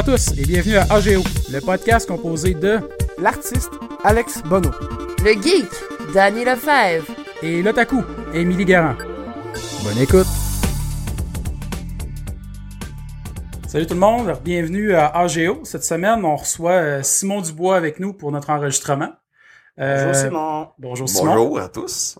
Bonjour à tous et bienvenue à AGO, le podcast composé de l'artiste Alex Bono, le geek Danny Lefebvre et l'otaku Émilie Garand. Bonne écoute. Salut tout le monde, bienvenue à AGO. Cette semaine, on reçoit euh, Simon Dubois avec nous pour notre enregistrement. Euh, bonjour Simon. Bonjour Simon. Bonjour à tous.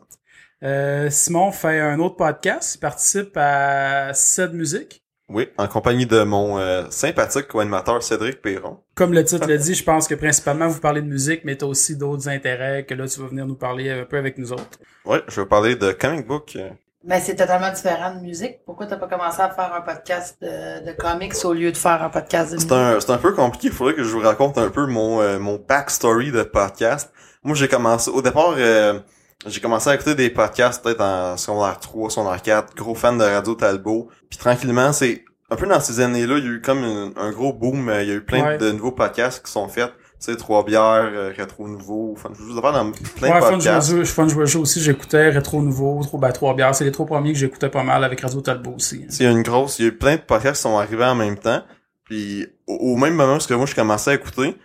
Euh, Simon fait un autre podcast, il participe à Ced Musique. Oui, en compagnie de mon euh, sympathique co-animateur Cédric Perron. Comme le titre le dit, je pense que principalement vous parlez de musique, mais tu as aussi d'autres intérêts que là tu vas venir nous parler un peu avec nous autres. Oui, je vais parler de comic book. Mais c'est totalement différent de musique. Pourquoi t'as pas commencé à faire un podcast de, de comics au lieu de faire un podcast de musique? C'est un, c'est un peu compliqué. Il faudrait que je vous raconte un peu mon, euh, mon backstory de podcast. Moi, j'ai commencé, au départ, euh, j'ai commencé à écouter des podcasts peut-être en secondaire 3, secondaire 4, gros fan de Radio Talbot. Puis tranquillement, c'est un peu dans ces années-là, il y a eu comme un, gros boom. Euh, il y a eu plein Ouais. de nouveaux podcasts qui sont faits. Tu sais, Trois Bières, euh, Rétro Nouveau, en parle dans plein Ouais, de Fun podcasts. Joueur, Fun Joueur Jeu aussi, j'écoutais Rétro Nouveau, Trop ben, Trois Bières. C'est les trois premiers que j'écoutais pas mal avec Radio Talbot aussi. Il y a une grosse, il y a eu plein de podcasts qui sont arrivés en même temps. Puis au, au même moment où moi je commençais à écouter,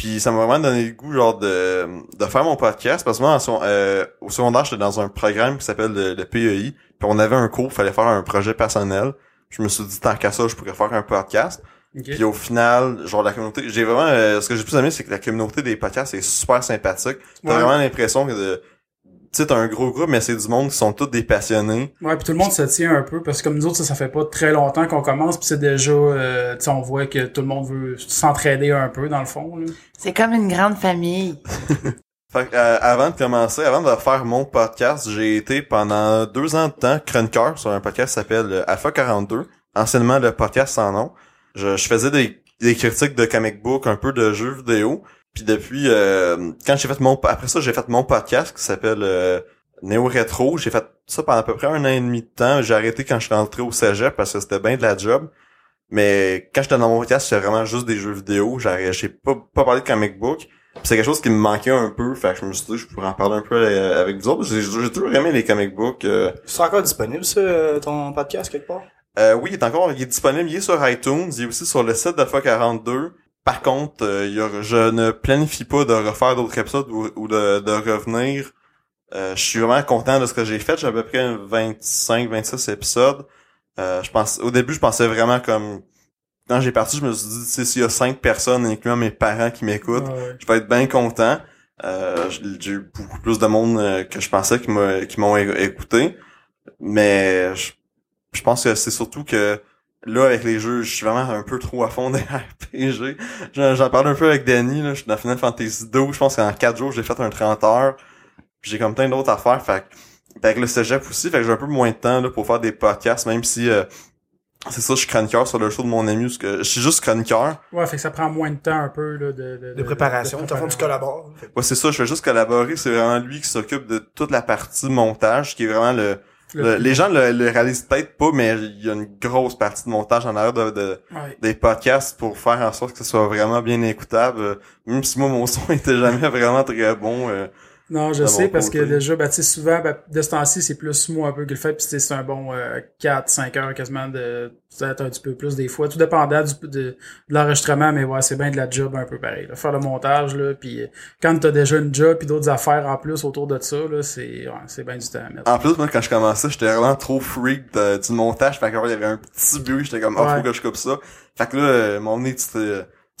puis ça m'a vraiment donné le goût genre de, de faire mon podcast parce que moi en son- euh, au secondaire j'étais dans un programme qui s'appelle le, le PEI, puis on avait un cours, fallait faire un projet personnel. Je me suis dit tant qu'à ça, je pourrais faire un podcast. Ok. Puis au final, genre la communauté, j'ai vraiment euh, ce que j'ai plus aimé c'est que la communauté des podcasts est super sympathique. T'as Ouais. vraiment l'impression que de tu sais, t'as un gros groupe, mais c'est du monde qui sont tous des passionnés. Ouais, puis tout le monde se tient un peu parce que comme nous autres, ça, ça fait pas très longtemps qu'on commence, puis c'est déjà, euh, tu sais, on voit que tout le monde veut s'entraider un peu dans le fond. Là. C'est comme une grande famille. Fait que, euh, avant de commencer, avant de faire mon podcast, j'ai été pendant deux ans de temps chroniqueur sur un podcast qui s'appelle euh, Alpha 42, anciennement le podcast sans nom. Je, je faisais des, des critiques de comic book, un peu de jeux vidéo. Puis depuis, euh, quand j'ai fait mon, après ça, j'ai fait mon podcast qui s'appelle euh, Néo Rétro. J'ai fait ça pendant à peu près un an et demi de temps. J'ai arrêté quand je suis rentré au cégep parce que c'était bien de la job. Mais quand j'étais dans mon podcast, c'était vraiment juste des jeux vidéo. J'ai pas, pas parlé de comic book. C'est quelque chose qui me manquait un peu, fait que je me suis dit je pourrais en parler un peu euh, avec vous autres. J'ai toujours aimé les comic books. euh. C'est encore disponible ça, ton podcast quelque part? Euh, oui, il est encore il est disponible, il est sur iTunes, il est aussi sur le site d'Alpha 42. Par contre, euh, y aura- je ne planifie pas de refaire d'autres épisodes ou, ou de, de revenir. Euh, je suis vraiment content de ce que j'ai fait. J'ai à peu près 25-26 épisodes. Euh, je pense, au début, je pensais vraiment comme quand j'ai parti, je me suis dit, s'il y a cinq personnes, incluant mes parents qui m'écoutent, ouais. je vais être bien content. Euh, j'ai eu beaucoup plus de monde euh, que je pensais qui m'ont écouté. Mais je, je pense que c'est surtout que là, avec les jeux, je suis vraiment un peu trop à fond des RPG. J'en j'en parle un peu avec Danny, là, je suis dans Final Fantasy 2. Je pense qu'en 4 jours, j'ai fait un 30 heures. Puis J'ai comme plein d'autres affaires. Fait avec le cégep aussi, fait que j'ai un peu moins de temps là, pour faire des podcasts, même si euh, c'est ça, je suis chroniqueur sur le show de mon ami, parce que je suis juste chroniqueur. Ouais, fait que ça prend moins de temps un peu là, de, de, De préparation. de fond, tu collabores. Ouais, c'est ça, je fais juste collaborer. C'est vraiment lui qui s'occupe de toute la partie montage, qui est vraiment le... le- les gens le, le réalisent peut-être pas, mais il y a une grosse partie de montage en arrière de, de- Ouais. des podcasts pour faire en sorte que ce soit vraiment bien écoutable. Même si moi, mon son était jamais vraiment très bon. euh, Non, je sais, parce que déjà, ben, tu sais, souvent, ben, de ce temps-ci, c'est plus moi un peu qui le fait, puis c'est un bon euh, 4-5 heures quasiment de peut-être un petit peu plus des fois, tout dépendant du, de, de l'enregistrement, mais ouais, c'est bien de la job un peu pareil. là. Faire le montage, là, puis euh, quand t'as déjà une job puis d'autres affaires en plus autour de ça, là, c'est ouais, c'est bien du temps à mettre. En plus, moi, quand je commençais, j'étais vraiment trop freak de- du montage. Fait que, il y avait un petit bruit, j'étais comme, oh, Ouais. faut que je coupe ça. Fait que là, euh, mon nez, tu,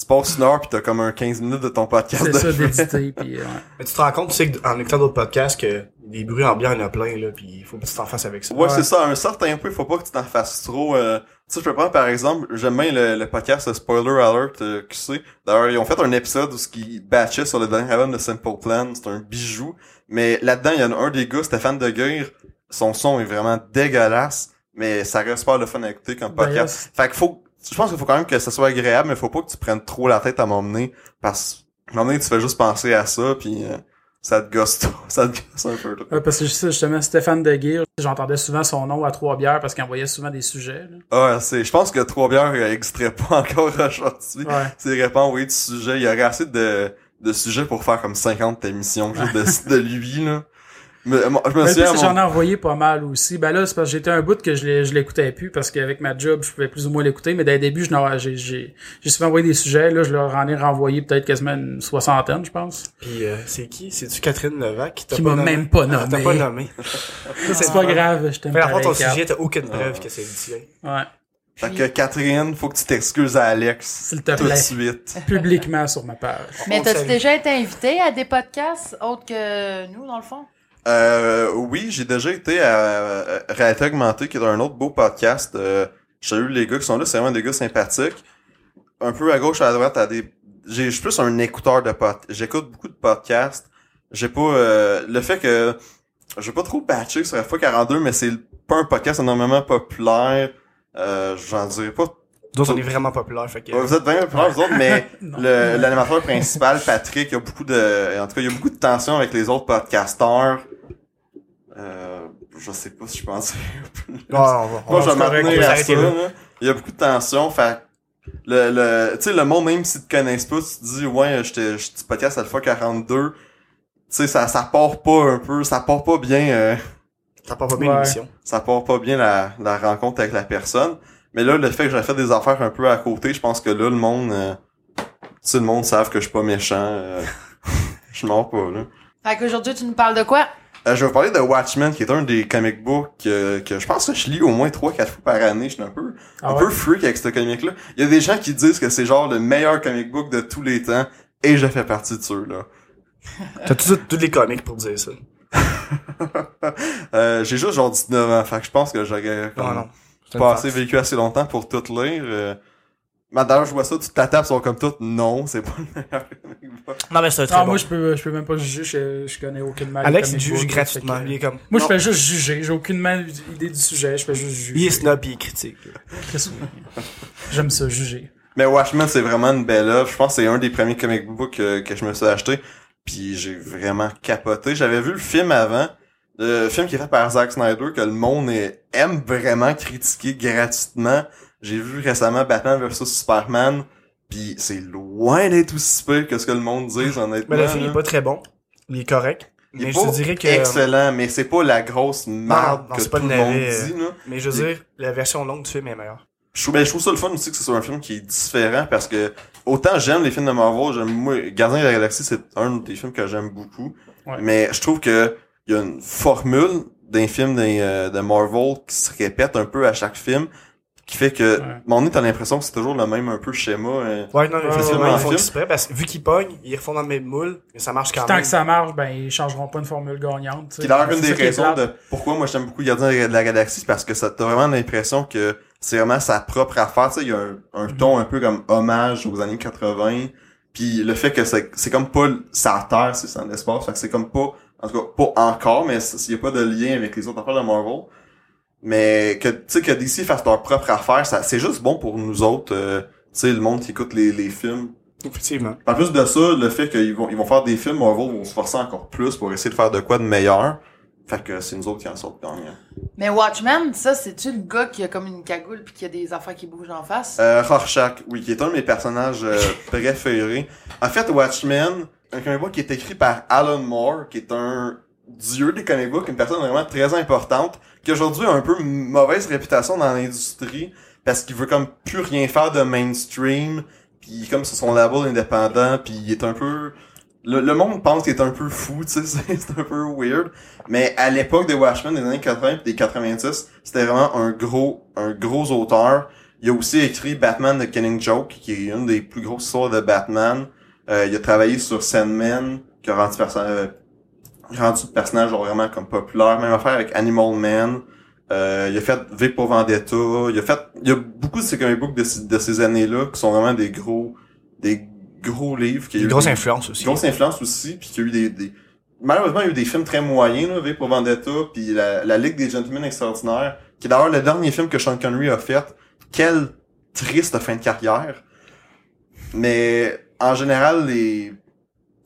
tu passes une heure pis t'as comme un 15 minutes de ton podcast. C'est ça d'éditer, puis ouais. Mais tu te rends compte, tu sais, qu'en écoutant d'autres podcasts, que des bruits ambiants, il y en a plein, là, pis il faut que tu t'en fasses avec ça. Ouais, Ouais. c'est ça. À un certain point, il faut pas que tu t'en fasses trop. Euh, tu sais, je peux prendre par exemple, j'aime bien le, le podcast Spoiler Alert euh, QC. D'ailleurs, ils ont fait un épisode où ce qui batchait sur le dernier album de Simple Plan. C'est un bijou. Mais là-dedans, il y en a un des gars, Stéphane De Guire. Son son est vraiment dégueulasse. Mais ça reste pas le fun à écouter comme D'ailleurs, podcast. Fait qu'il faut, je pense qu'il faut quand même que ça soit agréable, mais faut pas que tu prennes trop la tête à m'emmener. Parce que m'emmener, tu fais juste penser à ça, puis euh, ça te gosse, ça te gosse un peu. là. Ouais, parce que justement, Stéphane Deguire, j'entendais souvent son nom à trois bières parce qu'il envoyait souvent des sujets. Là. Ah, c'est, je pense que Trois Bières n'existerait pas encore aujourd'hui. Ouais. Aurait pas envoyé de sujet, il y aurait assez de, de sujets pour faire comme 50 émissions juste de, de lui, là. Mais, moi, je me souviens, plus, mon- j'en ai envoyé pas mal aussi. Ben là, c'est parce que j'étais un bout que je l'écoutais plus parce qu'avec ma job, je pouvais plus ou moins l'écouter, mais dès le début, j'ai, j'ai, j'ai souvent envoyé des sujets, là, je leur en ai renvoyé peut-être quasiment une soixantaine, je pense. Puis euh, c'est qui? C'est-tu Catherine Levac qui t'a Qui pas m'a nommé? même pas Ah, nommé. T'as pas nommé. C'est pas grave, je t'aime Fais la fois ton sujet, t'as aucune Ah. preuve que c'est le tien. Ouais. Fait que Catherine, faut que tu t'excuses à Alex. S'il te Tout de plaît. suite. Publiquement sur ma page. Mais t'as-tu déjà été invité à des podcasts autres que nous, dans le fond? Euh, oui, j'ai déjà été à Réalité Augmentée, qui est un autre beau podcast. Euh, je salue les gars qui sont là, c'est vraiment des gars sympathiques. Un peu à gauche, à droite, à des... J'ai, je suis plus un écouteur de podcasts. J'écoute beaucoup de podcasts. J'ai pas... euh, le fait que... Je vais pas trop batcher sur FA42, mais c'est pas un podcast énormément populaire. Euh, j'en dirais pas D'autres, on est vraiment populaires, fait que... Vous êtes vraiment populaires, vous autres, mais l'animateur principal, Patrick, il y a beaucoup de, en tout cas, il y a beaucoup de tension avec les autres podcasteurs. Euh, je sais pas si je pense. Non, on va, on Moi, va je vais va à ça, là. Il y a beaucoup de tension, fait le, le, tu sais, le monde, même s'ils te connaissent pas, tu te dis, ouais, j'étais, je suis podcast Alpha 42. Tu sais, ça, ça part pas un peu, ça part pas bien, euh, Ça part pas bien Ouais. l'émission. ça part pas bien la, la rencontre avec la personne. Mais là, le fait que j'ai fait des affaires un peu à côté, je pense que là, le monde, euh, tu sais, le monde savent que je suis pas méchant. euh, je mens pas, là. Fait qu'aujourd'hui, tu nous parles de quoi? Euh, je vais vous parler de Watchmen, qui est un des comic books euh, que je pense que je lis au moins 3-4 fois par année. Je suis un peu, Ah un ouais? peu freak avec ce comic-là. Il y a des gens qui disent que c'est genre le meilleur comic book de tous les temps, et je fais partie de ceux-là. T'as tous les comics pour dire ça. Euh, j'ai juste genre 19 ans, fait que je pense que j'aurais une pas assez vécu assez longtemps pour tout lire. D'ailleurs, je vois ça, toutes ta table sont comme toutes, non, c'est pas le meilleur comic book. Non, mais c'est très Ah, bon. moi, je peux, je peux même pas juger, je, je connais aucunement. les Alex, il juge gratuitement. que- Il est comme... Moi, je Non. fais juste juger. J'ai aucunement idée du sujet. Je fais juste juger. Il est snob, il est critique. Qu'est-ce que- J'aime ça, juger. Mais Watchmen, c'est vraiment une belle œuvre. Je pense que c'est un des premiers comic books euh, que je me suis acheté. Puis j'ai vraiment capoté. J'avais vu le film avant. Le film qui est fait par Zack Snyder, que le monde aime vraiment critiquer gratuitement. J'ai vu récemment Batman vs Superman. Puis c'est loin d'être aussi pire que ce que le monde dit, honnêtement. Mais le film là. est pas très bon. Il est correct. Il Mais je te dirais que... excellent, mais c'est pas la grosse marde non, que tout le monde dit. Là. Mais je veux dire, la version longue du film est meilleure. Je trouve, ben, je trouve ça le fun aussi que ce soit un film qui est différent parce que autant j'aime les films de Marvel, j'aime moi Gardien de la Galaxie c'est un des films que j'aime beaucoup, Ouais. mais je trouve que il y a une formule d'un film de, euh, de Marvel qui se répète un peu à chaque film qui fait que Ouais. moment donné t'as l'impression que c'est toujours le même un peu schéma. euh. Ouais, non, effectivement, ouais, ils font exprès parce que vu qu'ils pognent, ils refont dans le même moule, mais ça marche quand Tant même. que ça marche, ben, ils changeront pas une formule gagnante. tu sais. Qui est d'ailleurs une des raisons de pourquoi moi j'aime beaucoup Gardien de la Galaxie, c'est parce que ça t'as vraiment l'impression que c'est vraiment sa propre affaire. Tu sais, il y a un, un Mhm. ton un peu comme hommage aux années 80. Puis le fait que c'est c'est comme pas sa terre, c'est dans l'espace. Fait que c'est comme pas, en tout cas, pas encore, mais s'il y a pas de lien avec les autres affaires de Marvel. Mais que, tu sais, que DC fasse leur propre affaire, ça, c'est juste bon pour nous autres, euh, tu sais, le monde qui écoute les, les films. Effectivement. En plus de ça, le fait qu'ils vont, ils vont faire des films, Marvel vont se forcer encore plus pour essayer de faire de quoi de meilleur. Fait que c'est nous autres qui en sortent gagnants. Mais Watchmen, ça, c'est-tu le gars qui a comme une cagoule pis qui a des affaires qui bougent en face? Euh, Rorschach, oui, qui est un de mes personnages euh, préférés. En fait, Watchmen, un comic book qui est écrit par Alan Moore, qui est un dieu des comic books, une personne vraiment très importante, qui aujourd'hui a un peu mauvaise réputation dans l'industrie, parce qu'il veut comme plus rien faire de mainstream, puis comme c'est son label indépendant, puis il est un peu... Le, le monde pense qu'il est un peu fou, tu sais, c'est un peu weird. Mais à l'époque des Watchmen, des années 80 et des 90, c'était vraiment un gros, un gros auteur. Il a aussi écrit Batman The Killing Joke, qui est une des plus grosses histoires de Batman. Euh, il a travaillé sur Sandman, qui a rendu, perso- euh, rendu le personnage genre vraiment comme populaire. Même affaire avec Animal Man. Euh, il a fait V pour Vendetta. Il a fait, il y a beaucoup de ces comic books de, ces- de ces années-là qui sont vraiment des gros, des gros livres. Qui a Une eu grosse des- influence aussi. grosse influence aussi, puis qu'il y a eu des, des... Malheureusement, il y a eu des films très moyens, là, V pour Vendetta, puis la, la Ligue des Gentlemen Extraordinaires, qui est d'ailleurs le dernier film que Sean Connery a fait. Quelle triste fin de carrière. Mais, en général, les...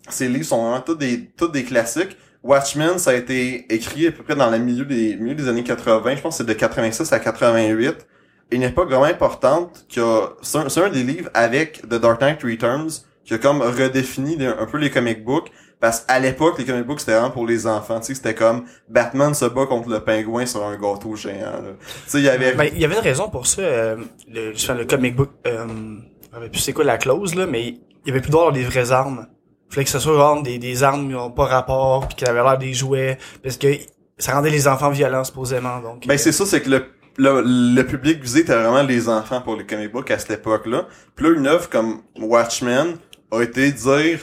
ces livres sont vraiment tous des, tous des classiques. Watchmen, ça a été écrit à peu près dans le milieu des, milieu des années 80, je pense que c'est de 86 à 88. Une époque vraiment importante qui a, c'est un, des livres avec The Dark Knight Returns, qui a comme redéfini un peu les comic books Parce qu'à l'époque, les comic books, c'était vraiment pour les enfants. Tu sais, c'était comme Batman se bat contre le pingouin sur un gâteau géant. Tu sais, il y avait... Ben, il y avait une raison pour ça. Euh, le, le comic book, euh, c'est quoi la clause, là, mais il y avait plus d'avoir des vraies armes. Fallait que ce soit vraiment des, des armes qui n'ont pas rapport, puis qui avaient l'air des jouets, parce que ça rendait les enfants violents, supposément. Donc, Ben euh, c'est ça, c'est que le, le, le public visé était vraiment les enfants pour les comic books à cette époque-là. Puis là, une œuvre comme Watchmen a été dire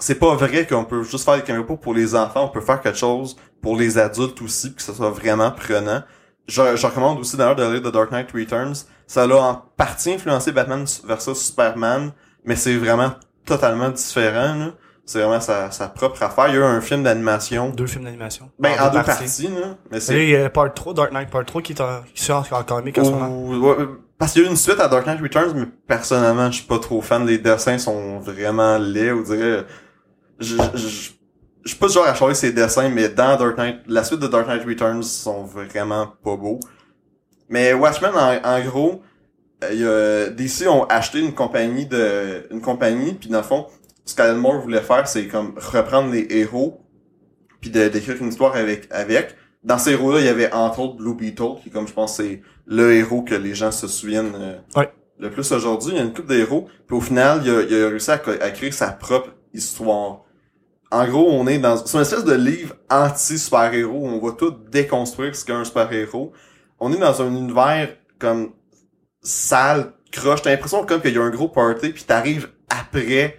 c'est pas vrai qu'on peut juste faire des comic books pour les enfants, on peut faire quelque chose pour les adultes aussi, que ça soit vraiment prenant. Je, je recommande aussi d'ailleurs de lire The Dark Knight Returns. Ça l'a en partie influencé Batman versus Superman, mais c'est vraiment totalement différent. là. C'est vraiment sa, sa propre affaire. Il y a eu un film d'animation. deux films d'animation. Ben, en deux parties, là. Mais c'est il y a Part 3, Dark Knight Part 3 qui est en, qui sort en comic en ce moment. Ouais, parce qu'il y a eu une suite à Dark Knight Returns, mais personnellement, je suis pas trop fan. Les dessins sont vraiment laids, on dirait. Je, je, je, je suis pas genre à changer ces dessins, mais dans Dark Knight, la suite de Dark Knight Returns sont vraiment pas beaux. Mais Watchmen, en, en gros, euh, il y a, DC ont acheté une compagnie de, une compagnie, puis dans le fond, ce qu'Alan Moore voulait faire, c'est comme reprendre les héros, puis d'écrire une histoire avec, avec. Dans ces héros-là, il y avait entre autres Blue Beetle, qui comme je pense c'est le héros que les gens se souviennent euh, Ouais. le plus aujourd'hui. Il y a une couple de héros, puis au final, il a, il a réussi à, à créer sa propre histoire. En gros, on est dans c'est une espèce de livre anti-super-héros où on va tout déconstruire ce qu'est un super-héros. On est dans un univers comme sale, croche. T'as l'impression comme qu'il y a un gros party, puis t'arrives après,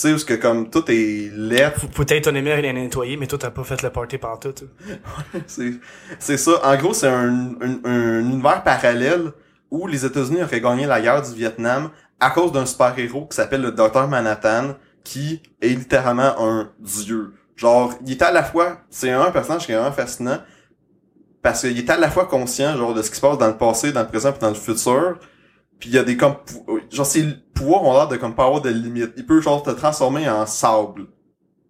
tu sais, où que comme tout est laid, Faut, faut être ton aimé et les nettoyer, mais toi, t'as pas fait le party par tout. c'est c'est ça. En gros, c'est un, un, un univers parallèle où les États-Unis auraient gagné la guerre du Vietnam à cause d'un super-héros qui s'appelle le Docteur Manhattan, qui est littéralement un dieu. Genre, il est à la fois, c'est un personnage qui est vraiment fascinant, parce qu'il est à la fois conscient, genre, de ce qui se passe dans le passé, dans le présent, puis dans le futur, puis il y a des comme, pou- genre, ses pouvoirs ont l'air de comme pas avoir de limite. Il peut, genre, te transformer en sable, tu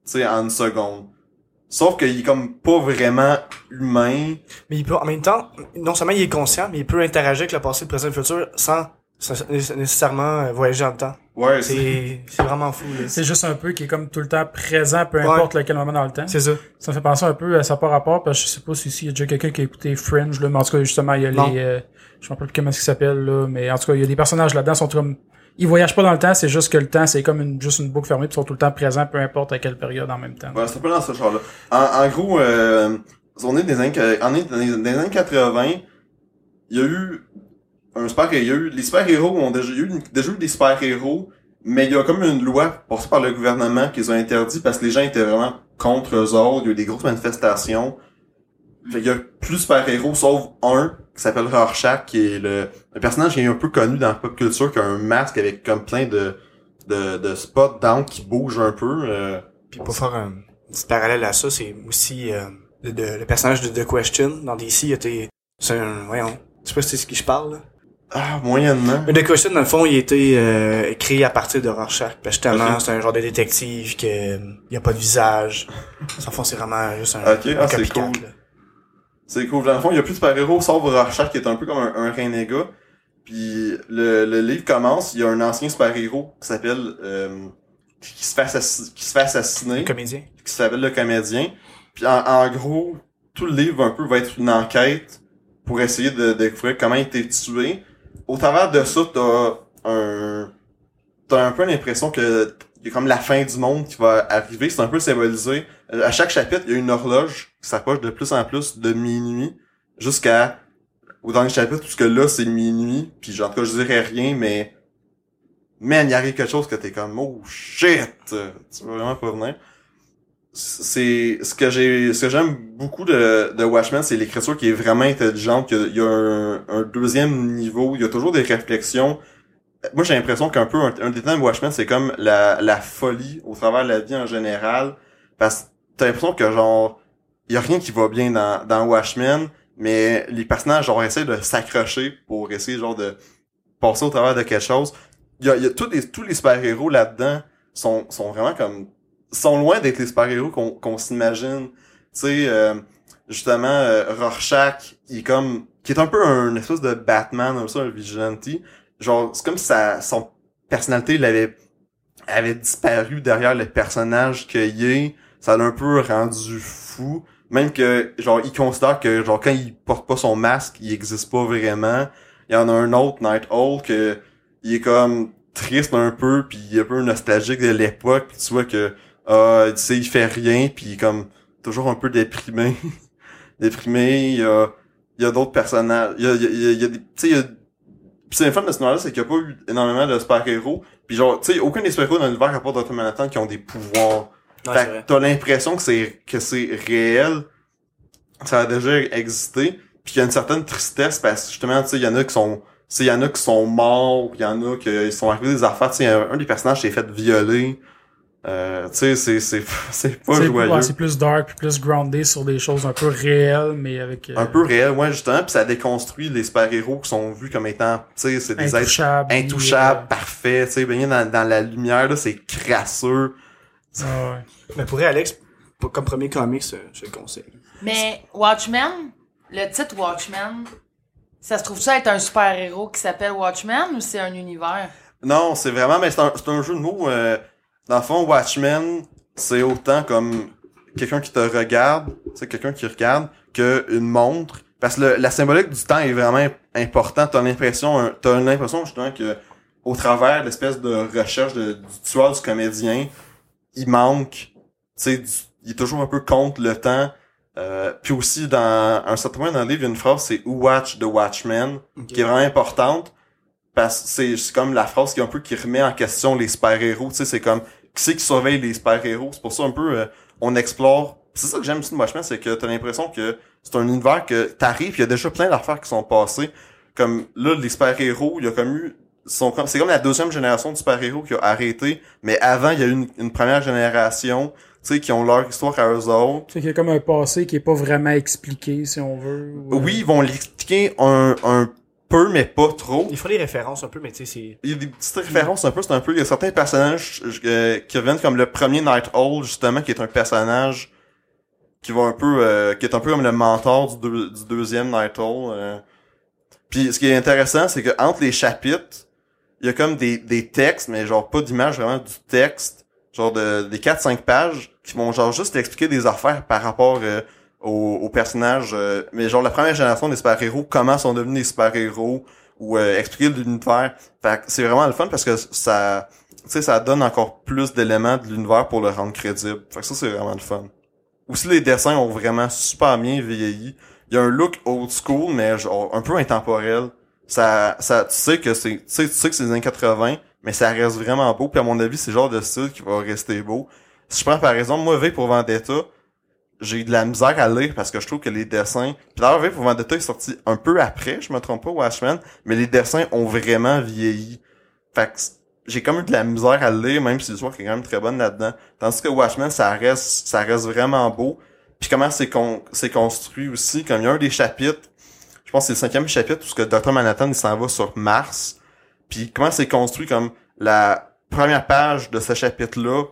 sais, en une seconde. Sauf qu'il est comme pas vraiment humain. Mais il peut, en même temps, non seulement il est conscient, mais il peut interagir avec le passé, le présent et le futur sans nécessairement euh, voyager dans le temps. Ouais, c'est... C'est, c'est vraiment fou, là. C'est juste un peu qui est comme tout le temps présent, peu Ouais. importe lequel moment dans le temps. C'est ça. Ça me fait penser un peu à ça par rapport, parce que je sais pas si s'il y a déjà quelqu'un qui a écouté Fringe, là, mais en tout cas, justement, il y a Non. les, euh, je me rappelle plus comment il s'appelle, là, mais en tout cas, il y a des personnages là-dedans, sont comme, ils voyagent pas dans le temps, c'est juste que le temps, c'est comme une, juste une boucle fermée, ils sont tout le temps présents, peu importe à quelle période en même temps. Ouais, c'est un peu dans ce genre-là. En, en gros, euh, on est des années, on est dans les, années 80, il y a eu un super, il les super-héros ont déjà eu, déjà eu des super-héros, mais il y a comme une loi passée par le gouvernement qu'ils ont interdit parce que les gens étaient vraiment contre eux autres, il y a eu des grosses manifestations. Fait qu'il y a plus de super-héros, sauf un, qui s'appelle Rorschach, qui est le, un personnage qui est un peu connu dans la pop culture, qui a un masque avec comme plein de, de, de spots d'encre qui bougent un peu, euh, Puis pour faire un petit parallèle à ça, c'est aussi euh, le, de- le personnage de The Question dans DC, il était, c'est un, voyons, je sais pas si c'est ce qui je parle, là. Ah, moyennement. Mais The Question, dans le fond, il a été euh, créé à partir de Rorschach. Parce que justement, c'est un genre de détective que euh, il y a pas de visage. Dans le fond, c'est vraiment juste un, Ok, un ah, c'est copycat, cool. là. C'est cool. Dans le fond, il y a plus de super-héros, sauf Rorschach, qui est un peu comme un, un renégat. Puis le, le livre commence, il y a un ancien super-héros qui s'appelle... euh, qui se fait assassiner, qui se fait assassiner, Un comédien. qui s'appelle le comédien. Puis en, en gros, tout le livre un peu va être une enquête pour essayer de, de découvrir comment il a été tué. Au travers de ça, t'as un... T'as un peu l'impression que il y a comme la fin du monde qui va arriver. C'est un peu symbolisé. Euh, À chaque chapitre, il y a une horloge qui s'approche de plus en plus de minuit jusqu'à au dernier chapitre, puisque là, c'est minuit. Puis en tout cas, je dirais rien, mais man, il arrive quelque chose que t'es comme oh shit, tu veux vraiment pas venir? C'est ce que j'ai, ce que j'aime beaucoup de, de Watchmen, c'est l'écriture qui est vraiment intelligente. Il y a un, un deuxième niveau, il y a toujours des réflexions. Moi, j'ai l'impression qu'un peu un, des thèmes de Watchmen, c'est comme la, la folie au travers de la vie en général, parce t'as l'impression que genre y a rien qui va bien dans, dans Watchmen, mais les personnages genre essaient de s'accrocher pour essayer genre de passer au travers de quelque chose. Y a, y a tous les tous les super-héros là-dedans sont sont vraiment comme sont loin d'être les super-héros qu'on qu'on s'imagine. Tu sais euh, justement euh, Rorschach, il est comme qui est un peu un espèce de Batman comme ça, un vigilante. Genre c'est comme si sa son personnalité l'avait avait disparu derrière le personnage qu'il est ça l'a un peu rendu fou. Même que, genre, il considère que, genre, quand il porte pas son masque, il existe pas vraiment. Il y en a un autre, Night Owl, que, il est comme triste un peu, puis il est un peu nostalgique de l'époque, tu vois que, ah, tu sais, il fait rien, puis il est comme, toujours un peu déprimé. déprimé, il y a, il y a d'autres personnages, il y a, il y a, il y a des, tu sais, il y a Pis c'est le fun de ce noir-là, c'est qu'il n'y a pas eu énormément de super-héros. Puis genre, tu sais, aucun des super-héros dans l'univers à part. Manhattan qui ont des pouvoirs. Ouais, fait que t'as l'impression que c'est que c'est réel. Ça a déjà existé. Puis il y a une certaine tristesse parce que justement, tu sais, il y en a qui sont. Tu sais, il y en a qui sont morts, il y en a qui sont arrivés des affaires. Tu sais, un, un des personnages s'est fait violer. Euh, tu sais, c'est, c'est, c'est pas C'est joyeux. ouais, c'est plus dark, plus groundé sur des choses un peu réelles, mais avec... euh, un peu réel, ouais, justement. Puis ça déconstruit les super-héros qui sont vus comme étant, tu sais, c'est des êtres intouchables. puis, intouchable, parfait, tu sais, baigné dans, dans la lumière, là, c'est crasseux. Ah ouais. Mais pour Alex, comme premier comics, euh, je le conseille. Mais Watchmen, le titre Watchmen, ça se trouve ça être un super-héros qui s'appelle Watchmen ou c'est un univers? Non, c'est vraiment, mais c'est un, c'est un jeu de mots, euh, dans le fond, Watchmen, c'est autant comme quelqu'un qui te regarde, c'est quelqu'un qui regarde, que une montre. Parce que le- la symbolique du temps est vraiment importante. T'as l'impression, t'as l'impression justement que, au travers de l'espèce de recherche de- du tueur du comédien, il manque, tu sais, du- il est toujours un peu contre le temps. Euh, puis aussi, dans un certain moment dans le livre, il y a une phrase, c'est Who Watch the Watchmen, qui est vraiment importante parce que c'est c'est comme la phrase qui est un peu qui remet en question les super-héros, tu sais, c'est comme qui c'est qui surveille les super-héros, c'est pour ça un peu euh, on explore. C'est ça que j'aime aussi de Watchmen, c'est que t'as l'impression que c'est un univers que t'arrives, il y a déjà plein d'affaires qui sont passées. Comme là, les super-héros, il y a comme eu sont comme c'est comme la deuxième génération de super-héros qui a arrêté, mais avant il y a eu une, une première génération, tu sais, qui ont leur histoire à eux autres. Tu sais qu'il y a comme un passé qui est pas vraiment expliqué, si on veut. euh, Oui, ils vont l'expliquer un, un peu, mais pas trop. Il faut des références un peu, mais tu sais, c'est... Il y a des petites références un peu, c'est un peu, il y a certains personnages euh, qui reviennent comme le premier Night Owl, justement, qui est un personnage qui va un peu, euh, qui est un peu comme le mentor du, deux- du deuxième Night Owl. euh. Puis ce qui est intéressant, c'est que entre les chapitres, il y a comme des, des textes, mais genre pas d'image, vraiment du texte, genre de des 4-5 pages, qui vont genre juste expliquer des affaires par rapport euh, aux, aux personnages, euh, mais genre la première génération des super-héros, comment sont devenus des super-héros, ou euh, expliquer l'univers. Fait c'est vraiment le fun parce que ça, ça donne encore plus d'éléments de l'univers pour le rendre crédible. Fait que ça, c'est vraiment le fun. Aussi, les dessins ont vraiment super bien vieilli. Il y a un look old school, mais genre un peu intemporel. Ça, ça, tu sais que c'est, tu sais, tu sais que c'est les années 80, mais ça reste vraiment beau. Puis à mon avis, c'est le genre de style qui va rester beau. Si je prends par exemple, moi, V pour Vendetta, j'ai de la misère à lire parce que je trouve que les dessins. Puis d'ailleurs, V pour Vendetta est sorti un peu après, je me trompe pas, Watchmen, mais les dessins ont vraiment vieilli. Fait que j'ai comme eu de la misère à lire, même si l'histoire est quand même très bonne là-dedans. Tandis que Watchmen, ça reste, ça reste vraiment beau. Puis comment c'est con, c'est construit aussi, comme il y a un des chapitres, je pense que c'est le cinquième chapitre, où ce que Dr. Manhattan, il s'en va sur Mars. Puis comment c'est construit comme la première page de ce chapitre-là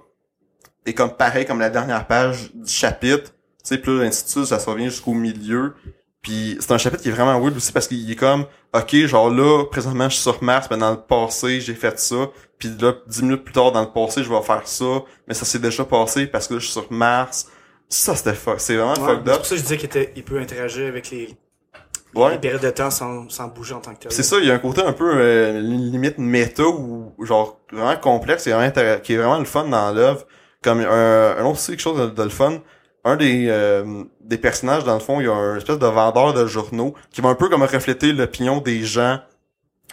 est comme pareil comme la dernière page du chapitre. Tu sais, de suite, ça se revient jusqu'au milieu. Puis c'est un chapitre qui est vraiment weird aussi parce qu'il est comme, ok, genre là, présentement, je suis sur Mars, mais dans le passé, j'ai fait ça. Puis là, dix minutes plus tard, dans le passé, je vais faire ça. Mais ça s'est déjà passé parce que là, je suis sur Mars. Ça, c'était fuck. C'est vraiment Ouais, fucked c'est up. pour ça que je disais qu'il il peut interagir avec les, Ouais. les périodes de temps sans, sans bouger en tant que tel. C'est ça, il y a un côté un peu euh, limite méta ou genre vraiment complexe et vraiment qui est vraiment le fun dans l'œuvre. Comme un, un autre aussi quelque chose de, de le fun. Un des euh, des personnages dans le fond, il y a un espèce de vendeur de journaux qui va un peu comme refléter l'opinion des gens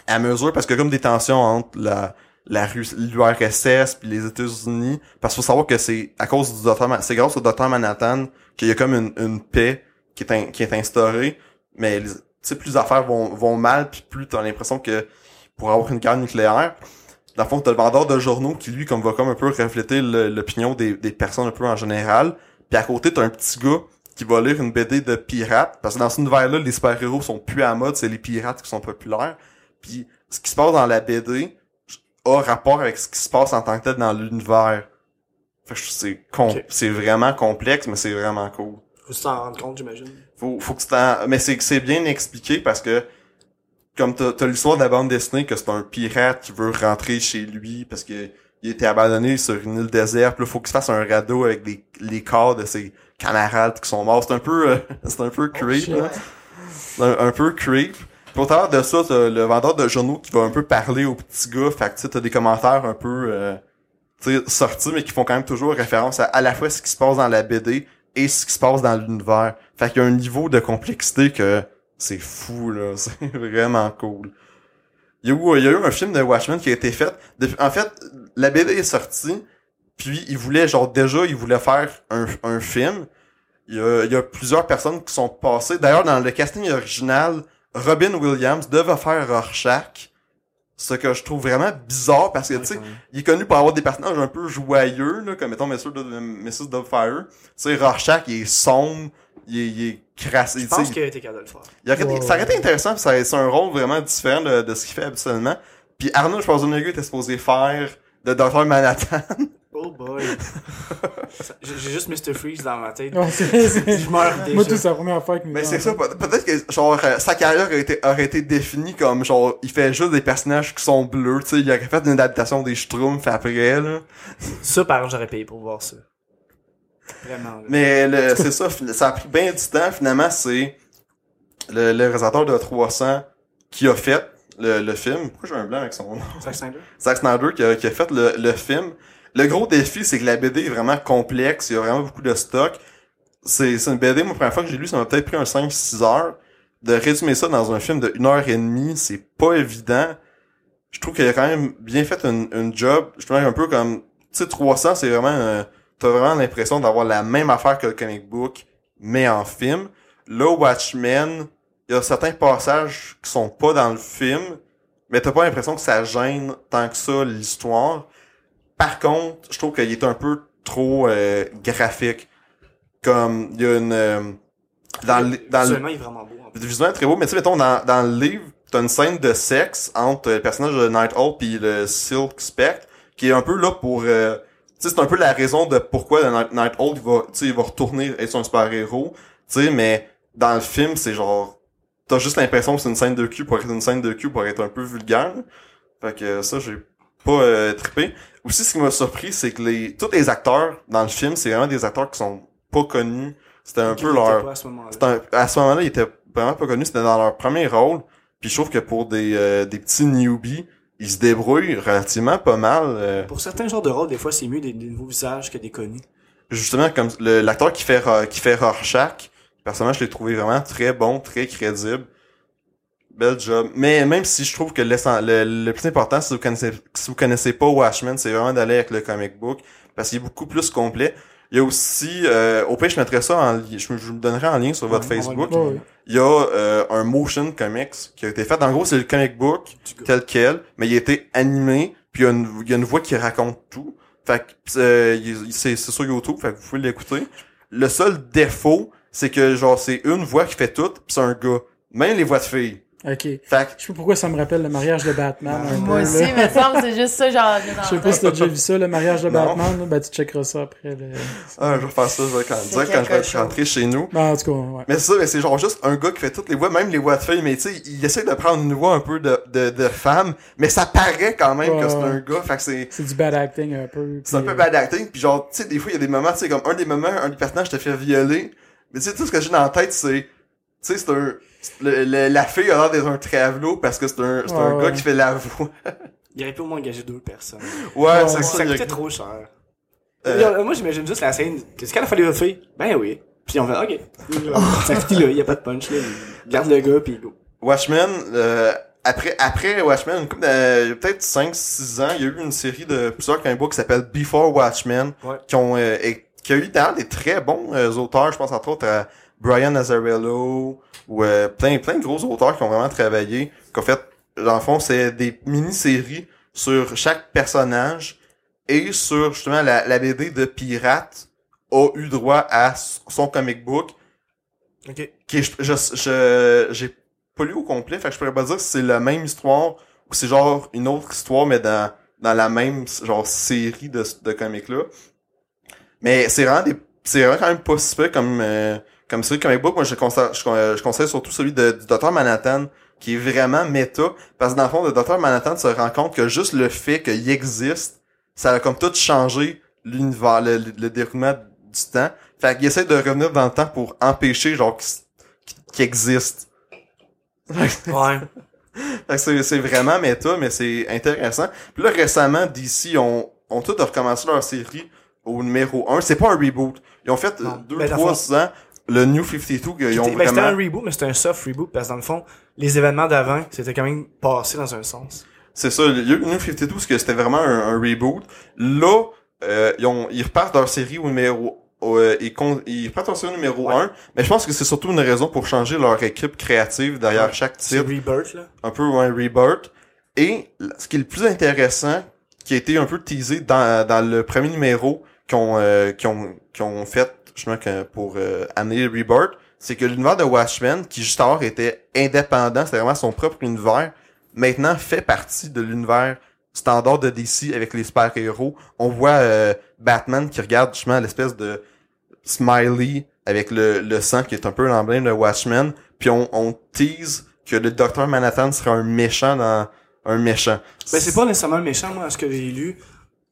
à mesure parce que comme des tensions entre la la l'URSS puis les États-Unis parce qu'il faut savoir que c'est à cause du docteur c'est grâce au docteur Manhattan qu'il y a comme une, une paix qui est in- qui est instaurée mais les- tu sais plus les affaires vont vont mal puis plus t'as l'impression que pour avoir une guerre nucléaire dans le fond t'as le vendeur de journaux qui lui comme va comme un peu refléter l'opinion des, des personnes un peu en général puis à côté t'as un petit gars qui va lire une BD de pirates parce que dans cet univers là les super héros sont plus à mode c'est les pirates qui sont populaires puis ce qui se passe dans la BD a rapport avec ce qui se passe en tant que tel dans l'univers fait que je- c'est com- Ok. c'est vraiment complexe mais c'est vraiment cool Faut s'en rendre compte, j'imagine. Faut, faut que tu t'en... Mais c'est, c'est bien expliqué parce que comme t'as, t'as l'histoire de la bande dessinée que c'est un pirate qui veut rentrer chez lui parce que il était abandonné sur une île déserte, là, faut qu'il se fasse un radeau avec des, les corps de ses camarades qui sont morts. C'est un peu, euh, c'est un peu creep, shit. là. C'est un, un peu creep. Puis au travers de ça, t'as le vendeur de journaux qui va un peu parler au petit gars. Fait que tu t'as des commentaires un peu euh, sortis, mais qui font quand même toujours référence à à la fois ce qui se passe dans la BD et ce qui se passe dans l'univers. Fait qu'il y a un niveau de complexité que c'est fou, là. C'est vraiment cool. Il y, a eu, il y a eu un film de Watchmen qui a été fait. En fait, la BD est sortie, puis il voulait, genre, déjà, il voulait faire un, film. Il y a plusieurs personnes qui sont passées. D'ailleurs, dans le casting original, Robin Williams devait faire Rorschach. Ce que je trouve vraiment bizarre parce que, tu sais, il est connu pour avoir des personnages un peu joyeux, là, comme mettons Mrs. Mrs. Dubfire. Tu sais, Rorschach, il est sombre, il est, il est crassé. Je tu sais, pense qu'il a été capable de le faire. il aurait ça aurait été intéressant, puis ça- c'est un rôle vraiment différent de, de ce qu'il fait habituellement. Puis Arnold Schwarzenegger était supposé faire de Dr. Manhattan. Oh boy. J'ai juste Mr. Freeze dans ma tête. Ouais, Je meurs déjà. Moi, tout, c'est la première fois que Mais c'est ça, peut- peut-être que genre euh, sa carrière aurait été, aurait été définie comme genre il fait juste des personnages qui sont bleus, tu sais, il aurait fait une adaptation des Schtroumpfs après là. Ça, par exemple, j'aurais payé pour voir ça. Vraiment. là. Mais le- c'est ça, ça a pris bien du temps. Finalement, c'est le, le réalisateur de 300 qui a fait le, le film. Pourquoi j'ai un blanc avec son nom? Zack Snyder? Zack Snyder qui a, qui a fait le, le film. Le gros défi, c'est que la BD est vraiment complexe. Il y a vraiment beaucoup de stock. C'est une BD, moi, la première fois que j'ai lu, ça m'a peut-être pris un 5-6 heures. De résumer ça dans un film de 1 heure et demie, c'est pas évident. Je trouve qu'il a quand même bien fait une job. Je trouve un peu comme... Tu sais, 300, c'est vraiment... euh, T'as vraiment l'impression d'avoir la même affaire que le comic book, mais en film. Là, Watchmen, il y a certains passages qui sont pas dans le film, mais t'as pas l'impression que ça gêne tant que ça l'histoire. Par contre, je trouve qu'il est un peu trop euh, graphique. Comme il y a une euh, dans le, dans le il est vraiment beau. en plus. visuellement très beau, mais tu sais mettons dans, dans le livre, t'as une scène de sexe entre le personnage de Night Owl puis le Silk Spectre qui est un peu là pour euh, tu sais c'est un peu la raison de pourquoi le Night, Night Owl il va tu sais il va retourner être un super-héros, tu sais mais dans le film, c'est genre t'as juste l'impression que c'est une scène de cul pour être une scène de cul pour être un peu vulgaire. Fait que ça j'ai pas euh, trippé. Aussi ce qui m'a surpris c'est que les tous les acteurs dans le film, c'est vraiment des acteurs qui sont pas connus. C'était un peu leur à ce moment-là. à ce moment-là, ils étaient vraiment pas connus, c'était dans leur premier rôle. Puis je trouve que pour des, euh, des petits newbies, ils se débrouillent relativement pas mal. euh, Pour certains genres de rôles, des fois, c'est mieux des, des nouveaux visages que des connus. justement, comme le- l'acteur qui fait qui fait Rorschach, personnellement, je l'ai trouvé vraiment très bon, très crédible. Bel job. Mais même si je trouve que le, le plus important, si vous connaissez, si vous connaissez pas Watchmen, c'est vraiment d'aller avec le comic book, parce qu'il est beaucoup plus complet. Il y a aussi, euh, au pire, je mettrai ça en lien, je, je vous le donnerai en lien sur votre Ouais, Facebook. Il y a euh, un motion comics qui a été fait. En gros, c'est le comic book tel quel, mais il a été animé, puis il y a une, il y a une voix qui raconte tout. Fait que euh, c'est sur YouTube, fait que vous pouvez l'écouter. Le seul défaut, c'est que genre c'est une voix qui fait tout, puis c'est un gars. Même les voix de filles. Ok. Fait que Je sais pas pourquoi ça me rappelle le mariage de Batman. un Moi peu, aussi, là. mais ça me semble que c'est juste ça, genre, Je sais pas si t'as déjà vu ça, le mariage de Non. Batman. Là. Ben, tu checkeras ça après. Le... ah, je vais faire ça, je vais quand, C'est direct quand je vais être rentré chez nous. Ben, en tout cas, ouais. Mais c'est ça, mais c'est genre juste un gars qui fait toutes les voix, même les voix de filles, mais tu sais, il essaie de prendre une voix un peu de, de, de femme, mais ça paraît quand même Ouais, que c'est un gars, fait que c'est, C'est du bad acting un peu. C'est un peu euh, bad acting, puis genre, tu sais, des fois, il y a des moments, tu sais, comme un des moments, un des personnages te fait violer, mais tu sais, tout ce que j'ai dans la tête, c'est, sais, c'est un, le- le- la fille a l'air d'être un travelot parce que c'est un, c'est un Ouais, gars qui fait la voix. Il aurait pu au moins engager deux personnes. Ouais, c'est ça. Ça il a- coûtait trop cher. Euh, Moi, j'imagine juste la scène. Qu'est-ce qu'elle a fallu votre fille? Ben oui. Puis on fait, ok. Ça finit là, y a pas de punch, là. Garde le gars, pis go. Watchmen, euh, après, après Watchmen, une couple de- il y a peut-être 5-6 ans, il y a eu une série de plusieurs comic books qui s'appelle Before Watchmen, Ouais. qui ont, euh, et- qui a eu d'ailleurs des très bons euh, auteurs, je pense entre autres à Brian Azzarello, ou euh, plein, plein de gros auteurs qui ont vraiment travaillé, qu'en fait, dans le fond, c'est des mini-séries sur chaque personnage, et sur justement la, la BD de Pirate a eu droit à son comic book, Ok. qui je, je, j'ai pas lu au complet, fait que je pourrais pas dire si c'est la même histoire ou c'est genre une autre histoire, mais dans, dans la même, genre, série de, de comics-là. Mais c'est vraiment des, c'est vraiment quand même pas si peu comme, euh, comme série de comic book. Moi, je conseille, je, je conseille surtout celui de, du Dr. Manhattan, qui est vraiment méta, parce que dans le fond, le Dr. Manhattan se rend compte que juste le fait qu'il existe, ça a comme tout changé l'univers, le, le, le déroulement du temps. Fait qu'il essaie de revenir dans le temps pour empêcher, genre, qu'il qu'il existe. Ouais. C'est, vraiment méta, mais c'est intéressant. Puis là, récemment, DC ont, ont tout recommencé leur série au numéro 1. C'est pas un reboot. Ils ont fait Non. 2 Ben, dans le 3 fond- ans le New 52 qu'ils ont C'était ben, c'était vraiment... un reboot, mais c'était un soft reboot parce que dans le fond, les événements d'avant, c'était quand même passé dans un sens. C'est ça, le New 52, parce que c'était vraiment un, un reboot. Là, euh, ils, ont, ils repartent leur série au numéro... euh, ils, ils repartent leur série numéro Ouais. 1, mais je pense que c'est surtout une raison pour changer leur équipe créative derrière Ouais. chaque titre. Rebirth, là. un peu un rebirth. Et ce qui est le plus intéressant, qui a été un peu teasé dans, dans le premier numéro qu'on euh, qu'ils ont, qu'ils ont fait justement que- pour euh, amener Rebirth, c'est que l'univers de Watchmen, qui juste alors était indépendant, c'était vraiment son propre univers, maintenant fait partie de l'univers standard de DC avec les super-héros. On voit euh, Batman qui regarde justement l'espèce de smiley avec le, le sang qui est un peu l'emblème de Watchmen, puis on, on tease que le Docteur Manhattan sera un méchant dans un méchant. Ben, c'est pas nécessairement le méchant, moi, ce que j'ai lu.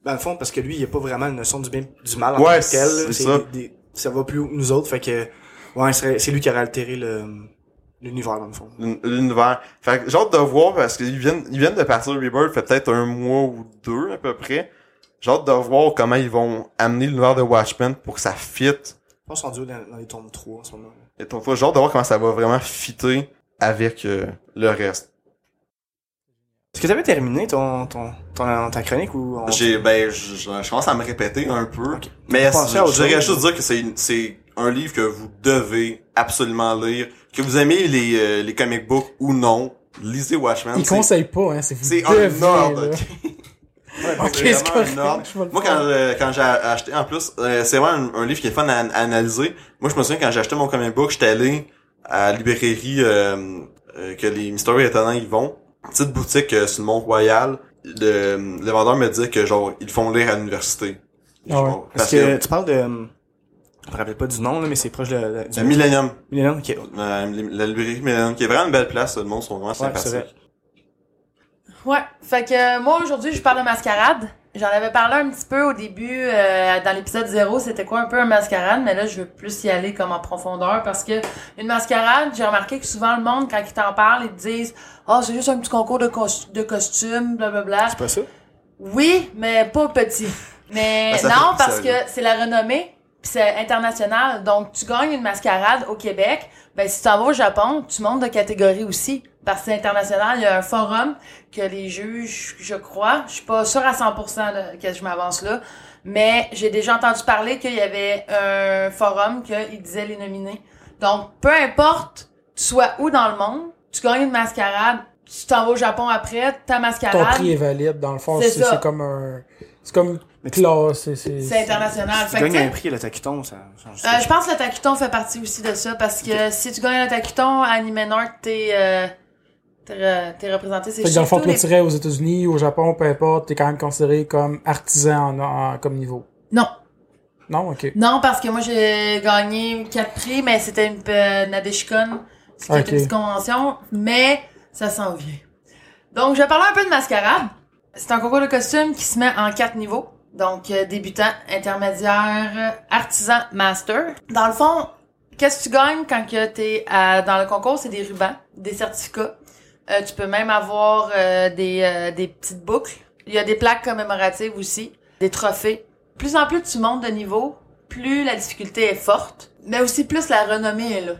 Dans le fond, parce que lui, il a pas vraiment une notion du bien, du mal en Ouais, tant que tel, là. c'est ça. des- des- ça va plus haut que nous autres, fait que, ouais, c'est lui qui aurait altéré le, l'univers, dans le fond. l'un- l'univers. Fait que j'ai hâte de voir parce qu'ils viennent, ils viennent de partir de Rebirth fait peut-être un mois ou deux à peu près. J'ai hâte de voir comment ils vont amener l'univers de Watchmen pour que ça fit. Je pense qu'on est dans, dans les tombes 3 en ce moment. Et ton j'ai hâte de voir comment ça va vraiment fitter avec euh, le reste. Est-ce que t'avais terminé ton, ton, ton, ta chronique ou on... J'ai ben je, je- je commence à me répéter un peu. Mais je, chose? juste dire que c'est c'est un livre que vous devez absolument lire. Que vous aimez les, euh, les comic books ou non, lisez Watchmen. Il C'est- conseille pas, hein, c'est vous C'est devez, un ordre. C'est un Moi, quand, euh, quand j'ai acheté, en plus, euh, c'est vraiment un, un livre qui est fun à, à analyser. Moi, je me souviens quand j'ai acheté mon comic book, j'étais allé à la librairie euh, euh, que les Mystery Étonnants ils vont. Petite boutique euh, sur le Mont-Royal. Le, le vendeur me dit que genre ils font lire à l'université. Ah ouais. Parce que, tu parles de, je me rappelle pas du nom, là, mais c'est proche de, de- du Le Millennium. Millennium, ok. Euh, la librairie Millennium, qui est vraiment une belle place. Le monde sont vraiment Ouais, c'est vrai. sympathiques. Ouais, fait que euh, moi aujourd'hui je parle de mascarade. J'en avais parlé un petit peu au début euh, dans l'épisode 0, c'était quoi un peu un mascarade, mais là je veux plus y aller comme en profondeur parce que une mascarade, j'ai remarqué que souvent le monde quand ils t'en parlent, ils te disent "Ah, c'est juste un petit concours de, cos- de costumes, blablabla." C'est pas ça? Oui, mais pas petit. Mais Ben, non, parce que c'est la renommée, puis c'est international. Donc, tu gagnes une mascarade au Québec, ben si tu t'en vas au Japon, tu montes de catégorie aussi. Parce que c'est international, il y a un forum que les juges, je crois, je suis pas sûre à 100% de, que je m'avance là, mais j'ai déjà entendu parler qu'il y avait un forum qu'il disait les nominés. Donc, peu importe, tu sois où dans le monde, tu gagnes une mascarade, tu t'en vas au Japon après, ta Ton mascarade, prix est valide, dans le fond. C'est C'est ça. c'est comme un. C'est comme Mais tu- classe. c'est- C'est c'est international. Si tu gagnes un prix à la taquiton, ça change Euh, je pense que le taquiton fait partie aussi de ça parce que si tu gagnes le taquiton à Numenor, t'es euh, t'es re- représenté. C'est dans le fond, tu les- tirais aux États-Unis, au Japon, peu importe, t'es quand même considéré comme artisan en, en- comme niveau. Non, Non, ok. non parce que moi j'ai gagné quatre prix, mais c'était une euh, Nadeshikon, Ok. une petite convention, mais ça s'en vient. Donc je vais parler un peu de mascarade. C'est un concours de costumes qui se met en quatre niveaux. Donc euh, débutant, intermédiaire, artisan, master. Dans le fond, Qu'est-ce que tu gagnes quand que t'es dans le concours? C'est des rubans, des certificats. Euh, tu peux même avoir euh, des, euh, des petites boucles. Il y a des plaques commémoratives aussi, des trophées. Plus en plus tu montes de niveau, plus la difficulté est forte, mais aussi plus la renommée est là.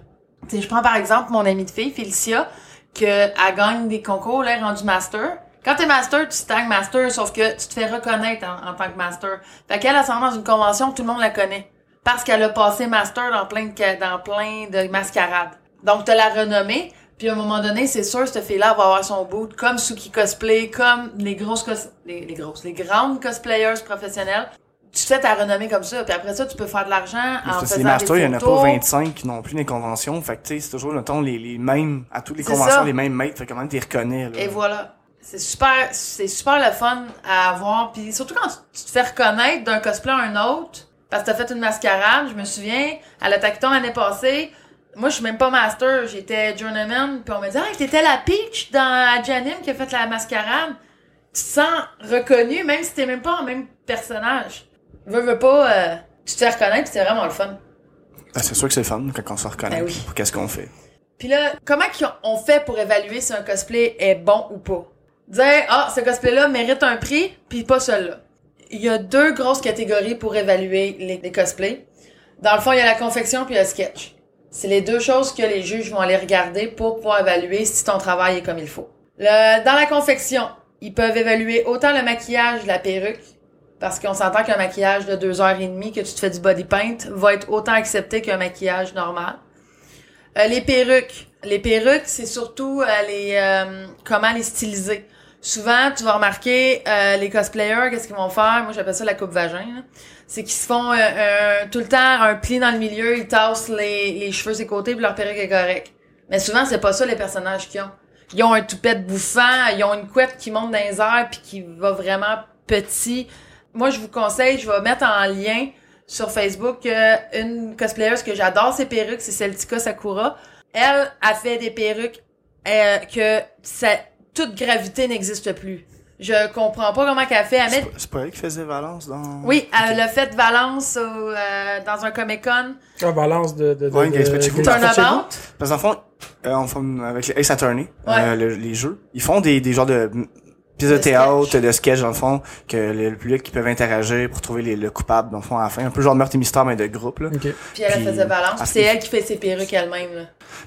Tu sais, je prends par exemple mon amie de fille, Félicia, que elle gagne des concours, là, rendue master. Quand t'es master, tu stagnes master, sauf que tu te fais reconnaître en, tant que master. Fait qu'elle, elle s'en dans une convention, tout le monde la connaît. Parce qu'elle a passé master dans plein de, dans plein de mascarades. Donc, t'as la renommée, puis à un moment donné, c'est sûr, cette fille-là va avoir son boot, comme Suki Cosplay, comme les grosses cos les, les grosses, les grandes cosplayers professionnelles. Tu fais ta renommée comme ça, puis après ça, tu peux faire de l'argent en faisant les masters, des il y en a pas 25 non plus dans les conventions. Fait que, tu sais, c'est toujours, mettons, les, les mêmes, à toutes les conventions, ça. les mêmes maîtres. Fait que comment t'es reconnais, là. Et voilà. C'est super, c'est super le fun à avoir. Puis surtout quand tu, tu te fais reconnaître d'un cosplay à un autre, parce que t'as fait une mascarade, je me souviens, à la Tacton l'année passée, moi je suis même pas master, j'étais journeyman, puis on m'a dit « Ah, t'étais la Peach dans à Janim qui a fait la mascarade. » te sens reconnu, même si t'es même pas en même personnage. Veux, veux pas, euh, tu te fais reconnaître, pis c'est vraiment le fun. Ben, c'est sûr que c'est le fun quand on se reconnaît. Ben oui. Pour qu'est-ce qu'on fait. Puis là, comment on fait pour évaluer si un cosplay est bon ou pas? Dire, ah, ce cosplay-là mérite un prix, puis pas celui-là. Il y a deux grosses catégories pour évaluer les, les cosplays. Dans le fond, il y a la confection puis le sketch. C'est les deux choses que les juges vont aller regarder pour pouvoir évaluer si ton travail est comme il faut. Dans la confection, ils peuvent évaluer autant le maquillage, la perruque, parce qu'on s'entend qu'un maquillage de deux heures et demie que tu te fais du body paint va être autant accepté qu'un maquillage normal. Euh, les perruques. Les perruques, c'est surtout euh, euh, comment les styliser. Souvent, tu vas remarquer les cosplayers, qu'est-ce qu'ils vont faire? Moi, j'appelle ça la coupe vagin. C'est qu'ils se font euh, un- tout le temps un pli dans le milieu, ils tassent les, les cheveux ses côtés, puis leur perruque est correcte. Mais souvent, c'est pas ça les personnages qu'ils ont. Ils ont un toupette bouffant, ils ont une couette qui monte dans les airs puis qui va vraiment petit. Moi, je vous conseille, je vais mettre en lien sur Facebook euh, une cosplayeuse que j'adore ses perruques, c'est Celtica Sakura. Elle a fait des perruques euh, que toute gravité n'existe plus. Je comprends pas comment qu'elle fait. Elle C'est met- pas- C'est pas elle qui faisait Valence dans... Oui, elle a fait Valence au, euh, dans un Comic Con. Ah, balance de, de, de, Ouais, de- Turnabout? Parce qu'en fond, euh, on fait avec les Ace Attorney, Ouais. euh, le- les jeux, ils font des, des genres de pièces de théâtre, sketch. de sketch dans le fond, que le, le public qui peuvent interagir pour trouver les, le coupable dans le fond à la fin. Un peu genre meurtre et mystère, mais de groupe, là. Ok. Puis elle Puis- faisait Valence. Ah, c'est elle qui fait ses perruques elle-même. là.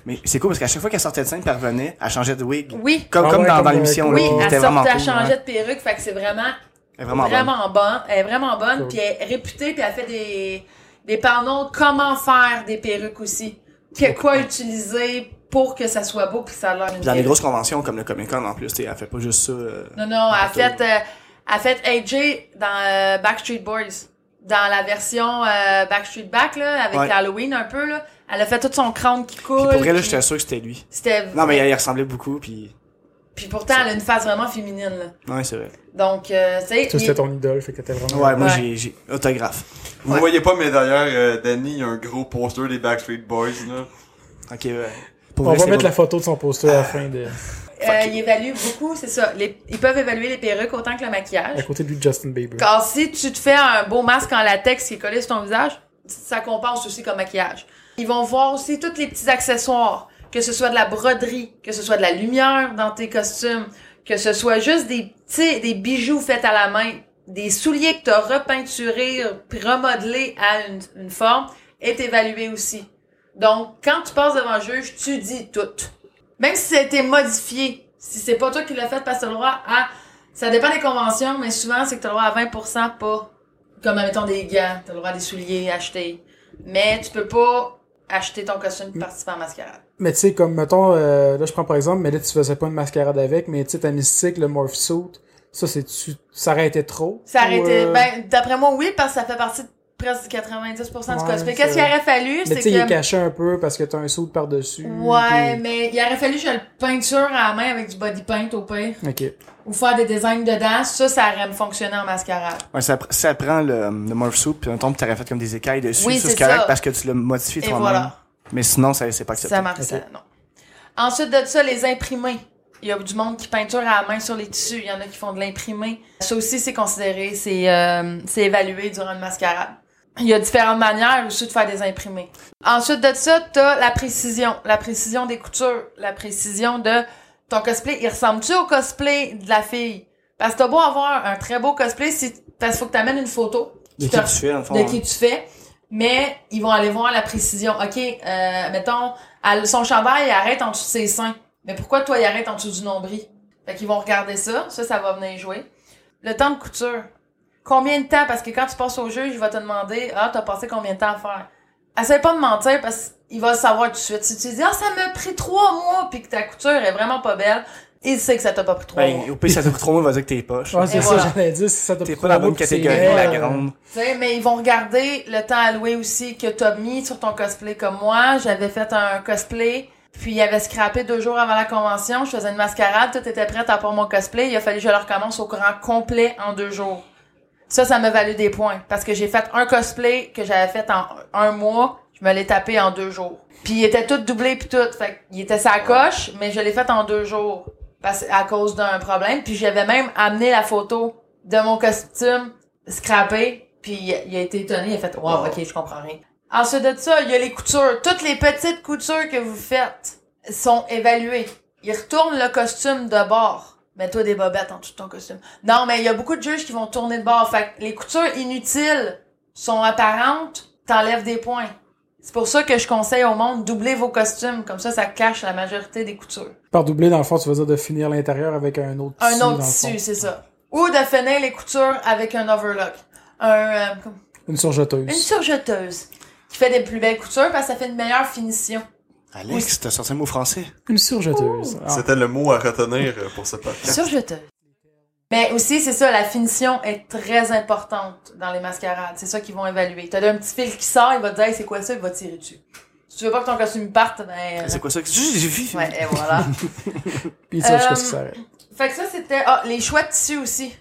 Mais c'est cool parce qu'à chaque fois qu'elle sortait de scène, elle revenait, elle changeait de wig. Oui. Comme, Ah comme ouais, dans, comme, dans l'émission, Oui, là. Elle sortait, vraiment elle cool. changeait ouais. de perruque, fait que c'est vraiment Elle est vraiment, bonne. vraiment bonne. Elle est vraiment bonne, Cool. puis elle est réputée, puis elle fait des, des panneaux de comment faire des perruques aussi. Que, quoi utiliser pour que ça soit beau, puis ça a l'air une Puis dans les grosses conventions comme le Comic Con en plus, t'sais, elle fait pas juste ça. euh, Non, non, elle fait, euh, elle a fait AJ dans euh, Backstreet Boys. Dans la version euh, Backstreet Back, là, avec Ouais. Halloween un peu, là. Elle a fait tout son crâne qui coule. Puis pour vrai, là, puis j'étais sûr que c'était lui. C'était... Non, mais il ressemblait beaucoup, puis... Puis pourtant, elle a une face vraiment féminine, là. Ouais, c'est vrai. Donc, euh, tu sais... Toi, il- c'était ton idole, fait que t'étais vraiment. Ouais, moi, Ouais. j'ai autographe. Vous Ouais. voyez pas, mais d'ailleurs, euh, Danny, il y a un gros poster des Backstreet Boys, là. Ok, ouais. Pour On vrai, va mettre bon. la photo de son poster à la fin de. Euh, ils évaluent beaucoup, c'est ça. Les- ils peuvent évaluer les perruques autant que le À maquillage. côté de lui, Justin Bieber. Car si tu te fais un beau masque en latex qui est collé sur ton visage, ça compense aussi comme maquillage. Ils vont voir aussi tous les petits accessoires, que ce soit de la broderie, que ce soit de la lumière dans tes costumes, que ce soit juste des petits, des bijoux faits à la main, des souliers que tu as repeinturés, remodelés à une, une forme, est évalué aussi. Donc, quand tu passes devant le juge, tu dis tout. Même si ça a été modifié, si c'est pas toi qui l'as fait parce que t'as le droit à... Ça dépend des conventions, mais souvent, c'est que t'as le droit à 20% pas. Comme, mettons, des gants, t'as le droit à des souliers achetés. Mais tu peux pas acheter ton costume pour participer à la mascarade. Mais tu sais, comme, mettons, euh, là, je prends par exemple, mais là, tu faisais pas une mascarade avec, mais tu sais, ta mystique, le morph suit, ça, c'est tu ça aurait été trop? Ça aurait été... euh, Ben, d'après moi, oui, parce que ça fait partie de presque 90% du cosplay. Qu'est-ce qu'il aurait fallu, Mais c'est tu sais, il est que... caché un peu parce que t'as un saut par-dessus. Ouais, puis- mais il aurait fallu que je le peinture à la main avec du body paint au pire. Ok. Ou faire des designs dedans. Ça, ça aurait fonctionné en mascarade. Ouais, ça, ça prend le, le morph suit, puis un tombe, t'aurais fait comme des écailles dessus. Oui, correct ça. parce que tu l'as modifié Et toi-même. voilà. Mais sinon, ça, c'est pas accepté. Ça marche, ça, non. Ensuite de ça, les imprimés. Il y a du monde qui peinture à la main sur les tissus. Il y en a qui font de l'imprimé. Ça aussi, c'est considéré, c'est euh, c'est évalué durant une mascarade. Il y a différentes manières aussi de faire des imprimés. Ensuite de ça, t'as la précision. La précision des coutures. La précision de ton cosplay. Il ressemble-tu au cosplay de la fille? Parce que t'as beau avoir un très beau cosplay, si, parce qu'il faut que t'amènes une photo. De qui tu fais, fond. de hein. qui tu fais, mais ils vont aller voir la précision. OK, euh, mettons, son chandail il arrête en dessous de ses seins. Mais pourquoi toi, il arrête en dessous du nombril? Fait qu'ils vont regarder ça. Ça, ça va venir jouer. Le temps de couture. Combien de temps? Parce que quand tu passes au juge, il va te demander, ah, t'as passé combien de temps à faire? Essaye pas de mentir parce qu'il va le savoir tout de suite. Si tu dis, ah, ça m'a pris trois mois puis que ta couture est vraiment pas belle, il sait que ça t'a pas pris trois mois. Ben, au pire, ça te coûte trop, il va dire que t'es poche. Ouais, c'est Et ça, voilà. j'allais dire, si ça T'es prend pas dans la bonne catégorie, la grande. Tu sais, mais ils vont regarder le temps alloué aussi que t'as mis sur ton cosplay. Comme moi, j'avais fait un cosplay, puis il avait scrappé deux jours avant la convention. Je faisais une mascarade, tout était prêt à pour mon cosplay. Il a fallu que je le recommence au courant complet en deux jours. Ça, ça m'a valu des points. Parce que j'ai fait un cosplay que j'avais fait en un mois, je me l'ai tapé en deux jours. Puis il était tout doublé puis tout. Fait qu'il était sa coche, mais je l'ai fait en deux jours. parce, à cause d'un problème. Puis j'avais même amené la photo de mon costume scrappé. Puis il a- il a été étonné, il a fait « Wow, ok, je comprends rien ». Ensuite de ça, il y a les coutures. Toutes les petites coutures que vous faites sont évaluées. Ils retournent le costume de bord. Mets-toi des bobettes en de ton costume. Non, mais il y a beaucoup de juges qui vont tourner de bord. Fait que les coutures inutiles sont apparentes, t'enlèves des points. C'est pour ça que je conseille au monde doubler vos costumes. Comme ça, ça cache la majorité des coutures. Par doubler, dans le fond, tu veux dire de finir l'intérieur avec un autre tissu. Un autre tissu, c'est ça. Ou de finir les coutures avec un overlock. Un, euh, Une surjeteuse. une surjeteuse. Qui fait des plus belles coutures parce que ça fait une meilleure finition. Alex, t'as sorti un mot français? Une surjeteuse. Ah. C'était le mot à retenir euh, pour ce podcast. Surjeteuse. Mais aussi, c'est ça, la finition est très importante dans les mascarades. C'est ça qu'ils vont évaluer. T'as un petit fil qui sort, il va te dire, Hey, c'est quoi ça, il va te tirer dessus. Si tu veux pas que ton costume parte, ben... C'est quoi ça? J'ai j'ai vu. Ouais, et voilà. Puis ça, jusqu'à ce que ça. Fait que ça, c'était... Ah, les choix de tissu aussi.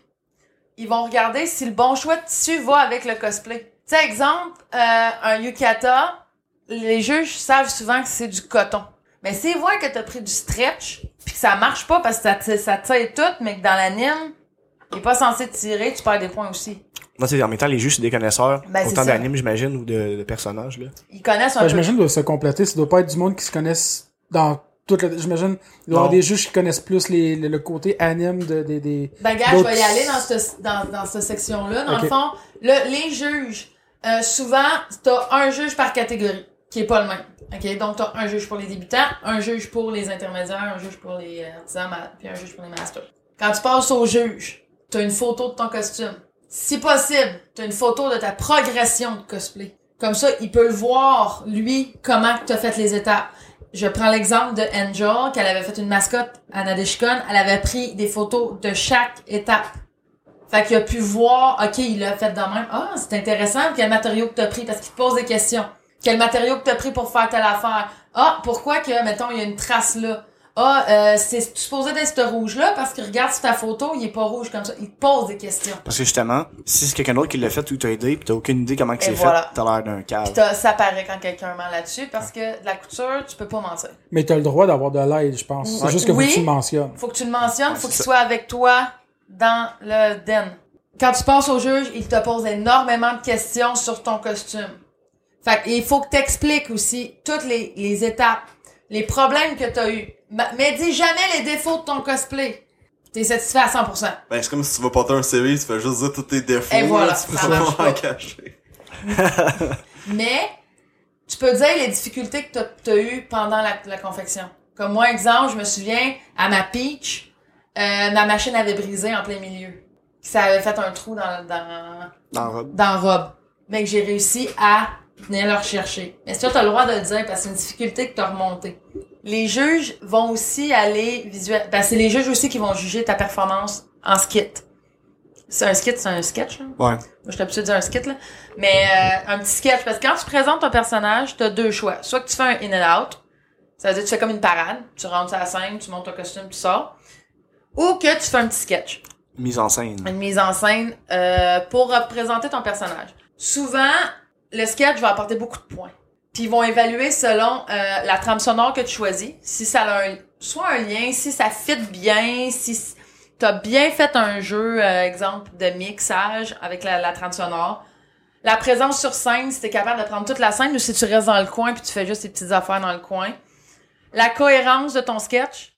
Ils vont regarder si le bon choix de tissu va avec le cosplay. Tu sais, exemple, euh, un yukata, les juges savent souvent que c'est du coton. Mais s'ils voient que t'as pris du stretch, puis que ça marche pas parce que ça, ça tire tout, mais que dans l'anime, il est pas censé tirer, tu perds des points aussi. Moi, c'est en même temps, les juges, c'est des connaisseurs. Ben, c'est autant d'animes, j'imagine, ou de, de personnages, là. Ils connaissent un Ben, peu. j'imagine qu'ils doivent se compléter. Ça doit pas être du monde qui se connaissent dans toute la... J'imagine, il doit y avoir Non. des juges qui connaissent plus les, le, le côté anime de, des, des... Ben, gars, je vais y aller dans cette, dans, dans cette section-là. Dans le fond, le, les juges, euh, souvent, t'as un juge par catégorie, qui est pas le même. OK? Donc, t'as un juge pour les débutants, un juge pour les intermédiaires, un juge pour les euh, artisans, ma- puis un juge pour les masters. Quand tu passes au juge, t'as une photo de ton costume. Si possible, t'as une photo de ta progression de cosplay. Comme ça, il peut voir, lui, comment tu as fait les étapes. Je prends l'exemple de Angel, qu'elle avait fait une mascotte à Nadeshikon. Elle avait pris des photos de chaque étape. Fait qu'il a pu voir, OK, il l'a fait de même. Ah, c'est intéressant, quel matériau que t'as pris, parce qu'il te pose des questions. Quel matériau que t'as pris pour faire telle affaire? Ah, pourquoi que, mettons, il y a une trace là? Ah, euh, c'est tu supposé d'être ce rouge-là, parce que regarde sur ta photo, il est pas rouge comme ça. Il te pose des questions. Parce que justement, si c'est quelqu'un d'autre qui l'a fait ou t'as aidé pis t'as aucune idée comment que c'est voilà. fait, t'as l'air d'un Pis cave. t'as- ça paraît quand quelqu'un ment là-dessus, parce que de la couture, tu peux pas mentir. Mais t'as le droit d'avoir de l'aide, je pense. C'est juste que faut Oui. que tu le mentionnes. Faut que tu le mentionnes, faut qu'il soit avec toi dans le den. Quand tu passes au juge, il te pose énormément de questions sur ton costume. Fait que, il faut que t'expliques aussi toutes les, les étapes, les problèmes que t'as eu. Ma- Mais dis jamais les défauts de ton cosplay. T'es satisfait à 100%. Ben, c'est comme si tu vas porter un CV, tu fais juste dire tous tes défauts. Et voilà, là, tu peux ça pas marche en pas. cacher. Mais, tu peux dire les difficultés que t'as t'as eues pendant la, la confection. Comme moi, exemple, je me souviens, à ma peach, euh, ma machine avait brisé en plein milieu. Ça avait fait un trou dans, dans, Dans robe. Mais que j'ai réussi à venir le rechercher. Mais ça, t'as le droit de le dire parce que c'est une difficulté que t'as remontée. Les juges vont aussi aller visuel. Ben, c'est les juges aussi qui vont juger ta performance en skit. C'est un skit, c'est un sketch, là. Ouais. Moi, je suis habituée de dire un skit, là. Mais euh, un petit sketch. Parce que quand tu présentes ton personnage, t'as deux choix. Soit que tu fais un in and out. Ça veut dire que tu fais comme une parade. Tu rentres sur la scène, tu montes ton costume, tu sors. Ou que tu fais un petit sketch Mise en scène. une mise en scène euh, pour représenter ton personnage. Souvent, le sketch va apporter beaucoup de points. Puis ils vont évaluer selon euh, la trame sonore que tu choisis, si ça a un, soit un lien, si ça fit bien, si t'as bien fait un jeu, euh, exemple de mixage avec la, trame sonore. La présence sur scène, si t'es capable de prendre toute la scène ou si tu restes dans le coin puis tu fais juste tes petites affaires dans le coin. La cohérence de ton sketch.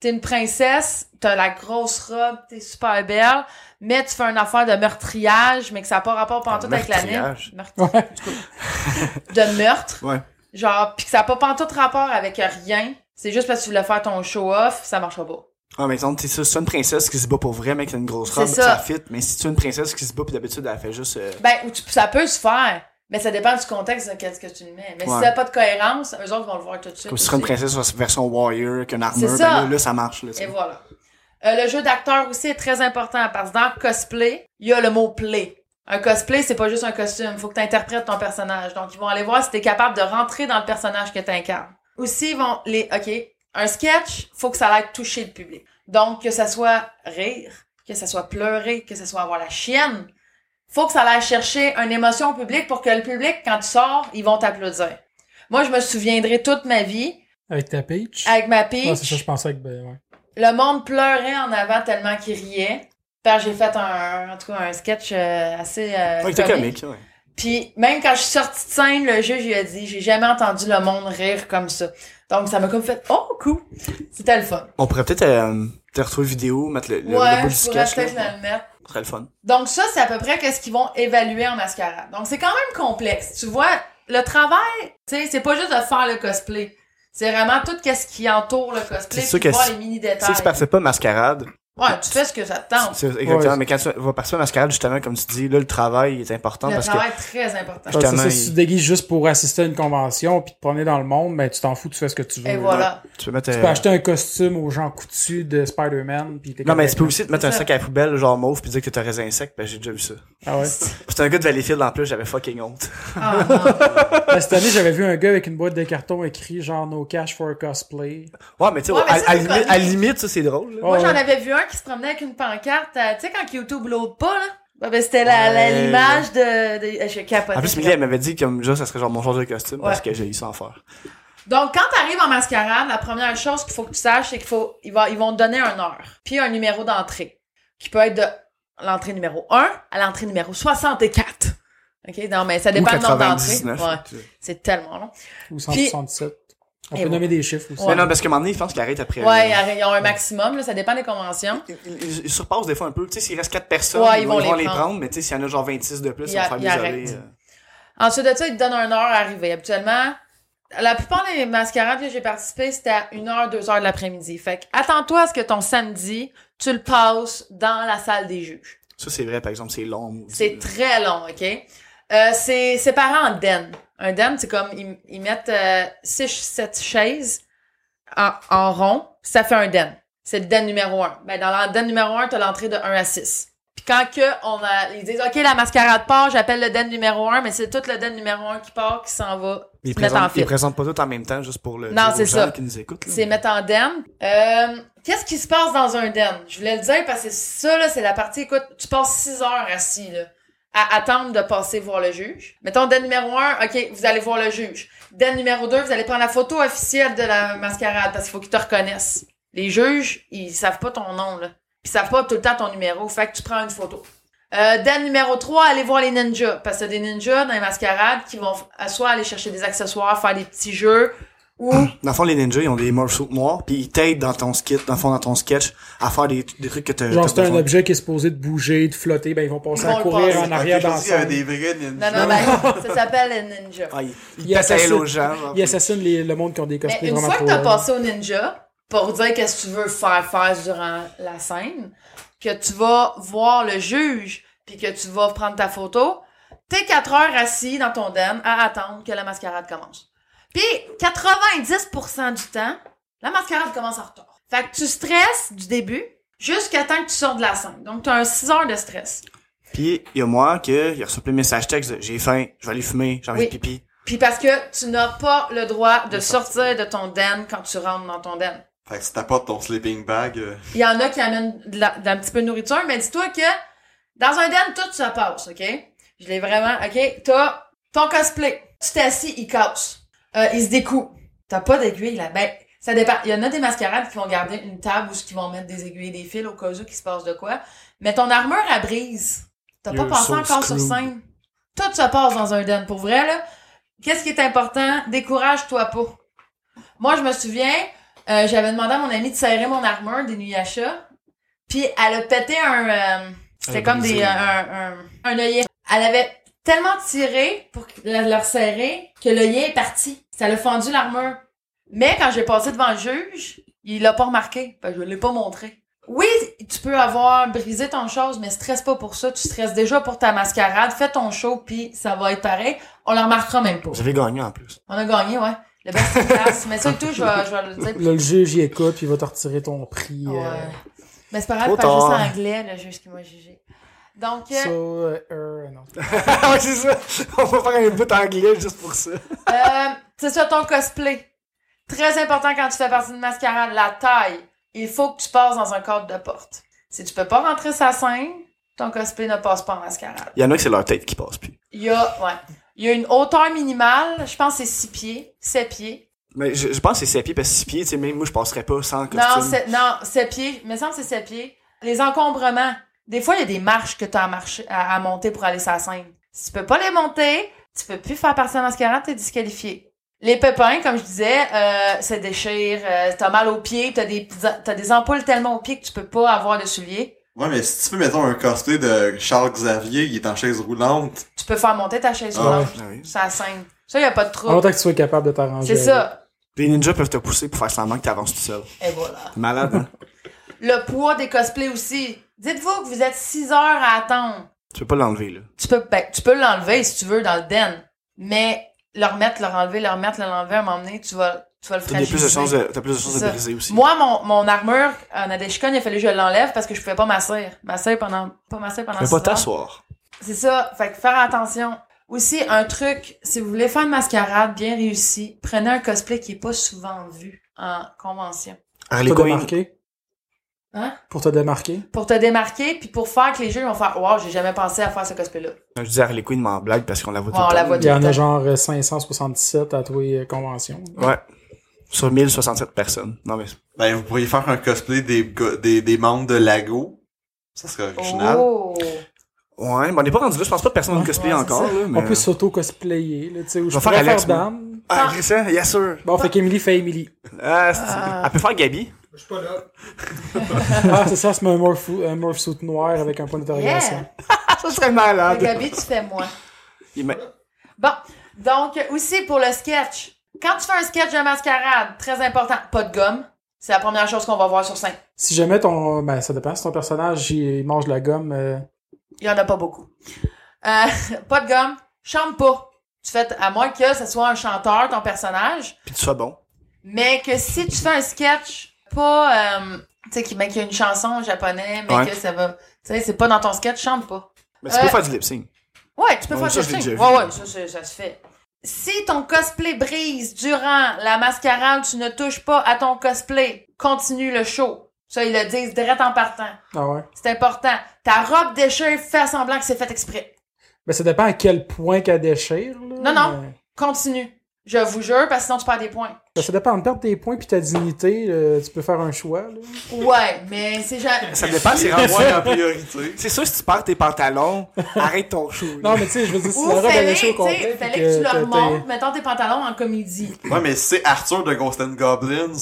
T'es une princesse, t'as la grosse robe, t'es super belle, mais tu fais une affaire de meurtriage, mais que ça n'a pas rapport pantoute avec l'anime. meurtriage? Meurtriage. Ouais. De meurtre. Ouais. Genre, pis que ça n'a pas pantoute rapport avec rien. C'est juste parce que tu voulais faire ton show-off, ça marchera pas. Ah, mais exemple, t'es ça, c'est une princesse qui se bat pour vrai, mec, a une grosse C'est robe, ça. ça. fit. Mais si tu es une princesse qui se bat, pis d'habitude, elle fait juste, euh, Ben, ou tu- ça peut se faire, mais ça dépend du contexte de qu'est-ce que tu le mets. Mais Ouais. si t'as pas de cohérence, eux autres vont le voir tout de suite. comme si tu une princesse version warrior, avec une armure, C'est ben ça. là, là, ça marche, là. Et voilà. Euh, le jeu d'acteur aussi est très important parce que dans cosplay, il y a le mot play. Un cosplay, c'est pas juste un costume. Faut que tu interprètes ton personnage. Donc, ils vont aller voir si t'es capable de rentrer dans le personnage que tu incarnes. Aussi, ils vont les, OK, un sketch, faut que ça aille toucher le public. Donc, que ça soit rire, que ça soit pleurer, que ça soit avoir la chienne, faut que ça aille chercher une émotion au public pour que le public, quand tu sors, ils vont t'applaudir. Moi, je me souviendrai toute ma vie Avec ta peach? avec ma peach. C'est ça, je pensais que, ben, ouais. Le monde pleurait en avant tellement qu'il riait. J'ai fait un, en tout cas, un sketch euh, assez euh, Ouais, comique. comique, ouais. Puis même quand je suis sortie de scène, le juge il a dit j'ai jamais entendu le monde rire comme ça. Donc ça m'a comme fait oh cool. C'était le fun. On pourrait peut-être euh, te retrouver vidéo, mettre le, le, le ouais, bout du sketch. peut-être le mettre. Serait le fun. Donc ça c'est à peu près qu'est-ce qu'ils vont évaluer en mascarade. Donc c'est quand même complexe. Tu vois, le travail, tu sais, c'est pas juste de faire le cosplay. C'est vraiment tout qu'est-ce qui entoure le cosplay, C'est sûr puis que voir si- les mini détails. que tu participes pas mascarade. Ouais, tu fais ce que ça te tente. C'est exactement. Ouais. Mais quand tu vas participer à mascarade, justement, comme tu dis, là, le travail est important Le parce que travail est très important. Justement, ça, il- si tu te déguises juste pour assister à une convention puis te promener dans le monde, ben tu t'en fous, tu fais ce que tu veux. Et voilà. tu peux mettre. Tu euh, peux acheter un costume aux gens coutus de Spider-Man puis t'es Non, mais tu peux aussi te mettre un sac à la poubelle, genre mauve, puis dire que t'es un raisin sec, ben j'ai déjà vu ça. Ah ouais? C'était un gars de Valleyfield en plus, j'avais fucking honte. Ah, non. Ben, cette année, j'avais vu un gars avec une boîte de carton écrit genre no cash for cosplay. Ouais, mais tu sais, Ouais, à, à limite, connu. à limite, ça c'est drôle. Moi, j'en avais vu un qui se promenait avec une pancarte, euh, tu sais, quand YouTube load pas, là? Ben, ben, c'était la, la- Ouais. l'image de, de, je capotais. En plus, Millie, elle m'avait dit comme déjà, ça serait genre mon genre de costume parce que j'ai eu ça en faire. Donc, quand t'arrives en mascarade, la première chose qu'il faut que tu saches, c'est qu'il faut, ils vont, ils vont te donner un heure. Puis un numéro d'entrée. Qui peut être de l'entrée numéro 1 à l'entrée numéro 64. OK? Non, mais ça dépend du nombre d'entrées. 99. Ouais. tu sais. C'est tellement long. Ou Puis- 177. On Et peut nommer des chiffres aussi. Mais non, parce qu'à un moment donné, je pense qu'il arrête après. Ouais, euh, ils ont un maximum, là. Ça dépend des conventions. Ils, ils- ils surpassent des fois un peu. Tu sais, s'il reste 4 personnes, Ouais, ils, ils vont, les prendre. prendre, mais tu sais, s'il y en a genre 26 de plus, Ils vont faire arrêtent. euh. Ensuite de ça, ils te donnent une heure à arriver. Habituellement, la plupart des mascarades que j'ai participé, c'était à 1 heure, 2 heures de l'après-midi. Fait que, attends-toi à ce que ton samedi, tu le passes dans la salle des juges. Ça, c'est vrai, par exemple, c'est long. C'est très long, OK? Euh, c'est séparé en den. Un den, c'est comme, ils, ils mettent 6, 7 chaises en, en rond, ça fait un den. C'est le den numéro 1. Ben, dans le den numéro 1, t'as l'entrée de 1 à 6. Puis quand que on a, ils disent, OK, la mascarade part, j'appelle le den numéro 1, mais c'est tout le den numéro 1 qui part, qui s'en va Ils se mettre en présentent, ils présentent pas tout en même temps, juste pour le Non, c'est ça. qui nous c'est mettre en den. Euh, Qu'est-ce qui se passe dans un den? Je voulais le dire parce que ça, là, c'est la partie, écoute, tu passes 6 heures assis, là, à attendre de passer voir le juge. Mettons, den numéro 1, OK, vous allez voir le juge. Den numéro 2, vous allez prendre la photo officielle de la mascarade parce qu'il faut qu'ils te reconnaissent. Les juges, ils savent pas ton nom, là. Ils savent pas tout le temps ton numéro. Fait que tu prends une photo. Euh, numéro 3, allez voir les ninjas. Parce a des ninjas dans les mascarades qui vont soit aller chercher des accessoires, faire des petits jeux, ou Dans le fond, les ninjas, ils ont des morceaux noirs, puis ils t'aident dans ton skit, dans le fond, dans ton sketch, à faire des, des trucs que t'as... Genre, c'est un objet qui est supposé de bouger, de flotter, ben ils vont passer Ils vont à courir passer. en arrière dans la des vrais ninjas. Non, non, ben, ça s'appelle le ninja. Ah, ils à elle assassinent- aux gens. genre. Ils assassinent les- le monde qui ont des Mais cosplays une vraiment fois que t'as passé au ninja, pour dire qu'est-ce que tu veux faire faire durant la scène, que tu vas voir le juge, puis que tu vas prendre ta photo, t'es 4 heures assis dans ton den à attendre que la mascarade commence. Puis 90% du temps, la mascarade commence en retard. Fait que tu stresses du début jusqu'à temps que tu sors de la scène. Donc t'as un 6 heures de stress. Puis, il y a moi, que, il a reçu plein de messages textes j'ai faim, je vais aller fumer, j'ai envie Oui. de pipi. Puis parce que tu n'as pas le droit de sortir de ton den quand tu rentres dans ton den. Fait que si t'apportes ton sleeping bag, euh, Il y en a qui amènent de la- d'un petit peu de nourriture, mais dis-toi que dans un den, tout ça passe, OK? Je l'ai vraiment, OK? T'as ton cosplay. Tu t'es assis, il casse. Euh, il se découpe. T'as pas d'aiguille, là. Ben, ça dépend. Il y en a des mascarades qui vont garder une table où ils vont mettre des aiguilles et des fils au cas où qu'il se passe de quoi. Mais ton armure, elle brise. T'as pas passé so encore sur scène. Tout se passe dans un den. Pour vrai, là, qu'est-ce qui est important? Décourage-toi pas. Moi, je me souviens, euh, j'avais demandé à mon amie de serrer mon armure d'Inuyasha, puis elle a pété un... euh, c'était comme des... euh, un, un, un œillet. Elle avait tellement tiré pour le resserrer que l'œillet est parti. Ça l'a fendu l'armure. Mais quand j'ai passé devant le juge, il l'a pas remarqué. Ben, je l'ai pas montré. Oui, tu peux avoir brisé ton chose, mais stresse pas pour ça. Tu stresses déjà pour ta mascarade. Fais ton show, puis ça va être pareil. On le remarquera même pas. Vous avez gagné, en plus. On a gagné, ouais. Le best class. mais ça et tout, je vais, je vais le dire. Là, le juge, il écoute, puis il va te retirer ton prix. Ouais. euh, Mais c'est pas grave, pas juste en anglais, le juge qui m'a jugé. Donc, euh, Ça, euh, euh, non. ouais, c'est ça. On va faire un bout anglais juste pour ça. euh, c'est ça ton cosplay. Très important quand tu fais partie d'une mascarade, la taille. Il faut que tu passes dans un cadre de porte. Si tu peux pas rentrer sa scène, ton cosplay ne passe pas en mascarade. Il y en a que c'est leur tête qui passe plus. Il y a, ouais. Il y a une hauteur minimale, je pense que c'est 6 pieds, 7 pieds. Mais je, je pense que c'est 7 pieds, parce que 6 pieds, tu sais, même moi, je passerais pas sans costume. Non, c'est, non, sept pieds. Il me semble que c'est sept pieds. Les encombrements. Des fois, il y a des marches que tu as à, marcher, à, à monter pour aller sur la scène. Si tu peux pas les monter, tu peux plus faire partie de la mascarade, t'es disqualifié. Les pépins, comme je disais, euh, ça déchire, euh, t'as mal aux pieds, t'as des, t'as des ampoules tellement aux pieds que tu peux pas avoir de souliers. Ouais, mais si tu peux, mettons, un cosplay de Charles Xavier, il est en chaise roulante. Tu peux faire monter ta chaise Ah roulante Ah oui. sur la scène. Ça, y a pas de En trouble. longtemps que tu sois capable de t'arranger. C'est ça. Les ninjas peuvent te pousser pour faire semblant que t'avances tout seul. Et voilà. Malade, hein? Le poids des cosplays aussi. Dites-vous que vous êtes 6 heures à attendre. tu peux pas l'enlever, là. tu peux ben, tu peux l'enlever si tu veux dans le den mais le remettre le renlever le remettre le renlever à un moment donné tu vas tu vas le T'as des plus de fragiliser chances de, t'as plus de chances de briser aussi. moi mon, mon armure en Adeshikon il a fallu que je l'enlève parce que je pouvais pas m'asseoir m'asseoir pendant pas m'asseoir pendant Mais six pas t'asseoir. c'est ça fait que faire attention aussi un truc si vous voulez faire une mascarade bien réussie prenez un cosplay qui est pas souvent vu en convention Harley Quinn. Hein? Pour te démarquer? pour te démarquer puis pour faire que les jeux ils vont faire wow j'ai jamais pensé à faire ce cosplay là Je dis Harley Quinn, mais en blague parce qu'on la voit Ouais, tout on le temps. Il y en a genre euh, 577 à tous les conventions. Ouais. Sur 1067 personnes. Non, mais Ben, vous pourriez faire un cosplay des, des, des membres de Lago. Ça serait original. oh Ouais, mais on n'est pas rendu là. Je pense pas que personne ne Ouais, cosplay ouais, encore, là. Mais... On peut s'auto-cosplayer, là, tu sais, où je va faire. Dan. Ah, Christian, yes sir. Bon, fait qu'Emily fait Emily. Ah, c'est- Ah. Elle peut faire Gabi. Je suis pas là. ah, c'est ça, c'est un morph, un morph suit noir avec un point d'interrogation. Yeah. Ah, ça serait malade. Gabi, tu fais moi. Il m'a- Bon, donc aussi pour le sketch. Quand tu fais un sketch de mascarade, très important, pas de gomme. C'est la première chose qu'on va voir sur scène. Si jamais ton, ben, ça dépend, si ton personnage, il, il mange de la gomme, euh, Il y en a pas beaucoup. Euh, pas de gomme, chante pas. Tu fais, à moins que ce soit un chanteur, ton personnage, Puis tu sois bon. mais que si tu fais un sketch, pas, euh, tu sais, qui, mais qu'il y a une chanson en japonais, mais Ouais. que ça va, tu sais, c'est pas dans ton sketch, chante pas. Mais tu Euh, peux faire du lip sync. Ouais, tu peux faire du déjà vu. Ouais, ouais, ça, ça, ça se fait. Si ton cosplay brise durant la mascarade, tu ne touches pas à ton cosplay, continue le show. Ça, ils le disent direct en partant. ah ouais. C'est important. Ta robe déchire, fais semblant que c'est fait exprès. Ben, ça dépend à quel point qu'elle déchire, là. Non, non. mais- Continue. Je vous jure, parce que sinon tu perds des points. Ça dépend de perdre tes points puis ta dignité, euh, tu peux faire un choix, là. Ouais, mais c'est jamais... Ça dépend, c'est Ouais, rendu. en priorité. C'est sûr, si tu perds tes pantalons, arrête ton show. Non, mais tu sais, je veux dire, si Ou la robe elle complet, sais, puis fallait que tu leur montres, mettons tes pantalons en comédie. Ouais, mais si c'est Arthur de Ghost and Goblins,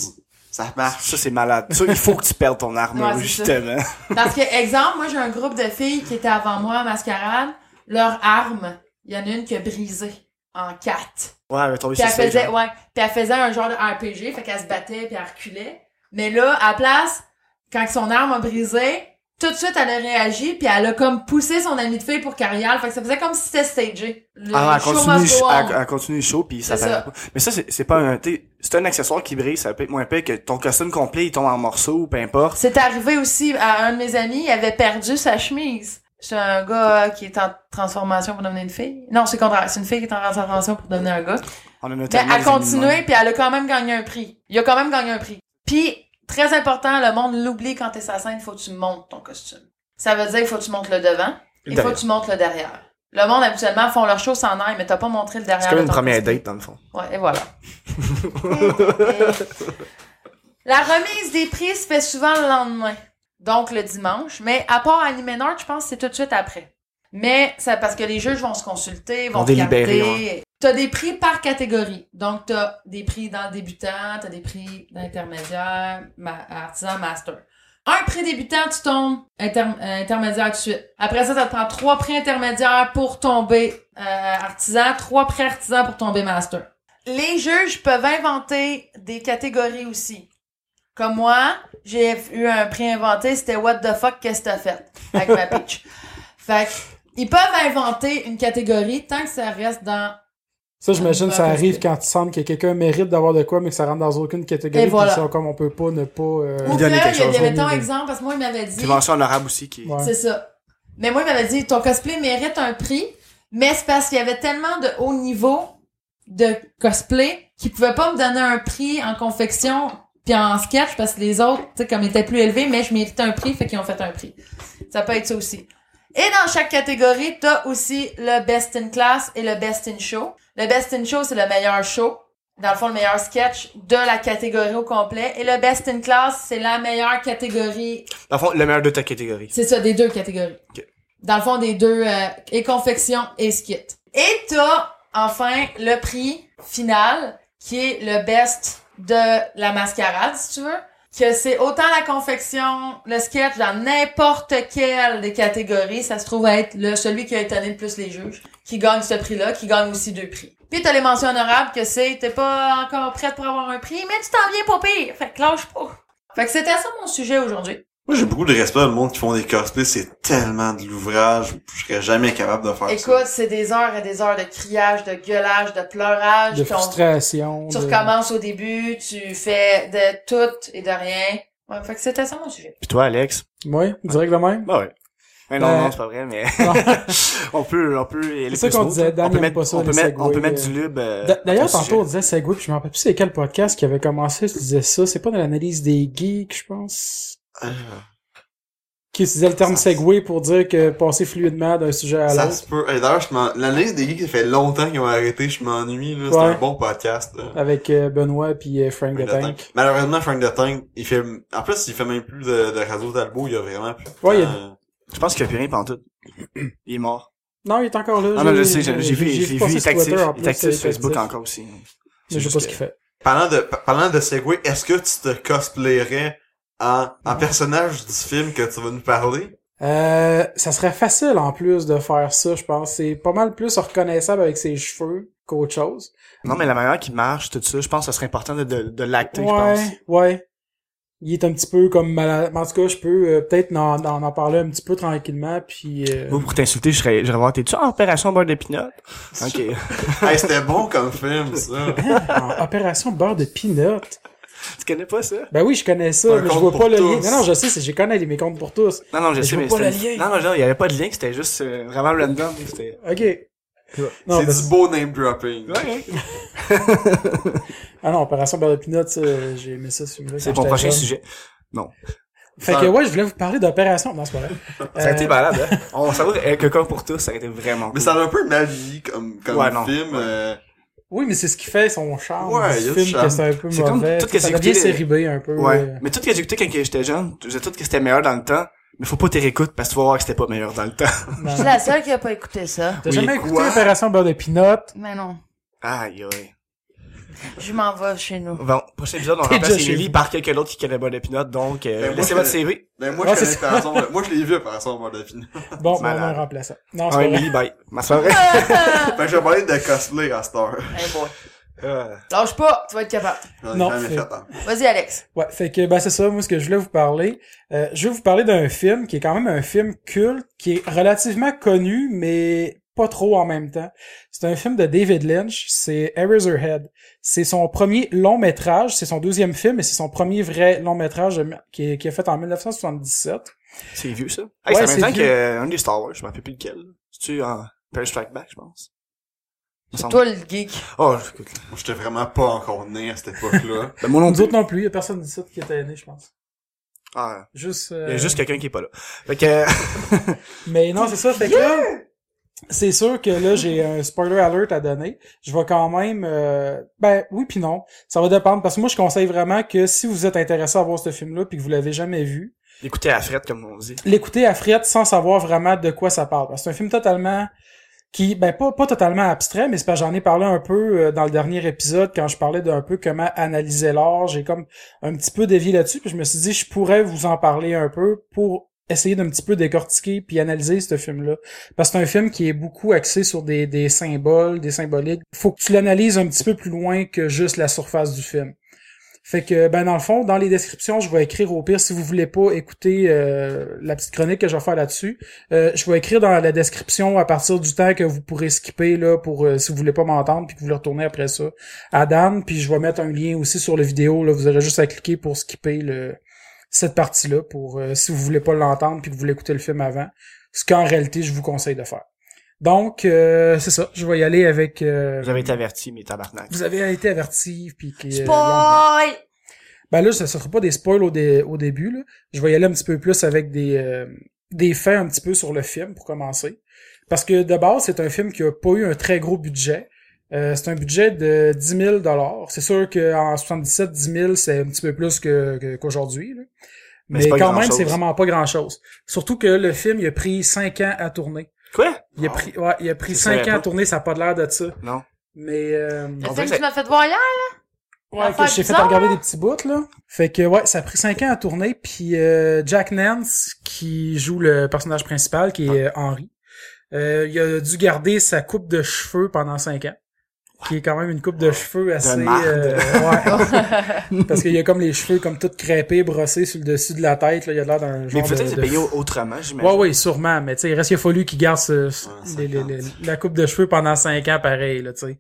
ça marche. Ça, c'est malade. Ça, il faut que tu perdes ton armure, Ouais, justement. Parce que, exemple, moi, j'ai un groupe de filles qui étaient avant moi à mascarade. Leur arme, il y en a une qui a brisé en quatre. Ouais, elle tomber Puis sur elle stage. faisait, hein. ouais, puis elle faisait un genre de RPG, fait qu'elle se battait puis elle reculait. Mais là, à la place, quand son arme a brisé, tout de suite, elle a réagi puis elle a comme poussé son ami de fille pour aille. Fait que ça faisait comme si c'était stagé. Le Ah, elle show continue, elle, elle continue show, puis ça pas. Mais ça, c'est pas un, c'est un accessoire qui brise, ça peut être moins pire que ton costume complet, il tombe en morceaux, peu importe. C'est arrivé aussi à un de mes amis, il avait perdu sa chemise. C'est un gars euh, qui est en transformation pour devenir une fille. Non, c'est le contraire. C'est une fille qui est en transformation pour devenir un gars. On en a Mais elle a continué, puis elle a quand même gagné un prix. Il a quand même gagné un prix. Puis, très important, le monde l'oublie quand t'es sur la scène, il faut que tu montes ton costume. Ça veut dire il faut que tu montes le devant, il faut que tu montes le derrière. Le monde, habituellement, font leur show sans air, mais t'as pas montré le derrière C'est comme une première costume. date, dans le fond. Ouais, et voilà. La remise des prix se fait souvent le lendemain, donc le dimanche. Mais à part Anime Nord, je pense que c'est tout de suite après. Mais c'est parce que les juges vont se consulter, vont délibérer. T'as des prix par catégorie. Donc, t'as des prix dans le débutant, t'as des prix d'intermédiaire, ma- artisan, master. Un prix débutant, tu tombes inter- euh, intermédiaire tout de suite. Après ça, ça te prend trois prix intermédiaires pour tomber euh, artisan, trois prix artisan pour tomber master. Les juges peuvent inventer des catégories aussi. Comme moi, j'ai eu un prix inventé, c'était What the fuck, qu'est-ce que t'as fait? Avec ma pitch. Fait que, ils peuvent inventer une catégorie tant que ça reste dans Ça, j'imagine, Ouais, ça arrive quand tu sens que quelqu'un mérite d'avoir de quoi, mais que ça rentre dans aucune catégorie. Et voilà. puis ça, comme on peut pas ne pas. euh, Ou que, il y a chose, des, mettons oui, oui. exemple, parce que moi, il m'avait dit, Puis mention honorable aussi qui. ouais. c'est ça. Mais moi, il m'avait dit, ton cosplay mérite un prix, mais c'est parce qu'il y avait tellement de haut niveau de cosplay qu'ils pouvaient pas me donner un prix en confection puis en sketch parce que les autres, tu sais, comme ils étaient plus élevés, mais je méritais un prix, fait qu'ils ont fait un prix. Ça peut être ça aussi. Et dans chaque catégorie, t'as aussi le Best in Class et le Best in Show. Le Best in Show, c'est le meilleur show. dans le fond, le meilleur sketch de la catégorie au complet. Et le Best in Class, c'est la meilleure catégorie. Dans le fond, le meilleur de ta catégorie. C'est ça, des deux catégories. Dans le fond, des deux, euh, et confection et skit. Et t'as, enfin, le prix final, qui est le Best de la mascarade, si tu veux. Que c'est autant la confection, le sketch, dans n'importe quelle des catégories, ça se trouve être le, celui qui a étonné le plus les juges, qui gagne ce prix-là, qui gagne aussi deux prix. Puis t'as les mentions honorables que c'est, t'es pas encore prête pour avoir un prix, mais tu t'en viens pas pire. Fait que lâche pas. Fait que c'était ça mon sujet aujourd'hui. Moi, j'ai beaucoup de respect le monde qui font des cosplays. C'est tellement de l'ouvrage. Je serais jamais capable de faire ça. Écoute, c'est des heures et des heures de criage, de gueulage, de pleurage. De frustration. Tu de- recommences au début, tu fais de tout et de rien. Ouais, fait que c'était ça mon sujet. Puis toi, Alex? Ouais, direct de même. Bah ouais. Mais non, Euh, non, c'est pas vrai, mais on peut, on peut. C'est ça qu'on disait. Dan on peut mettre, pas ça, on peut mettre, on peut segways, mettre euh. du lube. euh, D'a- D'ailleurs, tantôt, on disait Segway, puis je me rappelle plus c'est quel podcast qui avait commencé, tu disais ça. C'est pas dans l'analyse des geeks, je pense. Qui utilisait le terme Ça- Segway pour dire que passer fluidement d'un sujet à ça l'autre. se peut. Et D'ailleurs, je m'en- l'analyse des geeks, ça fait longtemps qu'ils ont arrêté. Je m'ennuie, là. C'est Ouais. un bon podcast. là. Avec euh, Benoît puis euh, Frank Frank Detank. Detank. Malheureusement, Frank Detank, il fait, en plus, il fait même plus de, de Radio Talbot, il a vraiment plus de Ouais, il y a-. Je pense qu'il y a plus rien pantoute. Il est mort. Non, il est encore là. Ah non, je sais, j'ai vu, j'ai vu, il est sur actif, il est actif sur Facebook actif. encore aussi. Mais je sais juste pas ce qu'il fait. Parlant de, pa- parlant de Segway, est-ce que tu te cosplayerais en, en personnage du film que tu vas nous parler? Euh, ça serait facile en plus de faire ça, je pense. C'est pas mal plus reconnaissable avec ses cheveux qu'autre chose. Non, mais la manière qui marche, tout ça, je pense que ce serait important de, de, de l'acter, je Ouais, pense. ouais. Il est un petit peu comme malade. En tout cas, je peux euh, peut-être en, en, en parler un petit peu tranquillement, puis... euh, Moi, pour t'insulter, je serais, j'aurais voir, t'es-tu en opération beurre de pinot? Ok. hey, c'était bon comme film, ça. en opération beurre de peanut? Tu connais pas ça? Ben oui, je connais ça, mais je vois pas le tous. lien. Non, non, je sais, c'est, je connais les mes comptes pour tous. Non, non, je Mais sais, je mais vois pas le lien. Non, non, non, il y avait pas de lien, c'était juste euh, vraiment random. Ok. Non, c'est ben- du beau name dropping. Ouais. Ah non, opération beurre de peanut, ça, j'ai aimé ça. C'est mon prochain jeune. sujet. Fait Ça- que ouais, je voulais vous parler d'opération. Non, c'est pas vrai. Ça a été Euh, malade, hein? On s'avoue, euh, quelqu'un pour tous, ça a été vraiment Mais ça a un peu mal vieilli comme, comme Ouais, non. film. Oui, mais c'est ce qui fait son charme Ouais, du il y a film, du charme. que c'est un peu C'est comme mauvais. tout ce que ça devient écouté, série B un peu. Ouais. euh. Mais tout ce que j'ai écouté quand j'étais jeune, je disais tout que c'était meilleur dans le temps, mais faut pas t'y réécouter parce que tu vas voir que c'était pas meilleur dans le temps. Je suis la seule qui a pas écouté ça. T'as Oui, jamais écouté quoi? Opération beurre de peanut? Mais non. Aïe, aïe. Je m'en vais chez nous. Bon, prochain épisode, on remplace Émilie par quelqu'un d'autre qui connaît de pinot, donc, euh, Ben, moi, laissez je- votre CV. Ben, moi, je connais moi, je l'ai vu, Opération Beurre de Pinot. Bon, ben, on remplace ça. Non, c'est Ah. Émilie, bye. Ma soirée. Que je vais parler de cosplay à cette heure. Hey boy. Euh, Lâche pas, tu vas être capable. Non, hein. Vas-y, Alex. Ouais, fait que ben c'est ça, moi ce que je voulais vous parler. Euh, je vais vous parler d'un film qui est quand même un film culte, qui est relativement connu, mais pas trop en même temps. C'est un film de David Lynch, c'est Eraserhead. C'est son premier long métrage, c'est son deuxième film, et c'est son premier vrai long métrage qui est, qui est fait en 1977. c'est vieux, ça. Hey, Ouais, c'est même temps vieux. qu'un des Star Wars, je m'en rappelle plus lequel. C'est-tu en Empire Strike Back, je pense? C'est toi le geek. Oh, écoute. Moi, j'étais vraiment pas encore né à cette époque-là. Ben, moi non Nous plus. autres non plus, y a personne d'ici qui était né, je pense. Ah, Juste, il euh, y a juste quelqu'un qui est pas là. Fait que, Mais non, c'est ça. Fait que là, c'est sûr que là, j'ai un spoiler alert à donner. Je vais quand même... euh, ben oui puis non. Ça va dépendre. Parce que moi, je conseille vraiment que si vous êtes intéressé à voir ce film-là puis que vous l'avez jamais vu, écoutez à Fred, comme on dit. l'écoutez à frette sans savoir vraiment de quoi ça parle. Parce que c'est un film totalement... qui ben pas pas totalement abstrait mais c'est parce que j'en ai parlé un peu euh, dans le dernier épisode quand je parlais d'un peu comment analyser l'art j'ai comme un petit peu dévié là-dessus puis je me suis dit je pourrais vous en parler un peu pour essayer d'un petit peu décortiquer puis analyser ce film-là. Parce que c'est un film qui est beaucoup axé sur des, des symboles, des symboliques. Faut que tu l'analyses un petit peu plus loin que juste la surface du film. Fait que, ben dans le fond, dans les descriptions, je vais écrire au pire, si vous voulez pas écouter euh, la petite chronique que je vais faire là-dessus, euh, je vais écrire dans la description à partir du temps que vous pourrez skipper là pour euh, si vous voulez pas m'entendre puis que vous voulez retourner après ça à Dan, puis je vais mettre un lien aussi sur le vidéo là, vous aurez juste à cliquer pour skipper le cette partie-là pour euh, si vous voulez pas l'entendre puis que vous voulez écouter le film avant, ce qu'en réalité je vous conseille de faire. Donc euh, c'est ça, je vais y aller avec euh, Vous avez été avertis, mes tabarnak. vous avez été averti puis que euh, Spoil! ben là, ça sera pas des spoils au, dé- au début. Là. Je vais y aller un petit peu plus avec des, euh, des faits un petit peu sur le film pour commencer. Parce que de base, c'est un film qui a pas eu un très gros budget. Euh, c'est un budget de 10 000 C'est sûr qu'en 77, 10 000, c'est un petit peu plus que, que- qu'aujourd'hui. là. Mais Mais, quand même, c'est vraiment pas grand-chose. Surtout que le film, il a pris 5 ans à tourner. Quoi? Il a pris, ouais, il a pris Je 5 savais ans à tourner, ça a pas de l'air de ça. Non. Mais, euh, Le film que que tu m'as fait voir hier? ouais, L'affaire que j'ai fait bizarre, regarder là? des petits bouts, là. Fait que, ouais, ça a pris 5 ans à tourner, puis euh, Jack Nance, qui joue le personnage principal, qui est euh, Henry, euh, il a dû garder sa coupe de cheveux pendant 5 ans. Qui est quand même une coupe de cheveux assez... euh, ouais. Parce qu'il y a comme les cheveux comme tout crêpés, brossés sur le dessus de la tête, là. Il y a l'air d'un genre Mais peut-être de- payé autrement, j'imagine. Ouais, ouais, sûrement, mais tu sais, il reste qu'il a fallu qu'il garde ce- les- les- 50. les- la coupe de cheveux pendant cinq ans, pareil, là, tu sais.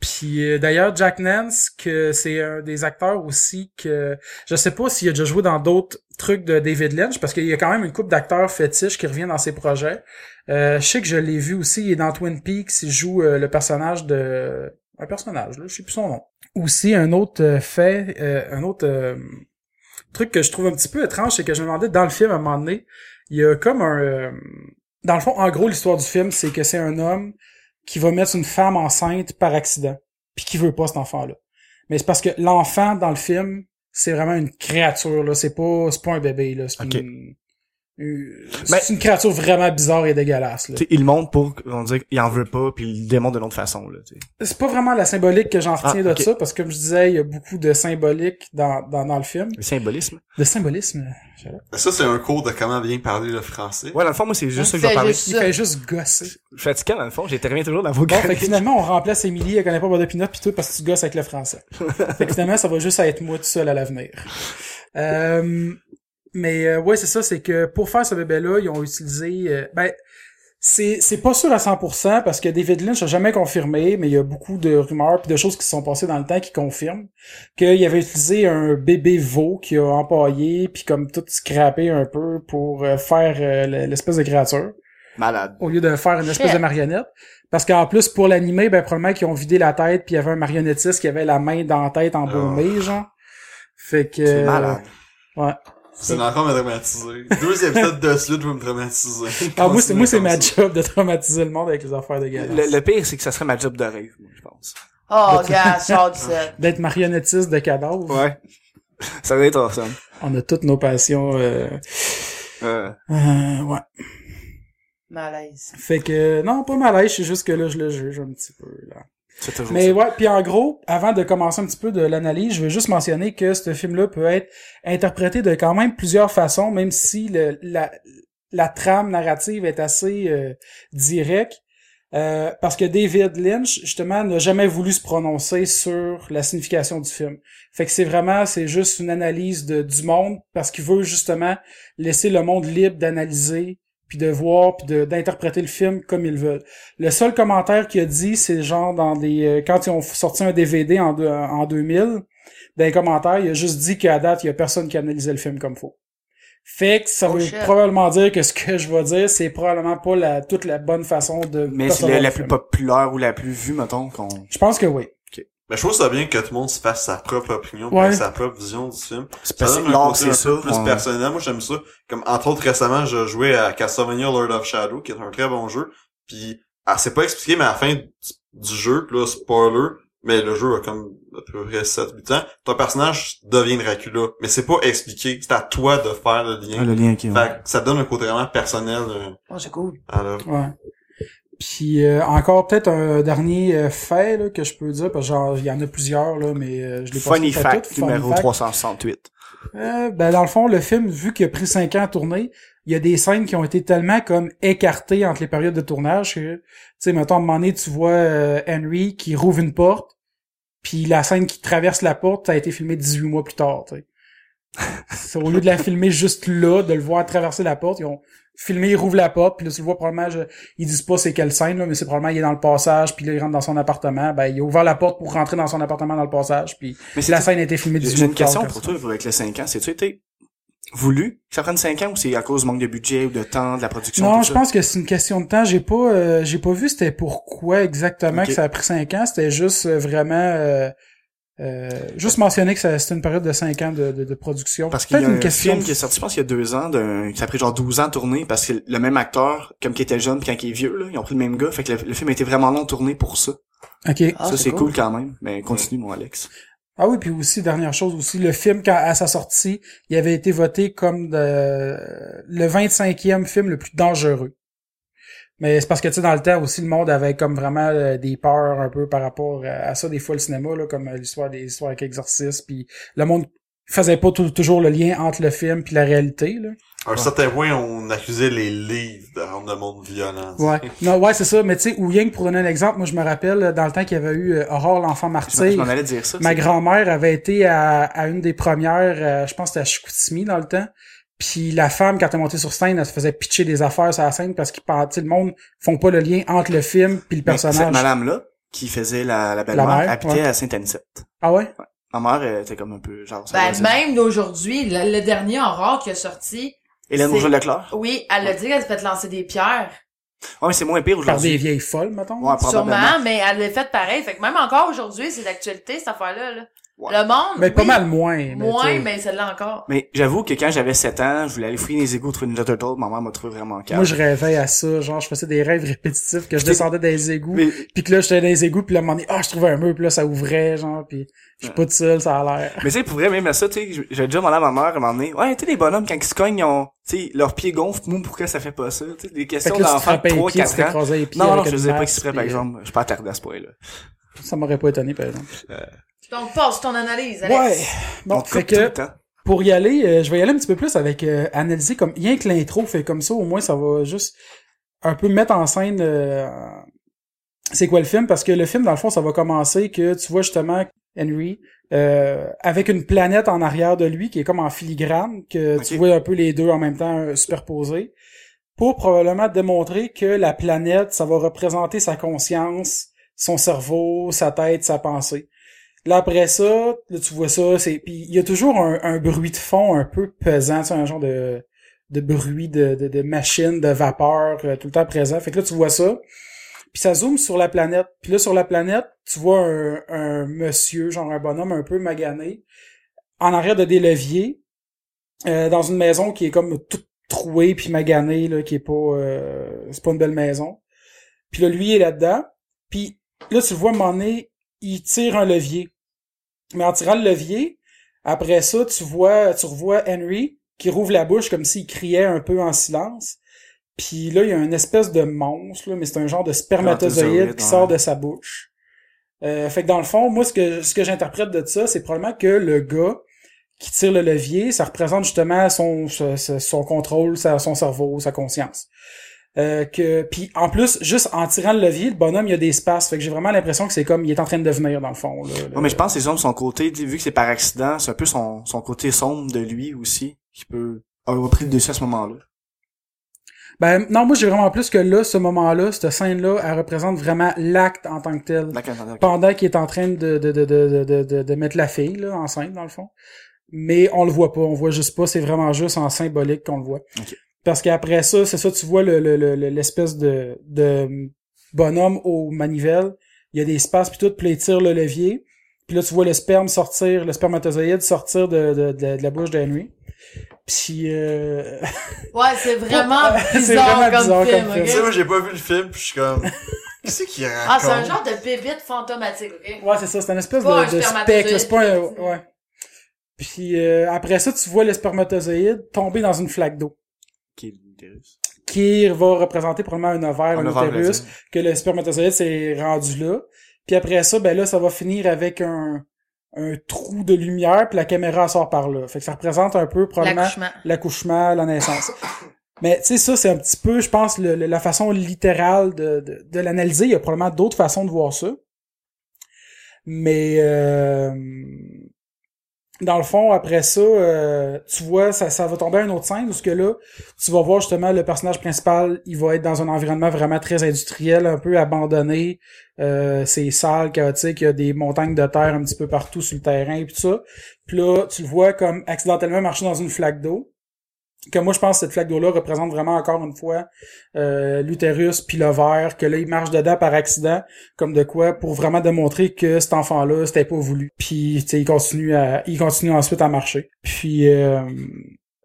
Puis euh, d'ailleurs, Jack Nance, que c'est un des acteurs aussi que je sais pas s'il a déjà joué dans d'autres trucs de David Lynch, parce qu'il y a quand même une couple d'acteurs fétiches qui revient dans ses projets. Euh, je sais que je l'ai vu aussi, il est dans Twin Peaks, il joue euh, le personnage de un personnage, là, je sais plus son nom. Aussi un autre euh, fait, euh, un autre truc que je trouve un petit peu étrange, c'est que je me demandais dans le film à un moment donné, il y a comme un dans le fond en gros l'histoire du film c'est que c'est un homme qui va mettre une femme enceinte par accident puis qui veut pas cet enfant là mais c'est parce que l'enfant dans le film c'est vraiment une créature là. C'est pas c'est pas un bébé là. C'est une, une- Ben- c'est une créature vraiment bizarre et dégueulasse là. Il le montre pour, on dirait qu'il en veut pas, puis il le démontre d'une autre façon, là, c'est pas vraiment la symbolique que j'en retiens Ah, de ok. ça parce que comme je disais il y a beaucoup de symbolique dans, dans, dans le film. Le symbolisme. de symbolisme Ça, c'est un cours de comment bien parler le français. Ouais, dans le fond, moi, c'est juste ça que je vais parler. juste il fait juste gosser Je suis fatiguant, dans le fond, j'interviens toujours dans vos Bon, fait que finalement, on remplace Émilie, elle connaît pas de Pinot pis tout parce que tu gosses avec le français. fait que finalement, ça va juste être moi tout seul à l'avenir. Euh, mais euh, ouais, c'est ça, c'est que pour faire ce bébé-là, ils ont utilisé... euh, ben, c'est c'est pas sûr à 100% parce que David Lynch a jamais confirmé, mais il y a beaucoup de rumeurs puis de choses qui se sont passées dans le temps qui confirment qu'il avait utilisé un bébé veau qui a empaillé puis comme tout scrappé un peu pour euh, faire euh, l'espèce de créature Malade. au lieu de faire une espèce Shit. de marionnette. Parce qu'en plus, pour l'animer, ben, probablement qu'ils ont vidé la tête, puis il y avait un marionnettiste qui avait la main dans la tête embaumée, genre. Fait que... C'est malade. Ouais. C'est encore me traumatiser. Deux épisodes de suite vont me traumatiser. Ah, moi, c'est, moi, c'est Continue ma job de traumatiser le monde avec les affaires de Le, dégueulasses. le pire, c'est que ça serait ma job de rêve, moi, je pense. Oh, gars, set. D'être marionnettiste de cadavres. Ouais. ça va être awesome. On a toutes nos passions, euh, Euh, euh, ouais. Malaise. Fait que, non, pas malaise, c'est juste que là, je le juge un petit peu, là. Mais ça. ouais, puis en gros, avant de commencer un petit peu de l'analyse, je veux juste mentionner que ce film-là peut être interprété de quand même plusieurs façons, même si le, la, la trame narrative est assez euh, directe. Euh, parce que David Lynch, justement, n'a jamais voulu se prononcer sur la signification du film. Fait que c'est vraiment, c'est juste une analyse de, du monde, parce qu'il veut justement laisser le monde libre d'analyser, puis de voir, puis de- d'interpréter le film comme ils veulent. Le seul commentaire qu'il a dit, c'est genre dans des euh, quand ils ont sorti un DVD en, deux- en 2000, dans les commentaires, il a juste dit qu'à date, il y a personne qui analysait le film comme faut. Fait que ça Oh, veut shit. probablement dire que ce que je vais dire, c'est probablement pas la toute la bonne façon de Mais c'est la, la plus populaire ou la plus vue, mettons, qu'on... Je pense que oui. Mais je trouve ça bien que tout le monde se fasse sa propre opinion, Ouais. sa propre vision du film. C'est Ça donne un côté un ça. peu plus on- personnel. Moi, j'aime ça. Comme, entre autres, récemment, je jouais à Castlevania Lord of Shadow, qui est un très bon jeu. Puis, ah, c'est pas expliqué, mais à la fin du, jeu, là, spoiler, mais le jeu a comme à peu près 7-8 ans, ton personnage devient Dracula. Mais c'est pas expliqué. C'est à toi de faire le lien. Ah, le lien qui est... Fait que ça donne un côté vraiment personnel euh, Oh, c'est cool. à l'œuvre. Ouais. Puis euh, encore peut-être un dernier euh, fait là, que je peux dire, parce que genre il y en a plusieurs là, mais euh, je l'ai pas Funny fait fact, numéro fact. 368. Euh, ben dans le fond, le film, vu qu'il a pris cinq ans à tourner, il y a des scènes qui ont été tellement comme écartées entre les périodes de tournage que, tu sais, mettons, à un moment donné, tu vois euh, Henry qui rouvre une porte, puis la scène qui traverse la porte, ça a été filmé 18 mois plus tard, tu sais. Au lieu de la filmer juste là, de le voir traverser la porte, ils ont filmé, il rouvre la porte, puis là, tu le vois probablement, je- ils disent pas c'est quelle scène, là, mais c'est probablement, il est dans le passage, puis là, il rentre dans son appartement, ben, il a ouvert la porte pour rentrer dans son appartement dans le passage, puis Mais la scène a été filmée 18 J'ai une question pour toi avec les 5 ans. C'est-tu été voulu que ça prenne 5 ans ou c'est à cause du manque de budget ou de temps, de la production? Non, tout je ça? pense que c'est une question de temps. J'ai pas, euh, j'ai pas vu c'était pourquoi exactement que ça a pris cinq ans. C'était juste euh, vraiment, euh, euh, juste mentionner que ça- c'était une période de cinq ans de, de, de production. Parce qu'il y a un une question. film qui est sorti, je pense, il y a deux ans, d'un, ça a pris genre 12 ans à tourner parce que le même acteur, comme qui était jeune puis quand il est vieux, là, ils ont pris le même gars. Fait que le, le film a été vraiment long tourné pour ça. Ok. Ah, ça, c'est c'est cool. cool. quand même. Mais continue, mon Alex. Ah oui, puis aussi, dernière chose aussi, le film, quand à sa sortie, il avait été voté comme de- le 25e film le plus dangereux. Mais c'est parce que, tu sais, dans le temps aussi, le monde avait comme vraiment euh, des peurs un peu par rapport à, à ça, des fois, le cinéma, là, comme euh, l'histoire des histoires avec exorcisme, puis le monde faisait pas tout- toujours le lien entre le film puis la réalité, là. À un certain point, on accusait les livres de rendre le monde violent. Ouais. Non, ouais, c'est ça. Mais tu sais, ou Yang, pour donner un exemple, moi, je me rappelle, euh, dans le temps qu'il y avait eu euh, Aurore, l'enfant m'en- je martyr, m'en allais dire ça. Ma grand-mère avait été à, à une des premières, euh, je pense que c'était à Chicoutimi dans le temps. Puis la femme, quand elle est montée sur scène, elle se faisait pitcher des affaires sur la scène parce qu'ils pensent, tu sais, le monde font pas le lien entre le film puis le Mais Cette personnage. madame-là, qui faisait la, la La belle-mère, mère, habitait ouais. à Saint-Anicette. Ah ouais? Ma mère elle était comme un peu genre... ça Ben, même d'aujourd'hui, le, le dernier horreur qui a sorti, Hélène Bourgeois-Leclerc. oui, elle a dit qu'elle se fait lancer des pierres. Ouais, mais c'est moins pire Par des aujourd'hui. vieilles folles, mettons. Ouais, probablement. Sûrement, mais elle l'a fait pareil. Fait que même encore aujourd'hui, c'est d'actualité, cette affaire-là. Là. Ouais. Le monde. mais pas mal moins. mais Moins, mais celle-là encore. Mais j'avoue que quand j'avais 7 ans, je voulais aller fouiller les égouts, trouver une Ninja Turtle, ma mère m'a trouvé vraiment calme. Moi, je rêvais à ça. Genre, je faisais des rêves répétitifs que je descendais dans les égouts. Mais- Puis que là, j'étais dans les égouts. Puis là, à un moment donné, ah, je trouvais un mur. Puis là, ça ouvrait, genre. Puis je suis pas tout seul, ça a l'air. Mais tu sais, pour vrai, même à ça, tu sais, j'avais déjà demandé à ma mère à un moment donné, ouais, tu sais, les bonhommes, quand ils se cognent, ils ont, tu sais, leurs pieds gonflent, moi, pourquoi ça fait pas ça? Tu sais, des questions d'enfants de frappais les 3, pieds, tu 4 ans. t'écrasais les pieds. Non, non, je une faisais pas exprès, puis, par euh, exemple. Je suis pas attardé à ce point-là. Ça m'aurait pas étonné, par exemple. Donc, passe ton analyse, Alex. Ouais. Bon, On fait que le temps. pour y aller, euh, je vais y aller un petit peu plus avec euh, analyser comme rien que l'intro fait comme ça, au moins ça va juste un peu mettre en scène euh, c'est quoi le film parce que le film dans le fond ça va commencer que tu vois justement Henry euh, avec une planète en arrière de lui qui est comme en filigrane que tu vois un peu les deux en même temps euh, superposés pour probablement démontrer que la planète ça va représenter sa conscience, son cerveau, sa tête, sa pensée. Là après ça, là tu vois ça, c'est puis il y a toujours un, bruit de fond un peu pesant, un genre de de bruit de, de, de machine, de vapeur euh, tout le temps présent. Fait que là tu vois ça. Puis ça zoome sur la planète. Puis là sur la planète, tu vois un, un monsieur, genre un bonhomme un peu magané en arrière de des leviers euh, dans une maison qui est comme toute trouée puis maganée là, qui est pas euh, c'est pas une belle maison. Puis là lui est là-dedans. Puis là tu le vois donné, il tire un levier. Mais en tirant le levier, après ça, tu vois, tu revois Henry qui rouvre la bouche comme s'il criait un peu en silence. Puis là, il y a une espèce de monstre, là, mais c'est un genre de spermatozoïde qui sort de sa bouche. Euh, fait que dans le fond, moi, ce que, ce que j'interprète de ça, c'est probablement que le gars qui tire le levier, ça représente justement son, son, son contrôle, sa- son cerveau, sa conscience. Euh, que puis en plus juste en tirant le levier le bonhomme il y a des espaces fait que j'ai vraiment l'impression que c'est comme il est en train de devenir dans le fond là, Ouais, mais je pense que les hommes, son côté, vu que c'est par accident, c'est un peu son, son côté sombre de lui aussi, qui peut avoir pris le dessus à ce moment-là. Ben non, moi j'ai vraiment plus que là, ce moment-là, cette scène-là, elle représente vraiment l'acte en tant que tel. Pendant qu'il est en train de, de, de, de, de, de, mettre la fille là, enceinte, dans le fond. Mais on le voit pas, on voit juste pas, c'est vraiment juste en symbolique qu'on le voit. Ok. Parce qu'après ça, c'est ça, tu vois le, le, le- le- l'espèce de, de bonhomme au manivelle, il y a des espaces puis tout, puis là, il tire le levier. Puis là, tu vois le sperme sortir, le spermatozoïde sortir de, de, de, de la bouche de Henry. Puis euh... Ouais, c'est vraiment C'est bizarre vraiment comme bizarre film, comme ok? film. Tu sais, moi, j'ai pas vu le film, puis je suis comme... Qu'est-ce qu'il raconte? Ah, c'est un genre de bébite fantomatique, ok? Ouais, c'est ça, c'est une espèce Pas un de, de spectre, c'est pas un... Ouais. Puis euh, après ça, tu vois le spermatozoïde tomber dans une flaque d'eau, Qui est l'utérus. qui va représenter probablement un ovaire, un, Un ovaire, utérus, que le spermatozoïde s'est rendu là. Puis après ça, ben là, ça va finir avec un, un trou de lumière, puis la caméra sort par là. Fait que ça représente un peu probablement L'accouchement. l'accouchement, la naissance. Mais tu sais, ça, c'est un petit peu, je pense, le- le- la façon littérale de, de, de l'analyser. Il y a probablement d'autres façons de voir ça. Mais euh, dans le fond, après ça, euh, tu vois, ça, ça va tomber à une autre scène où ce que là, tu vas voir justement le personnage principal, il va être dans un environnement vraiment très industriel, un peu abandonné. Euh, c'est sale, chaotique, il y a des montagnes de terre un petit peu partout sur le terrain et tout ça. Puis là, tu le vois comme accidentellement marcher dans une flaque d'eau. Que moi, je pense que cette flaque d'eau-là représente vraiment encore une fois euh, l'utérus puis l'ovaire, que là, il marche dedans par accident, comme de quoi, pour vraiment démontrer que cet enfant-là, c'était pas voulu. Puis, tu sais, il continue à, il continue ensuite à marcher. Puis, euh,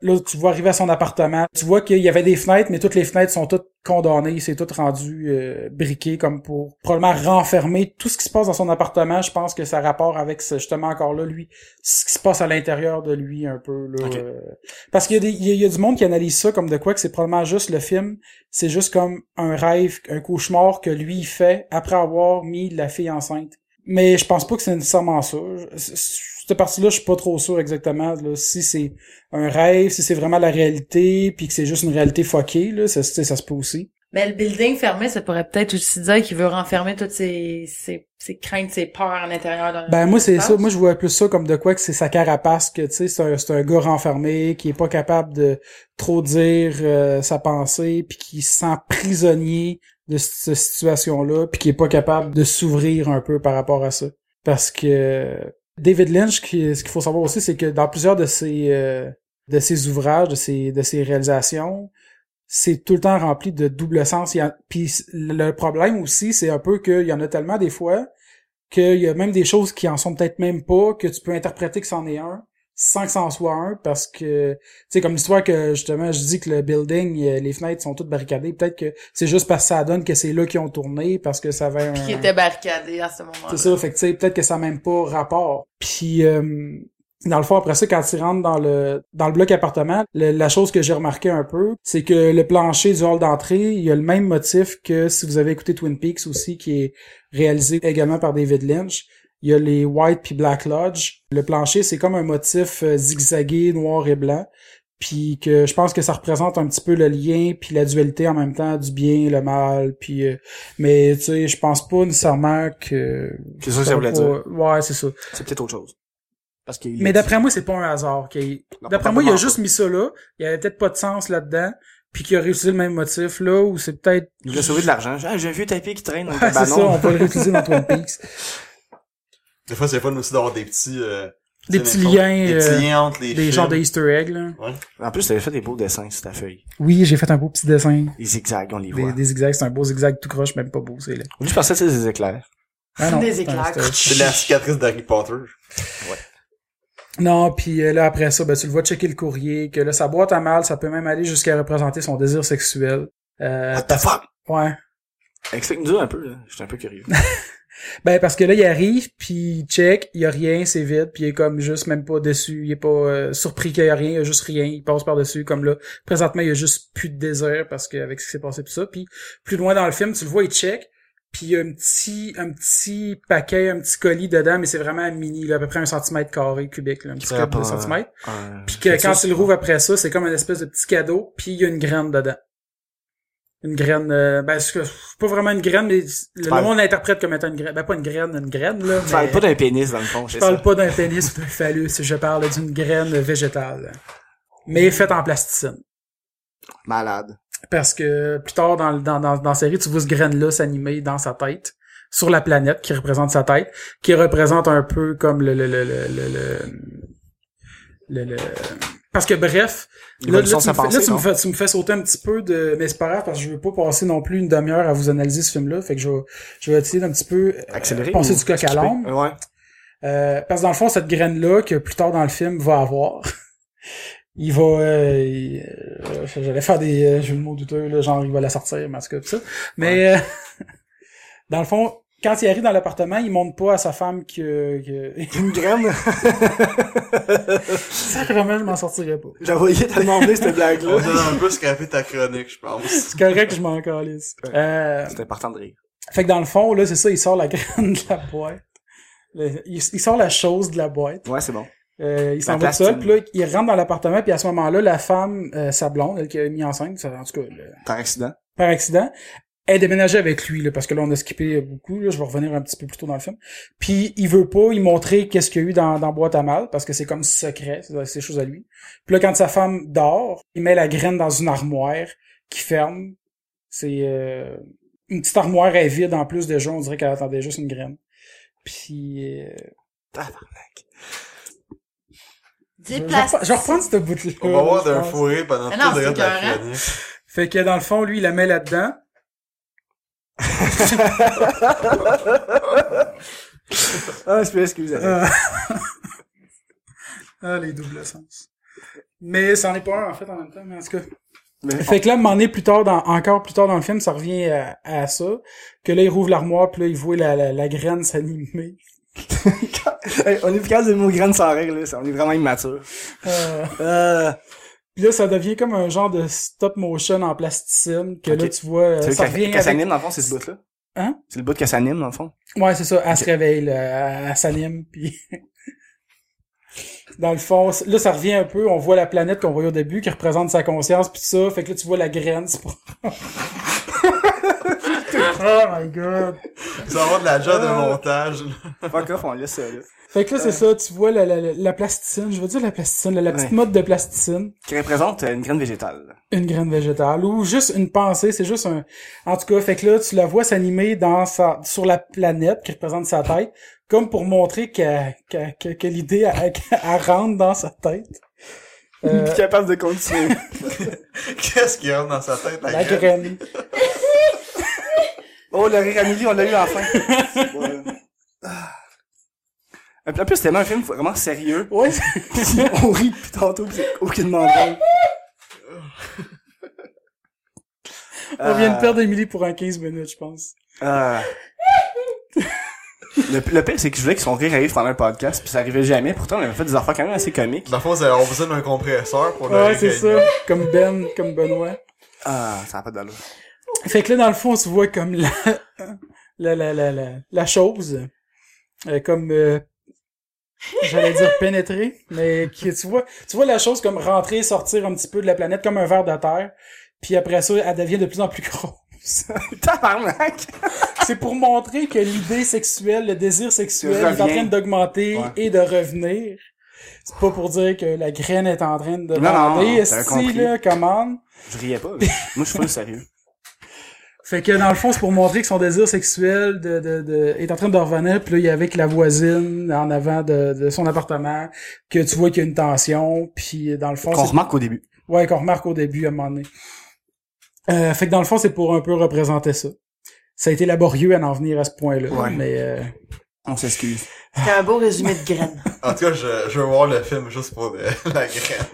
Là, tu vois arriver à son appartement. Tu vois qu'il y avait des fenêtres, mais toutes les fenêtres sont toutes condamnées. C'est tout rendu euh, briqué comme pour probablement renfermer tout ce qui se passe dans son appartement. Je pense que ça a rapport avec ce- justement encore là, lui, ce qui se passe à l'intérieur de lui un peu. Là. Euh, parce qu'il y, a des- il y a- il y a du monde qui analyse ça comme de quoi que c'est probablement juste le film. C'est juste comme un rêve, un cauchemar que lui il fait après avoir mis la fille enceinte. Mais je pense pas que c'est nécessairement ça. Je- Cette partie-là, je suis pas trop sûr exactement là, si c'est un rêve, si c'est vraiment la réalité, puis que c'est juste une réalité fuckée, là, ça, ça se peut aussi. Mais le building fermé, ça pourrait peut-être aussi dire qu'il veut renfermer toutes ses, ses, ses craintes, ses peurs à l'intérieur Ben moi c'est ça, moi je vois plus ça comme de quoi que c'est sa carapace, que tu sais, c'est un, c'est un gars renfermé, qui est pas capable de trop dire euh, sa pensée, puis qui se sent prisonnier de cette situation-là, puis qui est pas capable de s'ouvrir un peu par rapport à ça. Parce que David Lynch, ce qu'il faut savoir aussi, c'est que dans plusieurs de ses euh, de ses ouvrages, de ses de ses réalisations, c'est tout le temps rempli de double sens. A- Puis le problème aussi, c'est un peu qu'il y en a tellement des fois qu'il y a même des choses qui en sont peut-être même pas, que tu peux interpréter que c'en est un, sans que c'en soit un, parce que, tu sais, comme l'histoire que, justement, je dis que le building, euh, les fenêtres sont toutes barricadées, peut-être que c'est juste parce que ça donne que c'est là qu'ils ont tourné, parce que ça avait un... Qui était barricadé à ce moment-là. C'est ça, fait que tu sais, peut-être que ça n'a même pas rapport. Puis euh, dans le fond, après ça, quand tu rentres dans le dans le bloc appartement, le- la chose que j'ai remarqué un peu, c'est que le plancher du hall d'entrée, il y a le même motif que si vous avez écouté Twin Peaks aussi, qui est réalisé également par David Lynch. Il y a les White puis Black Lodge. Le plancher, c'est comme un motif euh, zigzagué, noir et blanc. Puis que je pense que ça représente un petit peu le lien puis la dualité en même temps du bien, le mal, puis euh, mais tu sais, je pense pas nécessairement que C'est ça que ça voulait dire. Ouais, c'est ça. C'est peut-être autre chose. Parce qu'il Mais d'après moi, c'est pas un hasard. D'après moi, il a juste mis ça là. Il y avait peut-être pas de sens là-dedans. Puis qu'il a réutilisé le même motif là, ou c'est peut-être. Il voulait sauver de l'argent. Ah, j'ai un vieux tapis qui traîne Ouais, c'est ça, on peut le réutiliser dans Twin Peaks. Des fois, c'est fun aussi d'avoir des petits... euh, Des petits liens, Des euh, petits liens entre les Des films. genres de Easter eggs, là. En plus, t'avais fait des beaux dessins sur ta feuille. Oui, j'ai fait un beau petit dessin. Les zigzags, on les Des, voit. des zigzags, c'est un beau zigzag tout croche, même pas beau, c'est là. Lui, je pensais que c'était des éclairs? Ah non, Des éclairs. c'est la cicatrice d'Harry Potter. Non, puis euh, là après ça, ben tu le vois checker le courrier, que là sa boîte à mal, ça peut même aller jusqu'à représenter son désir sexuel. Euh, What the fuck? ouais. Explique-nous un peu, là. J'étais un peu curieux. Ben parce que là il arrive puis il check, il y a rien, c'est vide, puis il est comme juste même pas dessus, il est pas euh, surpris qu'il y a rien, il y a juste rien, il passe par dessus comme là. Présentement, il y a juste plus de désir parce que avec ce qui s'est passé tout ça, puis plus loin dans le film, tu le vois il check, puis il y a un petit un petit paquet, un petit colis dedans, mais c'est vraiment mini, là, à peu près un centimètre carré cubique, là, un petit cube de centimètre. Puis que quand tu le rouvres après ça, c'est comme une espèce de petit cadeau, puis il y a une graine dedans. Une graine, euh, ben c'est pas vraiment une graine, mais le parles- monde l'interprète comme étant une graine. Ben pas une graine, une graine là. Tu parles mais pas d'un pénis, dans le fond, je parle ça? pas d'un pénis ou d'un phallus, je parle d'une graine végétale. Mais faite en plasticine. Malade. Parce que plus tard dans, dans, dans, dans la série, tu vois ce graine-là s'animer dans sa tête, sur la planète qui représente sa tête, qui représente un peu comme le le le le le, le, le- le- parce que bref, là, tu, me fais, là, pensée, tu, me non? fais, tu me fais sauter un petit peu de mais c'est pas grave parce que je veux pas passer non plus une demi-heure à vous analyser ce film-là, fait que je vais, je vais essayer d'un petit peu euh, Accélérer passer ou du coq à l'âne. Ouais. Euh, parce que dans le fond, cette graine-là, que plus tard dans le film va avoir, il va... euh, euh, J'allais faire des euh, jeux de mots douteux, là, genre il va la sortir, mais en tout cas, tout ça. Mais euh, dans le fond, quand il arrive dans l'appartement, il montre pas à sa femme que... que... Une graine. Sacrement, je m'en sortirais pas. J'envoyais tellement venir cette On blague-là. a un peu scraper ta chronique, je pense. C'est correct que je m'en calisse. Euh, C'est important de rire. fait que dans le fond, là, c'est ça, il sort la graine de la boîte. Le- il, il sort la chose de la boîte. Ouais, c'est bon. Euh, il s'en va tout seul, puis là, il rentre dans l'appartement, puis à ce moment-là, la femme, euh, sa blonde, elle qui a mis enceinte, ça, en tout cas, le- Par accident. par accident, elle déménageait avec lui, là, parce que là, on a skippé beaucoup, là, je vais revenir un petit peu plus tôt dans le film. Puis, il veut pas y montrer qu'est-ce qu'il y a eu dans, dans Boîte à mal, parce que c'est comme secret, c'est c'est choses à lui. Puis là, quand sa femme dort, il met la graine dans une armoire qui ferme. C'est euh, une petite armoire est vide en plus déjà, on dirait qu'elle attendait juste une graine. Puis, euh, Tabarnak. je, Des je, reprends- je vais reprendre cette bout-là. On va avoir d'un fourré pendant Ah tout le reste de la. Fait que dans le fond, lui, il la met là-dedans. Ah, je peux excuser. Ah. ah, les doubles sens. Mais c'en est pas un, en fait, en même temps, mais en tout cas. Mais- Fait que là, un moment donné, plus tard, dans, encore plus tard dans le film, ça revient à, à ça. Que là, il rouvre l'armoire, puis là, il voit la, la, la graine s'animer. Hey, on est plus capable de mots graines sans règle, là. On est vraiment immature. Euh, Euh, puis là, ça devient comme un genre de stop motion en plasticine. Que là, tu vois, euh, tu sais, ça revient avec... s'anime, dans le fond, c'est ce bout-là? Hein? C'est le bout qu'elle s'anime, dans le fond? Ouais, c'est ça. Elle se réveille, là. Elle, elle s'anime, puis... Dans le fond, là, ça revient un peu. On voit la planète qu'on voyait au début, qui représente sa conscience, puis tout ça. Fait que là, tu vois la graine. c'est pour- oh my god. Ça va avoir de la job de montage. là. Fuck off, on laisse ça, là. Fait que là, c'est ça. Tu vois la, la, la, la plasticine. Je veux dire la plasticine, la, la petite Ouais. mode de plasticine. Qui représente une graine végétale. Une graine végétale. Ou juste une pensée. C'est juste un... En tout cas, fait que là, tu la vois s'animer dans sa... sur la planète qui représente sa tête. Comme pour montrer qu'elle- qu'elle- que, que l'idée, elle, elle rentre dans sa tête. Euh, capable de continuer. Qu'est-ce qu'il y a dans sa tête, la, la graine? graine. oh, le rire Amélie, on l'a eu enfin. Ouais. En plus, c'est tellement un film vraiment sérieux. Ouais. on rit depuis tantôt, pis c'est aucunement. On vient Euh, de perdre Emily pour un 15 minutes, je pense. Euh... le, le pire, c'est que je voulais que son rire arrive pendant un podcast, puis ça arrivait jamais. Pourtant, on avait fait des affaires quand même assez comiques. Dans le fond, on besoin d'un compresseur pour le Ouais, c'est ça. Comme Ben, comme Benoît. Ah, ça n'a pas d'allure. Fait que là, dans le fond, on se voit comme la, la, la, la, la, la chose, euh, comme, euh, j'allais dire pénétrer, mais qui, tu vois, tu vois la chose comme rentrer, sortir un petit peu de la planète comme un verre de terre, puis après ça, elle devient de plus en plus grosse. Tabarnak! C'est pour montrer que l'idée sexuelle, le désir sexuel est en train d'augmenter Ouais. et de revenir. C'est pas pour dire que la graine est en train de esti, compris. là, commande. Je riais pas. mais Moi, je suis pas sérieux. Fait que dans le fond, c'est pour montrer que son désir sexuel de, de, de, est en train de revenir, puis là, il est avec la voisine en avant de, de son appartement, que tu vois qu'il y a une tension, puis dans le fond, Qu'on remarque au début. Ouais, qu'on remarque au début, à un moment donné. Euh, fait que dans le fond, c'est pour un peu représenter ça. Ça a été laborieux à en venir à ce point-là, Ouais. mais... Euh... On s'excuse. C'était un beau résumé de graines. En tout cas, je, je veux voir le film juste pour la graine.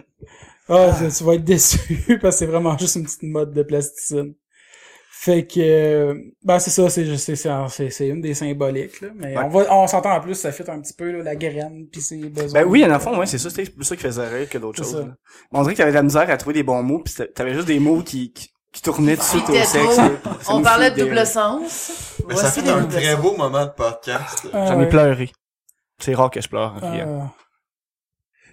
Ah, tu- tu vas être déçu parce que c'est vraiment juste une petite mode de plasticine. Fait que euh, ben c'est ça, c'est c'est c'est c'est c'est une des symboliques là, mais Ouais. on va on s'entend en plus ça fait un petit peu là, la graine puis ses besoins. Ben oui, en fond, ouais, c'est ça, c'était plus ça qui faisait rire que d'autres C'est choses. là. On dirait qu'il y avait de la misère à trouver des bons mots, pis c'était- t'avais juste des mots qui, qui, qui tournaient tout de suite au sexe. On parlait de des- double sens. Mais ça fait un très sens. beau moment de podcast. Ah, J'en ai ouais. pleuré. C'est rare que je pleure. Ah.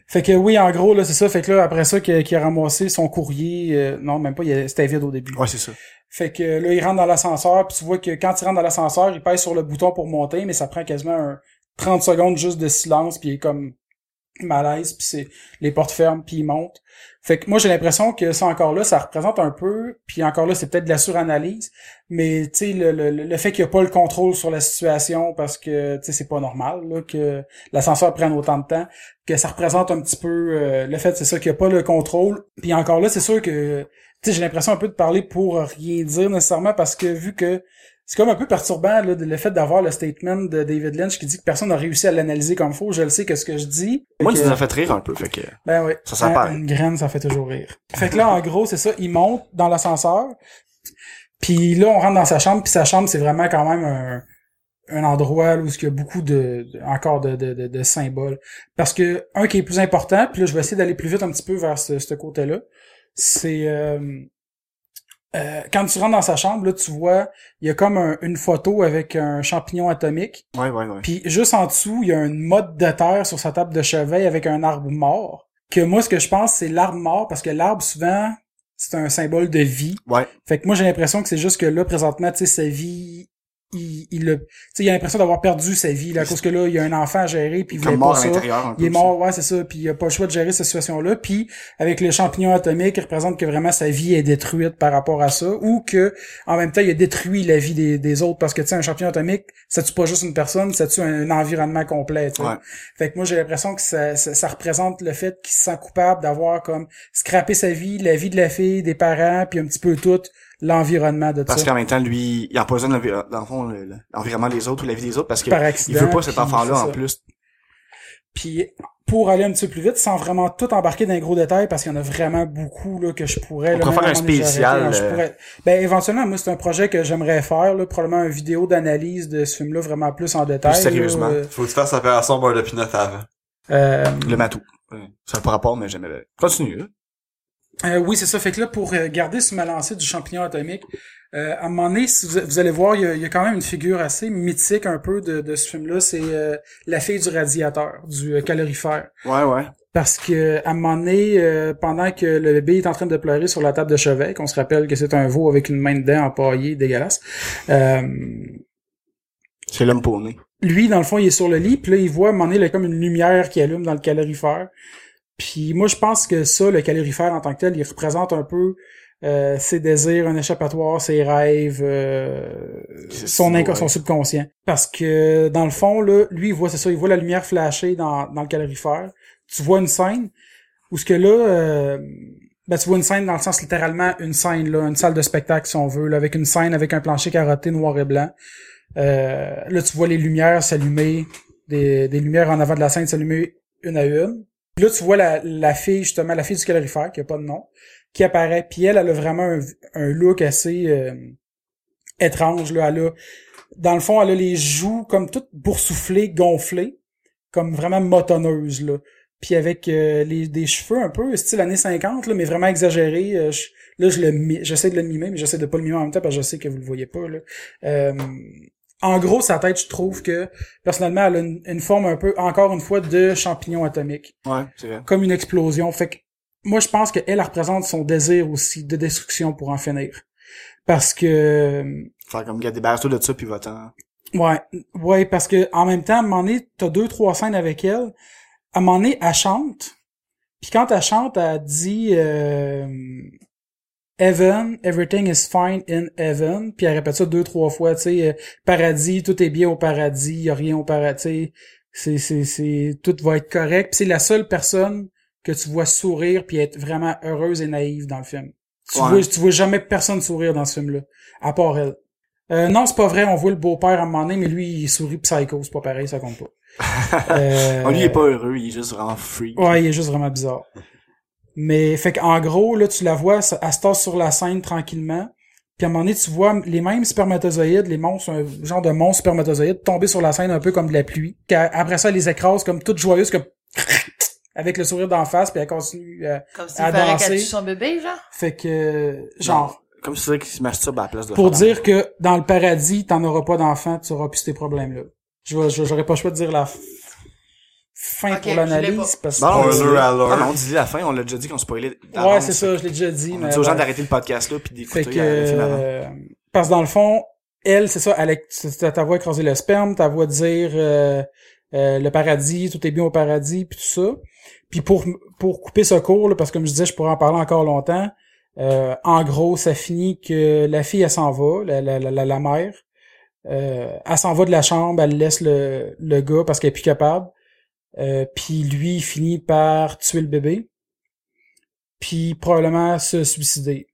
Fait que oui, en gros là, c'est ça, fait que là après ça qu'il a, qu'il a ramassé son courrier, euh, non, même pas, il a- c'était vide au début. Ouais, c'est ça. Fait que là, il rentre dans l'ascenseur, puis tu vois que quand il rentre dans l'ascenseur, il pèse sur le bouton pour monter, mais ça prend quasiment un 30 secondes juste de silence, puis il est comme malaise, puis c'est les portes ferment, puis il monte. Fait que moi, j'ai l'impression que ça encore là, ça représente un peu, puis encore là, c'est peut-être de la suranalyse, mais tu sais, le, le, le fait qu'il n'y a pas le contrôle sur la situation, parce que, tu sais, c'est pas normal, là, que l'ascenseur prenne autant de temps, que ça représente un petit peu euh, le fait, c'est ça, qu'il n'y a pas le contrôle. Puis encore là, c'est sûr que tu sais, j'ai l'impression un peu de parler pour rien dire nécessairement parce que vu que c'est comme un peu perturbant là, le fait d'avoir le statement de David Lynch qui dit que personne n'a réussi à l'analyser comme faut. Je le sais que ce que je dis. Moi, tu que- fait rire un peu, fait que... ben oui. Ça s'apparaît. Une graine, ça fait toujours rire. Fait que là, en gros, c'est ça. Il monte dans l'ascenseur. Puis là, on rentre dans sa chambre. Puis sa chambre, c'est vraiment quand même un, un endroit où il y a beaucoup de, de- encore de, de, de, de symboles. Parce que un qui est plus important, puis là, je vais essayer d'aller plus vite un petit peu vers ce, ce côté-là. C'est euh, euh, quand tu rentres dans sa chambre, là, tu vois, il y a comme un- une photo avec un champignon atomique. Ouais, ouais, ouais. Puis juste en dessous, il y a une motte de terre sur sa table de chevet avec un arbre mort. Que moi, ce que je pense, c'est l'arbre mort, parce que l'arbre, souvent, c'est un symbole de vie. Ouais. Fait que moi, j'ai l'impression que c'est juste que là, présentement, tu sais, sa vie, il, il, a- tu sais, il a l'impression d'avoir perdu sa vie, là, à cause que là, il y a un enfant à gérer, puis il voulait pas ça. Il est aussi. mort, ouais, c'est ça. Puis il a pas le choix de gérer cette situation-là. Puis avec le champignon atomique, il représente que vraiment sa vie est détruite par rapport à ça, ou que en même temps, il a détruit la vie des, des autres parce que tu sais, un champignon atomique, ça tue pas juste une personne, ça tue un, un environnement complet. Ouais. Fait que moi, j'ai l'impression que ça, ça, ça représente le fait qu'il se sent coupable d'avoir comme scrappé sa vie, la vie de la fille, des parents, puis un petit peu tout l'environnement de Parce ça. qu'en même temps, lui, il empoisonne l'environnement des autres ou la vie des autres parce que Par il accident. veut pas cet enfant-là en plus. Puis pour aller un petit peu plus vite, sans vraiment tout embarquer dans les gros détails, parce qu'il y en a vraiment beaucoup là, que je pourrais... On là, pourrait faire un spécial, je euh, pourrais- Ben éventuellement, moi c'est un projet que j'aimerais faire, là, probablement une vidéo d'analyse de ce film-là vraiment plus en détail. sérieusement. euh, Faut que tu fasses opération beurre de pinot avant. euh, Le matou. Ouais. Ça n'a pas rapport, mais j'aimais. Continue. Euh, oui, c'est ça. Fait que là, pour euh, garder sur ma lancée du champignon atomique, euh, à un moment donné, si vous, vous allez voir, il y, a, il y a quand même une figure assez mythique un peu de, de ce film-là. C'est euh, la fille du radiateur, du euh, calorifère. Ouais, ouais. Parce que à un moment donné, euh, pendant que le bébé est en train de pleurer sur la table de chevet, qu'on se rappelle que c'est un veau avec une main dedans empaillée, dégueulasse. Euh, C'est l'homme paumé. lui, dans le fond, il est sur le lit, puis là, il voit, à un moment donné, il y a comme une lumière qui allume dans le calorifère. Puis moi, je pense que ça, le calorifère en tant que tel, il représente un peu euh, ses désirs, un échappatoire, ses rêves, euh, son, inco- son subconscient. Parce que, dans le fond, là, lui, il voit, c'est ça, il voit la lumière flasher dans, dans le calorifère. Tu vois une scène où ce que là... euh, ben, tu vois une scène dans le sens littéralement une scène, là, une salle de spectacle, si on veut, là, avec une scène avec un plancher carotté noir et blanc. Euh, là, tu vois les lumières s'allumer, des, des lumières en avant de la scène s'allumer une à une. Puis là, tu vois la, la fille, justement, la fille du calorifère, qui a pas de nom, qui apparaît. Puis elle, elle a vraiment un, un look assez euh, étrange. Là. Elle a, dans le fond, elle a les joues comme toutes boursouflées, gonflées, comme vraiment motonneuse. Là. Puis avec euh, les, des cheveux un peu style années 50, là, mais vraiment exagérés. euh, là, je le j'essaie de le mimer, mais j'essaie de pas le mimer en même temps parce que je sais que vous le voyez pas. Là. Euh, en gros, sa tête, je trouve que personnellement, elle a une, une forme un peu, encore une fois, de champignon atomique, Ouais, c'est vrai. comme une explosion. Fait que moi, je pense qu'elle elle représente son désir aussi de destruction pour en finir. Parce que Faire comme, gars, débarrasse-toi de ça, puis va-t'en. Ouais, ouais, parce que en même temps, à un moment donné, t'as deux, trois scènes avec elle. À un moment donné, elle chante. Puis quand elle chante, elle dit euh, Heaven, everything is fine in heaven. Puis elle répète ça deux, trois fois, tu sais, euh, paradis, tout est bien au paradis, y a rien au paradis, c'est, c'est, c'est, tout va être correct. Puis c'est la seule personne que tu vois sourire puis être vraiment heureuse et naïve dans le film. Tu Ouais. vois, tu vois jamais personne sourire dans ce film-là, à part elle. Euh, non, c'est pas vrai, on voit le beau-père à un moment donné, mais lui, il sourit psycho, c'est pas pareil, ça compte pas. Euh, Oh, lui, il est pas heureux, il est juste vraiment free. Ouais, il est juste vraiment bizarre. Mais, fait qu'en gros, là, tu la vois, ça- elle se tasse sur la scène tranquillement. Puis à un moment donné, tu vois les mêmes spermatozoïdes, les monstres, un genre de monstres spermatozoïdes, tomber sur la scène un peu comme de la pluie. Après ça, elle les écrase comme toute joyeuse, comme avec le sourire d'en face, puis elle continue. euh, Comme s'il À danser. son bébé, genre? fait que, genre, Comme si c'était qu'il se masturbe à la place de pour dire que dans le paradis, t'en auras pas d'enfants, tu auras plus ces problèmes-là. Je j'aurais pas le choix de dire la f- fin pour l'analyse, parce Non, non, que... on Spoiler alert. Ah, non, on dit la fin, on l'a déjà dit qu'on spoilait. Ouais, d'avance. c'est ça, je l'ai déjà dit. On mais a dit aux gens d'arrêter le podcast là puis d'écouter que, euh, le film avant. parce que dans le fond, elle, c'est ça, elle, ta voix écraser le sperme, ta voix dire euh, euh, le paradis, tout est bien au paradis, puis tout ça. Puis pour pour couper ce cours, là, parce que comme je disais, je pourrais en parler encore longtemps. euh, en gros, ça finit que la fille, elle s'en va, la, la, la, la, la mère. Euh, elle s'en va de la chambre, elle laisse le, le gars parce qu'elle est plus capable. Euh, puis lui, il finit par tuer le bébé. Puis probablement se suicider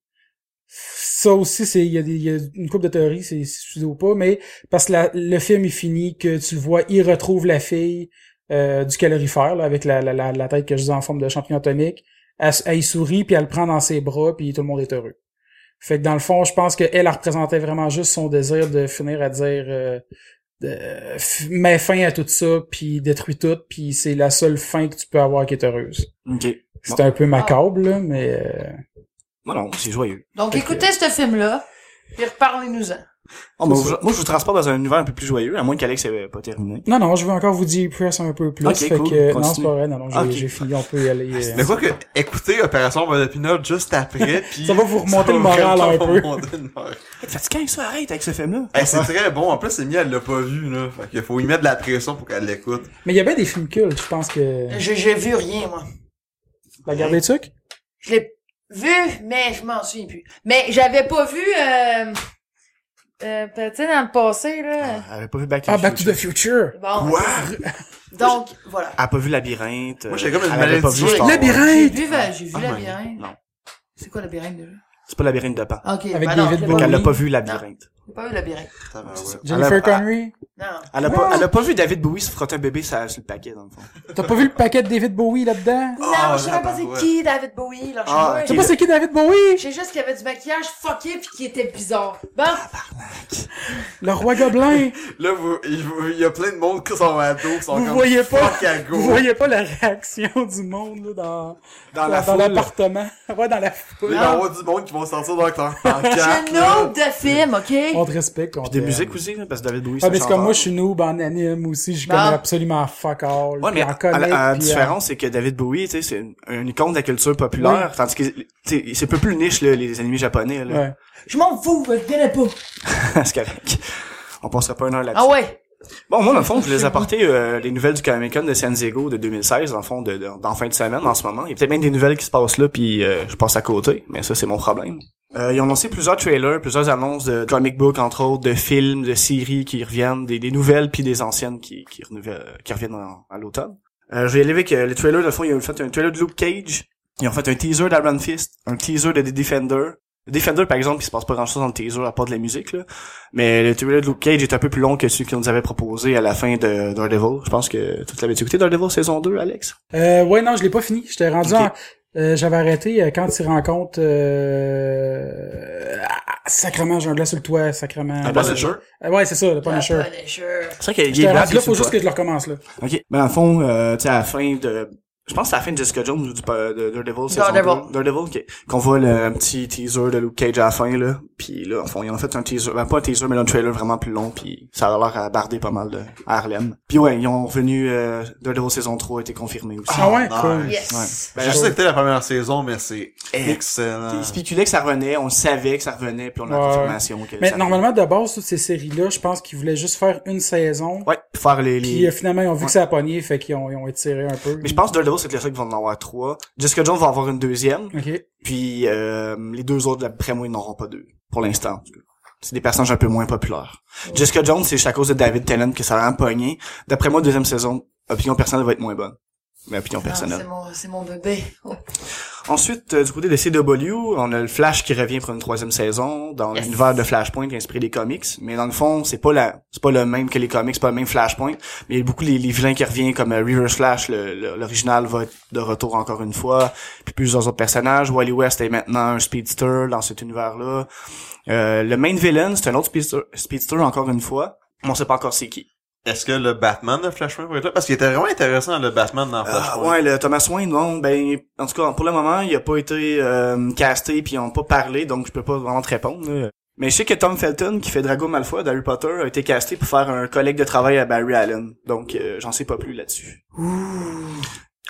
ça aussi, c'est il y, y a une couple de théories, c'est suicide ou pas, mais parce que le film est fini, que tu le vois, il retrouve la fille euh, du calorifère, là, avec la, la, la, tête que je dis en forme de champignon atomique. Elle, sourit, puis elle le prend dans ses bras, puis tout le monde est heureux. Fait que dans le fond, je pense qu'elle, elle représentait vraiment juste son désir de finir à dire euh, f- mets fin à tout ça, puis détruis tout, puis c'est la seule fin que tu peux avoir qui est heureuse. OK. C'est un peu macabre, là, mais... euh, Non, non, c'est joyeux. Donc, Fait que- écoutez ce film-là, puis reparlez-nous-en. Oh, moi, C'est je, moi, je vous transporte dans un univers un peu plus joyeux, à moins qu'Alex ait pas terminé. Non, non, je veux encore vous dire press un peu plus. Ok, fait cool, que, non, c'est pas vrai, non, non, j'ai fini, on peut y aller. euh. Mais quoi que, écoutez Opération Beurre de Pinot juste après, puis Ça va vous remonter le moral un peu. remonter le moral. Hey, Fatiguant, ça, arrête avec ce film-là. Hey, c'est très bon. En plus, Amy, elle l'a pas vu, là. Fait qu'il faut y mettre de la pression pour qu'elle l'écoute. Mais il y a bien des films cultes, je pense que... J'ai j'ai vu rien, moi. La garde des trucs? Je l'ai vu, mais je m'en souviens plus. Mais j'avais pas vu, euh, euh, tu sais, dans le passé, là. Ah, Elle avait pas vu Back to Ah, the Back to Future. the Future! Bon. Quoi? Donc, voilà. Elle a pas vu Labyrinthe. Moi, j'ai comme une elle avait pas maladie vu. Labyrinthe! J'ai vu, euh, j'ai vu Ah, Labyrinthe. Non. C'est quoi Labyrinthe, déjà? C'est pas Labyrinthe de Pan. Ok, Avec ben non, David Bowie. pas Donc, elle l'a pas vu Labyrinthe. J'ai pas vu le labyrinthe. Tabarouette. Jennifer Elle a- Connery? Non. Elle a, pas, elle a pas vu David Bowie se frotter un bébé sur, sur le paquet, dans le fond. T'as pas vu le paquet de David Bowie là-dedans? Non, Ah, je sais même pas c'est qui David Bowie, là. Je sais Ah, pas. Tu sais pas c'est qui David Bowie? Je sais juste qu'il y avait du maquillage fucké pis qui était bizarre. Bon, Le roi gobelin. Là, vous, il, vous- il y a plein de monde qui sont ados, qui sont Vous comme voyez pas- à. Vous voyez pas la réaction du monde, là, dans, Dans la l'appartement. Ouais, dans la foule. Il y avoir du monde qui vont sortir dans leur pancarte. c'est une autre de film, ok? On te respecte. on Puis des t'aime. musiques aussi, là, parce que David Bowie, Ah, c'est mais c'est comme moi, je suis noob en anime aussi, je connais absolument fuck all. Ouais, mais en à, comics, la, à la puis, euh, différence, c'est que David Bowie, tu sais, c'est une, une icône de la culture populaire, tandis que, tu sais, c'est un peu plus niche, là, les animés japonais, là. Ouais. Je m'en fous, je le connais pas. c'est correct. On passera pas une heure là-dessus. Ah ouais? Bon, moi, dans le fond, je voulais apporter euh, les nouvelles du Comic Con de San Diego de 2016, dans le fond, de, de- dans fin de semaine, en ce moment. Il y a peut-être même des nouvelles qui se passent là, puis euh, je passe à côté, mais ça, c'est mon problème. Euh, ils ont annoncé plusieurs trailers, plusieurs annonces de comic book, entre autres, de films, de séries qui reviennent, des, des nouvelles puis des anciennes qui, qui, reviennent en- à l'automne. Euh, je vais y aller avec euh, les trailers. Le fond, ils ont fait un trailer de Luke Cage, ils ont fait un teaser d'Iron Fist, un teaser de The Defender. The Defender, par exemple, il se passe pas grand-chose dans le teaser, à part de la musique, là. Mais le trailer de Luke Cage est un peu plus long que celui qu'on nous avait proposé à la fin de Daredevil. Je pense que tu l'avais écouté, Daredevil saison 2, Alex? Euh, ouais, non, je l'ai pas fini. J'étais rendu en... euh, j'avais arrêté euh, quand il rencontre euh... ah, sacrement j'ai un glas sur le toit sacrement Ah, Punisher? Euh, ouais c'est ça le Punisher Ah, Punisher. C'est vrai qu'il est là il faut juste que je le recommence là le. Ok. Mais le fond, euh, tu sais, à la fin de... Je pense que c'est à la fin de Jessica Jones ou du, de Daredevil saison Daredevil. 2. Daredevil, ok. Qu'on voit le un petit teaser de Luke Cage à la fin, là. Puis là, en fond, ils ont fait un teaser, ben pas un teaser, mais un trailer vraiment plus long, puis ça a l'air à barder pas mal de Harlem. Puis ouais, ils ont revenu, euh, Daredevil saison 3 a été confirmé aussi. ah ouais cool Yes. Ouais. J'ai juste écouté la première saison, mais c'est Eh, excellent. Ils spéculaient que ça revenait, on savait que ça revenait, puis on a la Ouais. confirmation que mais ça normalement de base toutes ces séries là je pense qu'ils voulaient juste faire une saison Ouais, faire les... les... puis euh, finalement ils ont vu Ouais. que ça a pogné fait qu'ils ont, ils ont étiré un peu Mais je pense que C'est le seul qu'ils vont en avoir trois. Jessica Jones va avoir une deuxième. Puis euh, les deux autres, d'après moi, ils n'auront pas deux. Pour l'instant. C'est des personnages un peu moins populaires. Jessica Jones, c'est juste à cause de David Tennant que ça a pogné. D'après moi, deuxième saison, opinion personnelle va être moins bonne. Mais opinion Ah, personnelle. c'est mon, bébé. Oh. Ensuite, euh, du côté de CW, on a le Flash qui revient pour une troisième saison dans Yes. l'univers de Flashpoint inspiré des comics. Mais dans le fond, c'est pas la, c'est pas le même que les comics, c'est pas le même Flashpoint. Mais il y a beaucoup les, les vilains qui reviennent comme euh, Reverse Flash, le- le- l'original va être de retour encore une fois. Puis plusieurs autres personnages. Wally West est maintenant un speedster dans cet univers-là. Euh, le main villain, c'est un autre speedster, speedster encore une fois. Mais on sait pas encore c'est qui. Est-ce que le Batman de Flashpoint va être là? Parce qu'il était vraiment intéressant, le Batman dans Ah, Flashpoint. ouais, le Thomas Wayne, non, ben, en tout cas, pour le moment, il a pas été euh, casté puis ils ont pas parlé, donc je peux pas vraiment te répondre. là. Mais je sais que Tom Felton, qui fait Drago Malfoy d'Harry Potter, a été casté pour faire un collègue de travail à Barry Allen. Donc, euh, j'en sais pas plus là-dessus.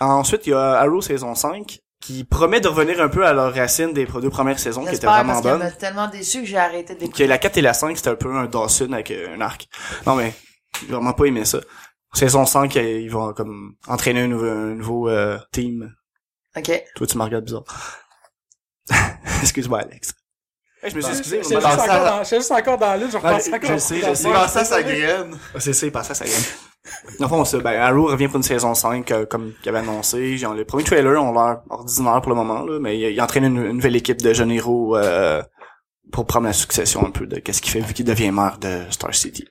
Ensuite, il y a Arrow saison 5, qui promet de revenir un peu à leurs racines des deux premières saisons, qui étaient vraiment bonnes. tellement déçu que j'ai arrêté Que d'écouter. la 4 et la 5, c'était un peu un Dawson avec euh, un arc. Non, mais j'ai vraiment pas aimé ça. Saison 5, euh, ils vont comme entraîner un nouveau, un nouveau euh, team. Ok. Toi, tu me regardes bizarre. Excuse-moi, Alex. Hey, je me suis excusé. J'étais on juste, encore dans- j'étais juste encore dans l'île je repasse encore je sais, je sais. Il à sa graine. Ah, C'est ça, il passait à sa gamme. Dans le fond, ça, ben, Arrow revient pour une saison 5, euh, comme il avait annoncé. Genre, les premiers trailers ont l'air ordinaires pour le moment, là, mais il, il entraîne une, une nouvelle équipe de jeunes héros, euh, pour prendre la succession un peu de qu'est-ce qu'il fait vu qu'il devient maire de Star City.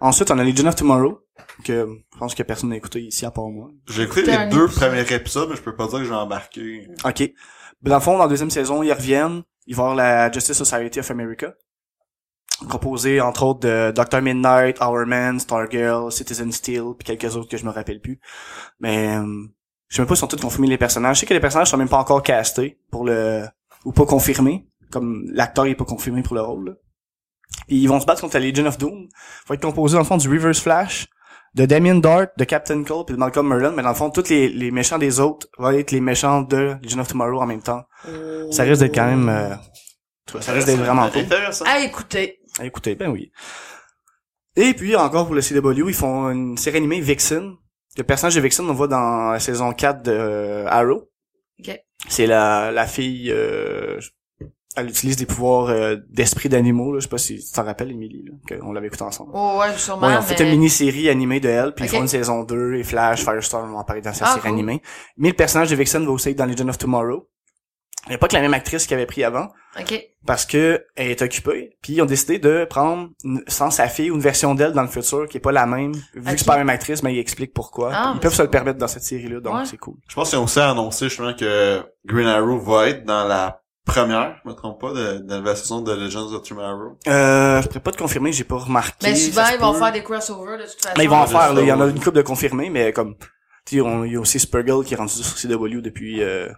Ensuite, on a Legion of Tomorrow, que je pense que personne n'a écouté ici à part moi. J'ai écouté les deux épisode. premiers épisodes, mais je peux pas dire que j'ai embarqué. OK. Mais Dans le fond, dans la deuxième saison, ils reviennent. Ils vont avoir la Justice Society of America. Composé, entre autres, de Dr. Midnight, Hourman, Stargirl, Citizen Steel, puis quelques autres que je me rappelle plus. Mais, euh, je sais même pas si sont tous confirmés les personnages. Je sais que les personnages sont même pas encore castés pour le, ou pas confirmés. Comme l'acteur est pas confirmé pour le rôle, là. Puis ils vont se battre contre la Legion of Doom. Ils vont être composés, dans le fond, du Reverse Flash, de Damien Dart, de Captain Cole, puis de Malcolm Merlin. Mais dans le fond, tous les, les méchants des autres vont être les méchants de Legion of Tomorrow en même temps. Ça risque d'être quand même... euh, tu vois, ça risque d'être vraiment cool. intéressant. À écouter. Ah, Écoutez, ben oui. Et puis, encore pour le CW, ils font une série animée Vixen. Le personnage de Vixen, on voit dans la saison 4 de euh, Arrow. Ok. C'est la, la fille... euh, elle utilise des pouvoirs euh, d'esprit d'animaux. là. Je sais pas si tu t'en rappelles, Emily, là, qu'on l'avait écouté ensemble. Oh, ouais, sûrement. Ouais, ont fait mais- une mini-série animée de elle, puis Ok. ils font une saison 2, et Flash, Firestorm vont apparaître dans sa Ah, série cool. animée. Mais le personnage de Vixen va aussi être dans Legend of Tomorrow. Il n'y a pas que la même actrice qui avait pris avant, OK. parce que elle est occupée. Puis ils ont décidé de prendre une- sans sa fille ou une version d'elle dans le futur qui est pas la même. Vu Ok. que c'est pas la même actrice, mais ils expliquent pourquoi. Ah, ils peuvent se le permettre dans cette série-là, donc Ouais. c'est cool. Je pense qu'ils ont aussi annoncé justement que Green Arrow va être dans la première, je me trompe pas, de, de la saison de Legends of Tomorrow? Euh, je pourrais pas te confirmer, j'ai pas remarqué. Mais souvent, ça se ils vont peut. faire des crossovers de toute façon. Mais ils vont en faire, là. Il y en a une couple de confirmés, mais comme, tu sais, on- il y a aussi Spurgle qui est rendu sur CW depuis, euh,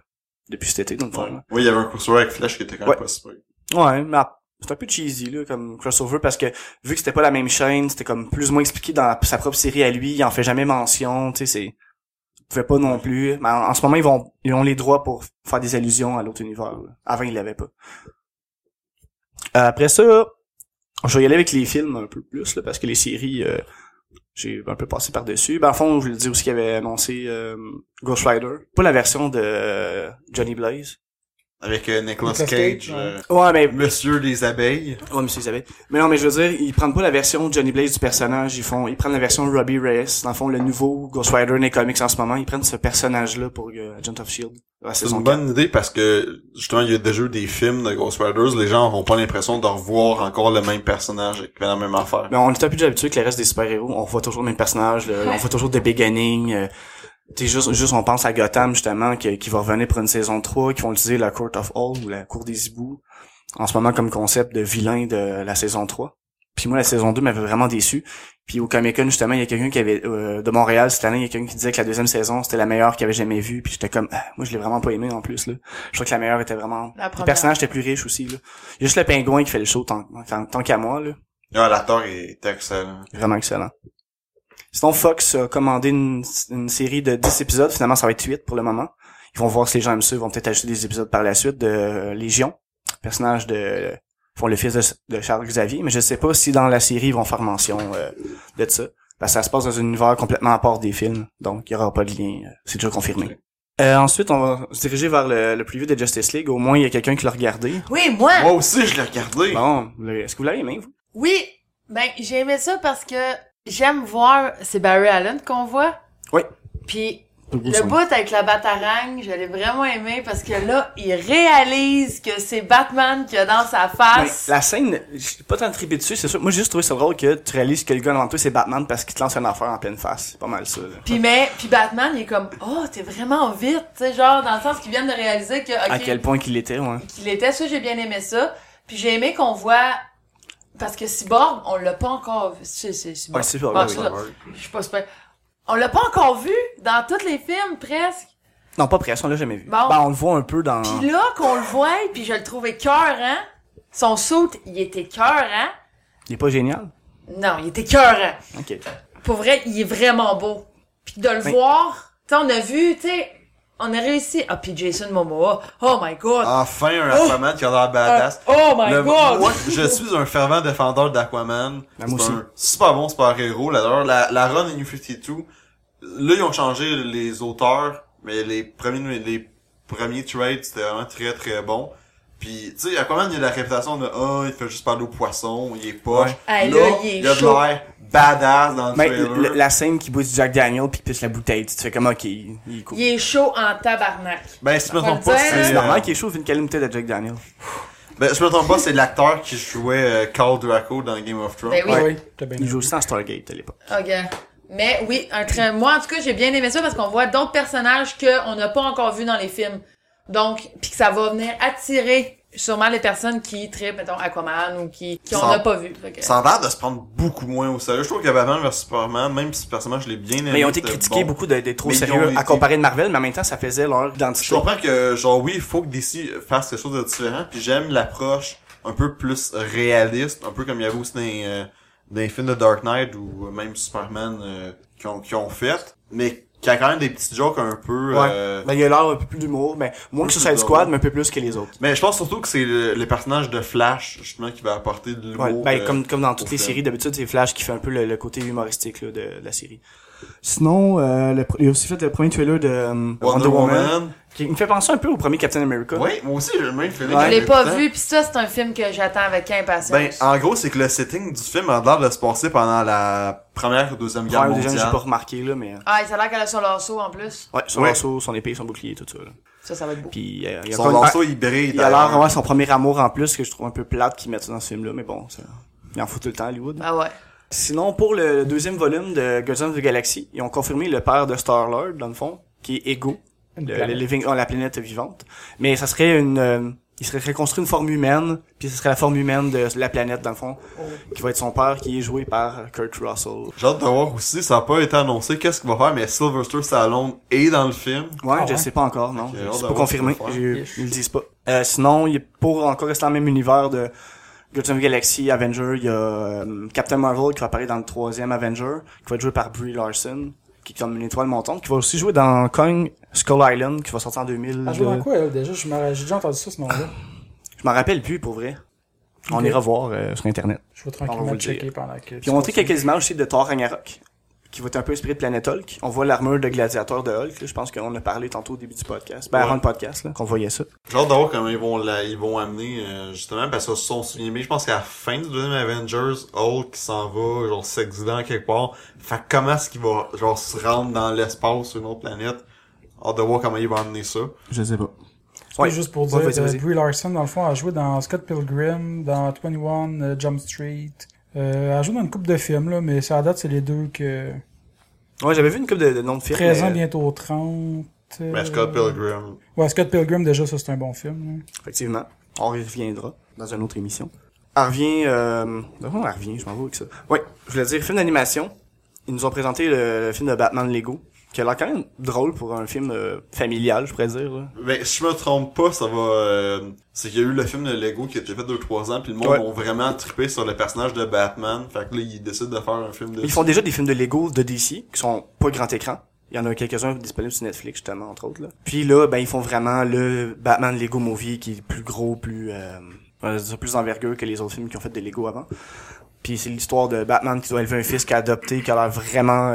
depuis cet été, là. Oui, il y avait un crossover avec Flash qui était quand même Ouais. pas super. Ouais, mais ah, c'est un peu cheesy, là, comme crossover, parce que, vu que c'était pas la même chaîne, c'était comme plus ou moins expliqué dans la- sa propre série à lui, il en fait jamais mention, tu sais, c'est, il pouvait pas non plus. Mais en, ce moment, ils vont, ils ont les droits pour faire des allusions à l'autre univers. Avant, ils l'avaient pas. Euh, après ça, je vais y aller avec les films un peu plus, là, parce que les séries, euh, j'ai un peu passé par-dessus. Ben, en fond, je le dis aussi qu'il avait annoncé euh, Ghost Rider. Pas la version de euh, Johnny Blaze. Avec euh, Nicolas Nicolas Cage, euh, Ouais, mais Monsieur des abeilles. Ouais, monsieur Isabelle. Mais non, mais je veux dire, ils prennent pas la version Johnny Blaze du personnage, ils font, ils prennent la version Robbie Reyes, dans le fond, le nouveau Ghost Rider dans les comics en ce moment, ils prennent ce personnage-là pour euh, Agent of Shield. La C'est une 4. bonne idée parce que justement il y a déjà eu des films de Ghost Riders, les gens n'auront pas l'impression de revoir encore le même personnage qui fait la même affaire. Mais on est un peu déjà habitué que le reste des super-héros, on voit toujours le même personnage, le- on voit toujours des beginnings, tu sais, juste, juste on pense à Gotham, justement, qui, qui va revenir pour une saison 3, qui vont utiliser la Court of All, ou la Cour des hiboux, en ce moment comme concept de vilain de la saison 3. Puis moi, la saison 2 m'avait vraiment déçu. Puis au Comic Con, justement, il y a quelqu'un qui avait euh, de Montréal cette année, il y a quelqu'un qui disait que la deuxième saison, c'était la meilleure qu'il avait jamais vue. Puis j'étais comme, ah, moi je l'ai vraiment pas aimé en plus là. Je trouve que la meilleure était vraiment. Première. personnages étaient plus riches aussi là. Il y a juste le pingouin qui fait le show tant, tant, tant qu'à moi là. Ah, l'acteur est excellent. Vraiment excellent. Sinon, Fox a commandé une, une série de 10 épisodes. Finalement, ça va être 8 pour le moment. Ils vont voir si les gens aiment ça. Ils vont peut-être ajouter des épisodes par la suite de euh, Légion. Personnage de... font le fils de, de Charles Xavier. Mais je sais pas si dans la série, ils vont faire mention euh, de ça. Parce que ça se passe dans un univers complètement à part des films. Donc, il y aura pas de lien. euh, C'est déjà confirmé. Euh, ensuite, on va se diriger vers le, le preview de Justice League. Au moins, il y a quelqu'un qui l'a regardé. Oui, moi. Moi aussi je l'ai regardé. Bon, est-ce que vous l'avez aimé, vous? Oui. Ben, j'ai aimé ça parce que j'aime voir, c'est Barry Allen qu'on voit. Oui. Puis le bout avec la batarangue, je l'ai vraiment aimé parce que là, il réalise que c'est Batman qui a dans sa Ben, face. la scène, j'ai pas tant trippé dessus, c'est sûr. Moi, j'ai juste trouvé ça drôle que tu réalises que le gars devant toi, c'est Batman parce qu'il te lance une affaire en pleine face. C'est pas mal ça. Puis mais, puis Batman, il est comme, oh, t'es vraiment vite, tu sais, genre dans le sens qu'ils viennent de réaliser que, ok, À quel point qu'il était, ouais. qu'il était ça, j'ai bien aimé ça. Puis j'ai aimé qu'on voit, parce que Cyborg, on l'a pas encore vu. C'est, c'est Cyborg. Ouais, Cyborg, Bon, oui. ça. Je suis pas super. On l'a pas encore vu dans tous les films, presque. Non, pas presque, on l'a jamais vu. Bon. Ben, on le voit un peu dans... Puis là, qu'on le voit, puis je le trouvais écœurant. Son saut, il était écœurant. Il est pas génial? Non, il était écœurant. Ok. Pour vrai, il est vraiment beau. Puis de le Oui. voir, tu sais, on a vu, tu sais, on a réussi. Ah, puis Jason Momoa, oh my god. Enfin un Aquaman qui a l'air badass. Ah, oh my Le- god. Moi, je suis un fervent défendeur d'Aquaman. Moi C'est aussi. un super bon super héros. Là, d'ailleurs, la, la run New 52, là, ils ont changé les auteurs, mais les premiers, les premiers trades, c'était vraiment très très bon. Puis, tu sais, Aquaman, il a la réputation de, ah, il fait juste parler aux poissons, il est poche. Ouais. Là, là, il est il a de l'air badass dans le Mais trailer. la scène qui boit du Jack Daniel puis qui pisse la bouteille, tu te fais comme, ok, il est cool. Il est chaud en tabarnak. Ben, si je me trompe pas, c'est, C'est euh, normal qu'il est chaud vu une bouteille de Jack Daniel. ben, si je me trompe pas, c'est l'acteur qui jouait euh, Khal Draco dans Game of Thrones. Ben oui. Oui, t'as bien Il joue aussi dans Stargate à l'époque. Ok. Mais oui, un très... moi en tout cas, j'ai bien aimé ça parce qu'on voit d'autres personnages qu'on n'a pas encore vus dans les films. Donc, puis que ça va venir attirer sûrement les personnes qui trippent, mettons, Aquaman ou qui, qui on n'a pas vu. Ça a l'air de se prendre beaucoup moins au sérieux. Je trouve que Batman vs Superman, même si personnellement je l'ai bien aimé. Mais ils ont été critiqués bon. beaucoup d'être trop Mais sérieux été- à comparer de Marvel, mais en même temps, ça faisait leur Je identité. comprends que, genre, oui, il faut que DC fasse quelque chose de différent, puis j'aime l'approche un peu plus réaliste, un peu comme il y avait aussi dans, les, euh, dans les films de Dark Knight ou même Superman euh, qui, ont, qui ont fait, mais qui a quand même des petits jokes un peu... Ouais. euh, Ben, il y a l'air un peu plus d'humour, mais moins que Suicide. Squad, mais un peu plus que les autres. Mais je pense surtout que c'est le, le personnage de Flash, justement, qui va apporter de l'humour. Ouais, ben, euh, comme, comme dans toutes les film. séries, d'habitude, c'est Flash qui fait un peu le, le côté humoristique là, de, de la série. Sinon, euh, le, il a aussi fait le premier trailer de euh, Wonder, Woman, Qui me fait penser un peu au premier Captain America. Oui, moi aussi, j'ai le même feeling. Ouais. Je l'ai pas vu, puis ça, c'est un film que j'attends avec impatience. Ben, en gros, c'est que le setting du film a l'air de se passer pendant la première ou deuxième guerre Ouais, déjà, mondiale. j'ai pas remarqué, là, mais... euh, Ah, ça a l'air qu'elle a son lasso en plus. Ouais, son Ouais. lasso, son épée, son bouclier, tout ça, là. Ça, ça va être beau. Puis, euh, il y a Son lasso, il brille. Il a l'air vraiment son premier amour en plus que je trouve un peu plate qu'ils mettent ça dans ce film là mais bon ça il en faut tout le temps Hollywood. Ah ouais. Sinon pour le deuxième volume de Guardians of the Galaxy, ils ont confirmé le père de Star Lord dans le fond qui est Ego, le, living oh, la planète vivante. Mais ça serait une euh, il serait reconstruit une forme humaine, puis ce serait la forme humaine de la planète dans le fond qui va être son père qui est joué par Kurt Russell. J'ai hâte de voir aussi, ça a pas été annoncé qu'est-ce qu'il va faire, mais Sylvester Stallone est dans le film. Ouais, Ah je ouais? sais pas encore, non. Ok, C'est hâte de pas voir confirmé. Ils le disent pas. Euh, sinon, il est pour encore rester dans le même univers de Guardians of the Galaxy, Avenger, il y a euh, Captain Marvel qui va apparaître dans le troisième Avenger, qui va être joué par Brie Larson, qui est comme une étoile montante, qui va aussi jouer dans Kong Skull Island, qui va sortir en 2000. Ah, je vois dans quoi, elle, déjà? J'ai déjà entendu ça, ce nom-là. Je m'en rappelle plus, pour vrai. On ira voir euh, sur Internet. Je vais tranquillement checker pendant que... Puis ils ont montré quelques images aussi de Thor Ragnarok, qui va être un peu inspiré de Planet Hulk. On voit l'armure de gladiateur de Hulk, là. je pense qu'on a parlé tantôt au début du podcast. Ben, Ouais. avant le podcast, là, qu'on voyait ça. J'ai hâte de voir comment ils vont la, ils vont amener, euh, justement, parce que si on se souvient bien, je pense qu'à la fin du deuxième Avengers, Hulk s'en va, genre, s'accident quelque part. Fait que comment est-ce qu'il va, genre, se rendre dans l'espace sur une autre planète? Hâte de voir comment ils vont amener ça. Je sais pas. Ouais, juste pour dire, Ouais, vas-y, vas-y. Brie Larson, dans le fond, a joué dans Scott Pilgrim, dans 21 euh, Jump Street. Euh, elle a joué dans une couple de films, là, mais ça à date, c'est les deux que... Ouais, j'avais vu une couple de, de noms de films. 13 ans, mais- bientôt 30. euh, Ben, Scott Pilgrim. Ouais, Scott Pilgrim, déjà, ça, c'est un bon film. là. Effectivement. On y reviendra dans une autre émission. Elle revient, euh... quoi elle revient? Je m'en vais avec ça. Ouais, je voulais dire film d'animation. Ils nous ont présenté le, le film de Batman Lego, qui a l'air quand même drôle pour un film euh, familial, je pourrais dire. là. Ben, si je me trompe pas, ça va, euh, c'est qu'il y a eu le film de Lego qui a été fait 2-3 ans, puis le monde Ouais. ont vraiment trippé sur le personnage de Batman. Fait que là, ils décident de faire un film de Ils font déjà des films de Lego de DC, qui sont pas grand écran. Il y en a quelques-uns disponibles sur Netflix, justement, entre autres. Là. Puis là, ben, ils font vraiment le Batman Lego Movie, qui est plus gros, plus... Euh, plus d'envergure que les autres films qui ont fait de Lego avant. Puis c'est l'histoire de Batman qui doit élever un fils qui a adopté, qui a l'air vraiment...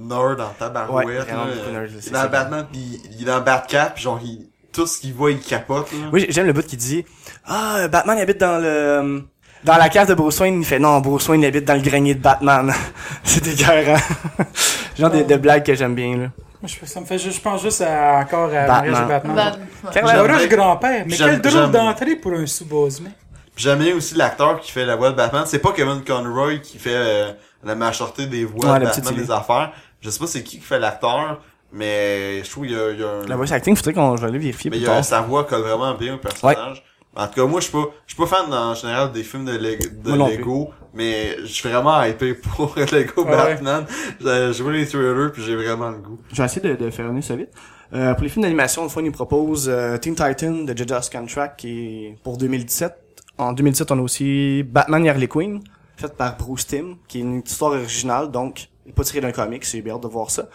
nerd en tabarouette. Ouais, vraiment là. beaucoup nerd, Il est dans. Batman, pis il est dans Batcap, pis genre, il, tout ce qu'il voit, il capote, là. Oui, j'aime le bout qui dit Ah, Batman il habite dans le dans la case de Bruce Wayne, il fait non, Bruce Wayne il habite dans le grenier de Batman. c'est écœurant. genre de, de blagues que j'aime bien là. Moi, je, ça me fait juste, je pense juste à, encore à Batman. Batman. Bat- Quand Je la- l'aurais grand-père, mais quel drôle d'entrée pour un sous-bosement. Pis j'aime bien aussi l'acteur qui fait la voix de Batman. C'est pas Kevin Conroy qui fait euh, la majorité des voix Ouais, de Batman des affaires. Je sais pas c'est qui qui fait l'acteur, mais je trouve qu'il y a, il y a un... La voice acting, faudrait qu'on je vais aller vérifier mais plus il y a, tard. sa voix colle vraiment bien au personnage. En tout cas, moi, je suis pas, je suis pas fan en général des films de, Lego, de Moi non Lego, mais je suis vraiment hypé pour Lego Ouais. Batman. J'ai vu les trailers puis j'ai vraiment le goût. Je vais essayer de, de faire un ça vite. Euh, pour les films d'animation, une fois, ils nous proposent euh, Teen Titan de Judge's Contract qui est pour 2017. En 2017, on a aussi Batman et Harley Quinn, fait par Bruce Timm, qui est une histoire originale, donc pas tiré d'un comic, c'est bien hâte de voir ça.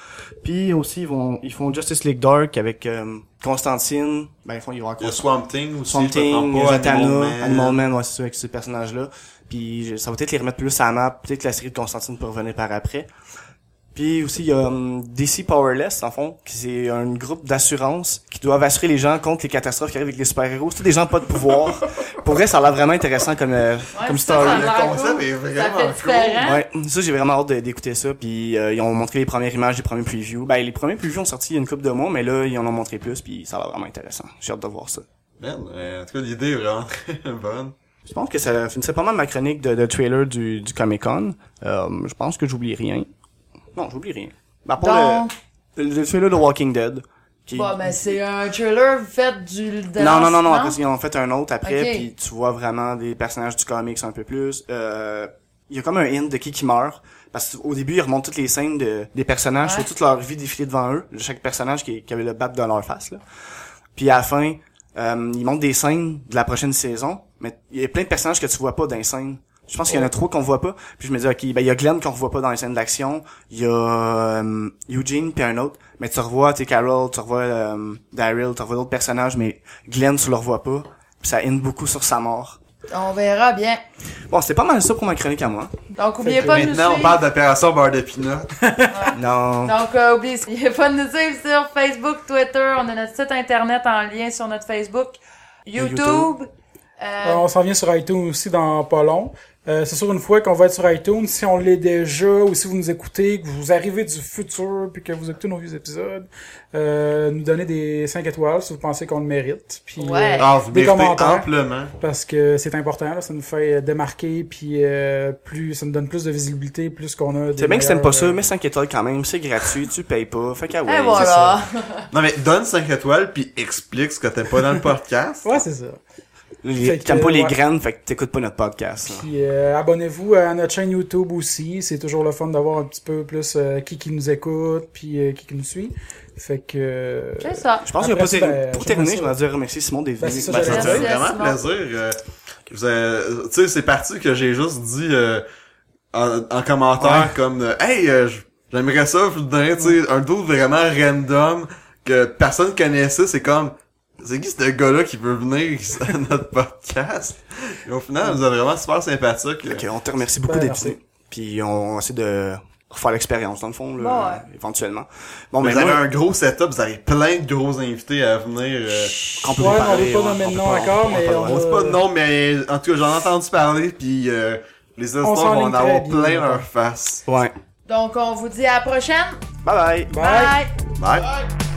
Puis aussi, ils vont ils font Justice League Dark avec euh, Constantine, ben ils font ils vont Il y a Swamp Thing aussi, Swamp Thing, Zatanna, Man. Animal Man, ouais, c'est ça, avec ces personnages-là. Puis ça va peut-être les remettre plus à la map, peut-être que la série de Constantine peut revenir par après. Puis aussi, il y a hum, DC Powerless, en fond, qui c'est un groupe d'assurance qui doivent assurer les gens contre les catastrophes qui arrivent avec les super-héros. C'est des gens pas de pouvoir. Pour vrai, ça a l'air vraiment intéressant comme, euh, Ouais, comme ça, story. ça a Le l'air concept cool. est Ça vraiment cool. différent. Ouais, ça j'ai vraiment hâte d'écouter ça. Puis euh, ils ont montré les premières images, les premiers previews. Ben les premiers previews ont sorti il y a une couple de mois, mais là ils en ont montré plus, puis ça a l'air vraiment intéressant. J'ai hâte de voir ça. Man, euh, en tout cas, l'idée est vraiment très bonne. Je pense que ça finissait pas mal ma chronique de, de trailer du, du Comic Con. Euh, je pense que j'oublie rien. Non, j'oublie rien. À part Donc, le, le, le trailer de Walking Dead. Qui... bon, ben, c'est un trailer fait du de non, non, non, non, parce qu'ils en ont fait un autre après, puis tu vois vraiment des personnages du comics un peu plus. Euh, Il y a comme un hint de qui qui meurt. Parce qu'au début, ils remontent toutes les scènes de, des personnages, Ouais. sur toute leur vie défiler devant eux. Chaque personnage qui, qui avait le bat dans leur face. Là. Puis à la fin, euh, ils montrent des scènes de la prochaine saison, mais il y a plein de personnages que tu vois pas dans les scènes. Je pense qu'il y en a trop qu'on voit pas. Puis je me dis, ok, ben il y a Glenn qu'on revoit pas dans les scènes d'action. Il y a euh, Eugene puis un autre. Mais tu revois, tu sais, Carol, tu revois euh, Daryl, tu revois d'autres personnages, mais Glenn, tu le revois pas. Puis ça hint beaucoup sur sa mort. On verra bien. Bon, c'était pas mal ça pour ma chronique à moi. Donc, oubliez pas de nous Maintenant, on suivre. parle d'opération beurre de pinot. Non. Donc, euh, oubliez pas de nous suivre sur Facebook, Twitter. On a notre site internet en lien sur notre Facebook, YouTube. YouTube. Euh, Euh, on s'en vient sur iTunes aussi dans pas long. Euh, c'est sûr une fois qu'on va être sur iTunes, si on l'est déjà ou si vous nous écoutez, que vous arrivez du futur puis que vous écoutez nos vieux épisodes, euh, nous donner des 5 étoiles si vous pensez qu'on le mérite. Puis, Ouais. euh, Ah, vous Des méritez commentaires. amplement. parce que c'est important, là, ça nous fait démarquer puis euh, plus ça nous donne plus de visibilité, plus qu'on a. des C'est bien que t'aimes pas ça, euh, mets 5 étoiles quand même, c'est gratuit, tu payes pas. Fait qu'à et ouais, voilà. Non, mais donne 5 étoiles puis explique ce que t'aimes pas dans le podcast. Ouais, c'est ça. Que, T'aimes pas les ouais. graines, fait que t'écoutes pas notre podcast. là. Puis euh, abonnez-vous à notre chaîne YouTube aussi. C'est toujours le fun d'avoir un petit peu plus euh, qui qui nous écoute puis euh, qui qui nous suit. Fait que euh, C'est ça. Je pense Après ter- ben, Pour terminer, je voudrais dire remercier Simon d'être Ben, venu. c'est ça, Ben, Ça me fait Merci, vraiment plaisir. euh, avez- tu sais, c'est parti que j'ai juste dit euh, en, en commentaire comme euh, Hey, euh, j'aimerais ça vous donner, tu sais, un doute vraiment random que personne connaissait, c'est comme c'est qui ce gars-là qui veut venir à notre podcast? Et au final, vous êtes vraiment super sympathique. Ok, on te remercie beaucoup Ben, d'être venu. Puis on essaie de refaire l'expérience dans le fond, là, Bon, ouais. éventuellement. Bon, vous mais avez moi, un gros setup, vous avez plein de gros invités à venir. euh, qu'on peut Ouais, vous on parler, veut pas nommer on de nom encore, on mais on on dit pas de nom, mais en tout cas, j'en ai entendu parler, puis euh, les histoires vont en avoir bien, plein leur face. Ouais. Donc, on vous dit à la prochaine. Bye bye. Bye. Bye. Bye!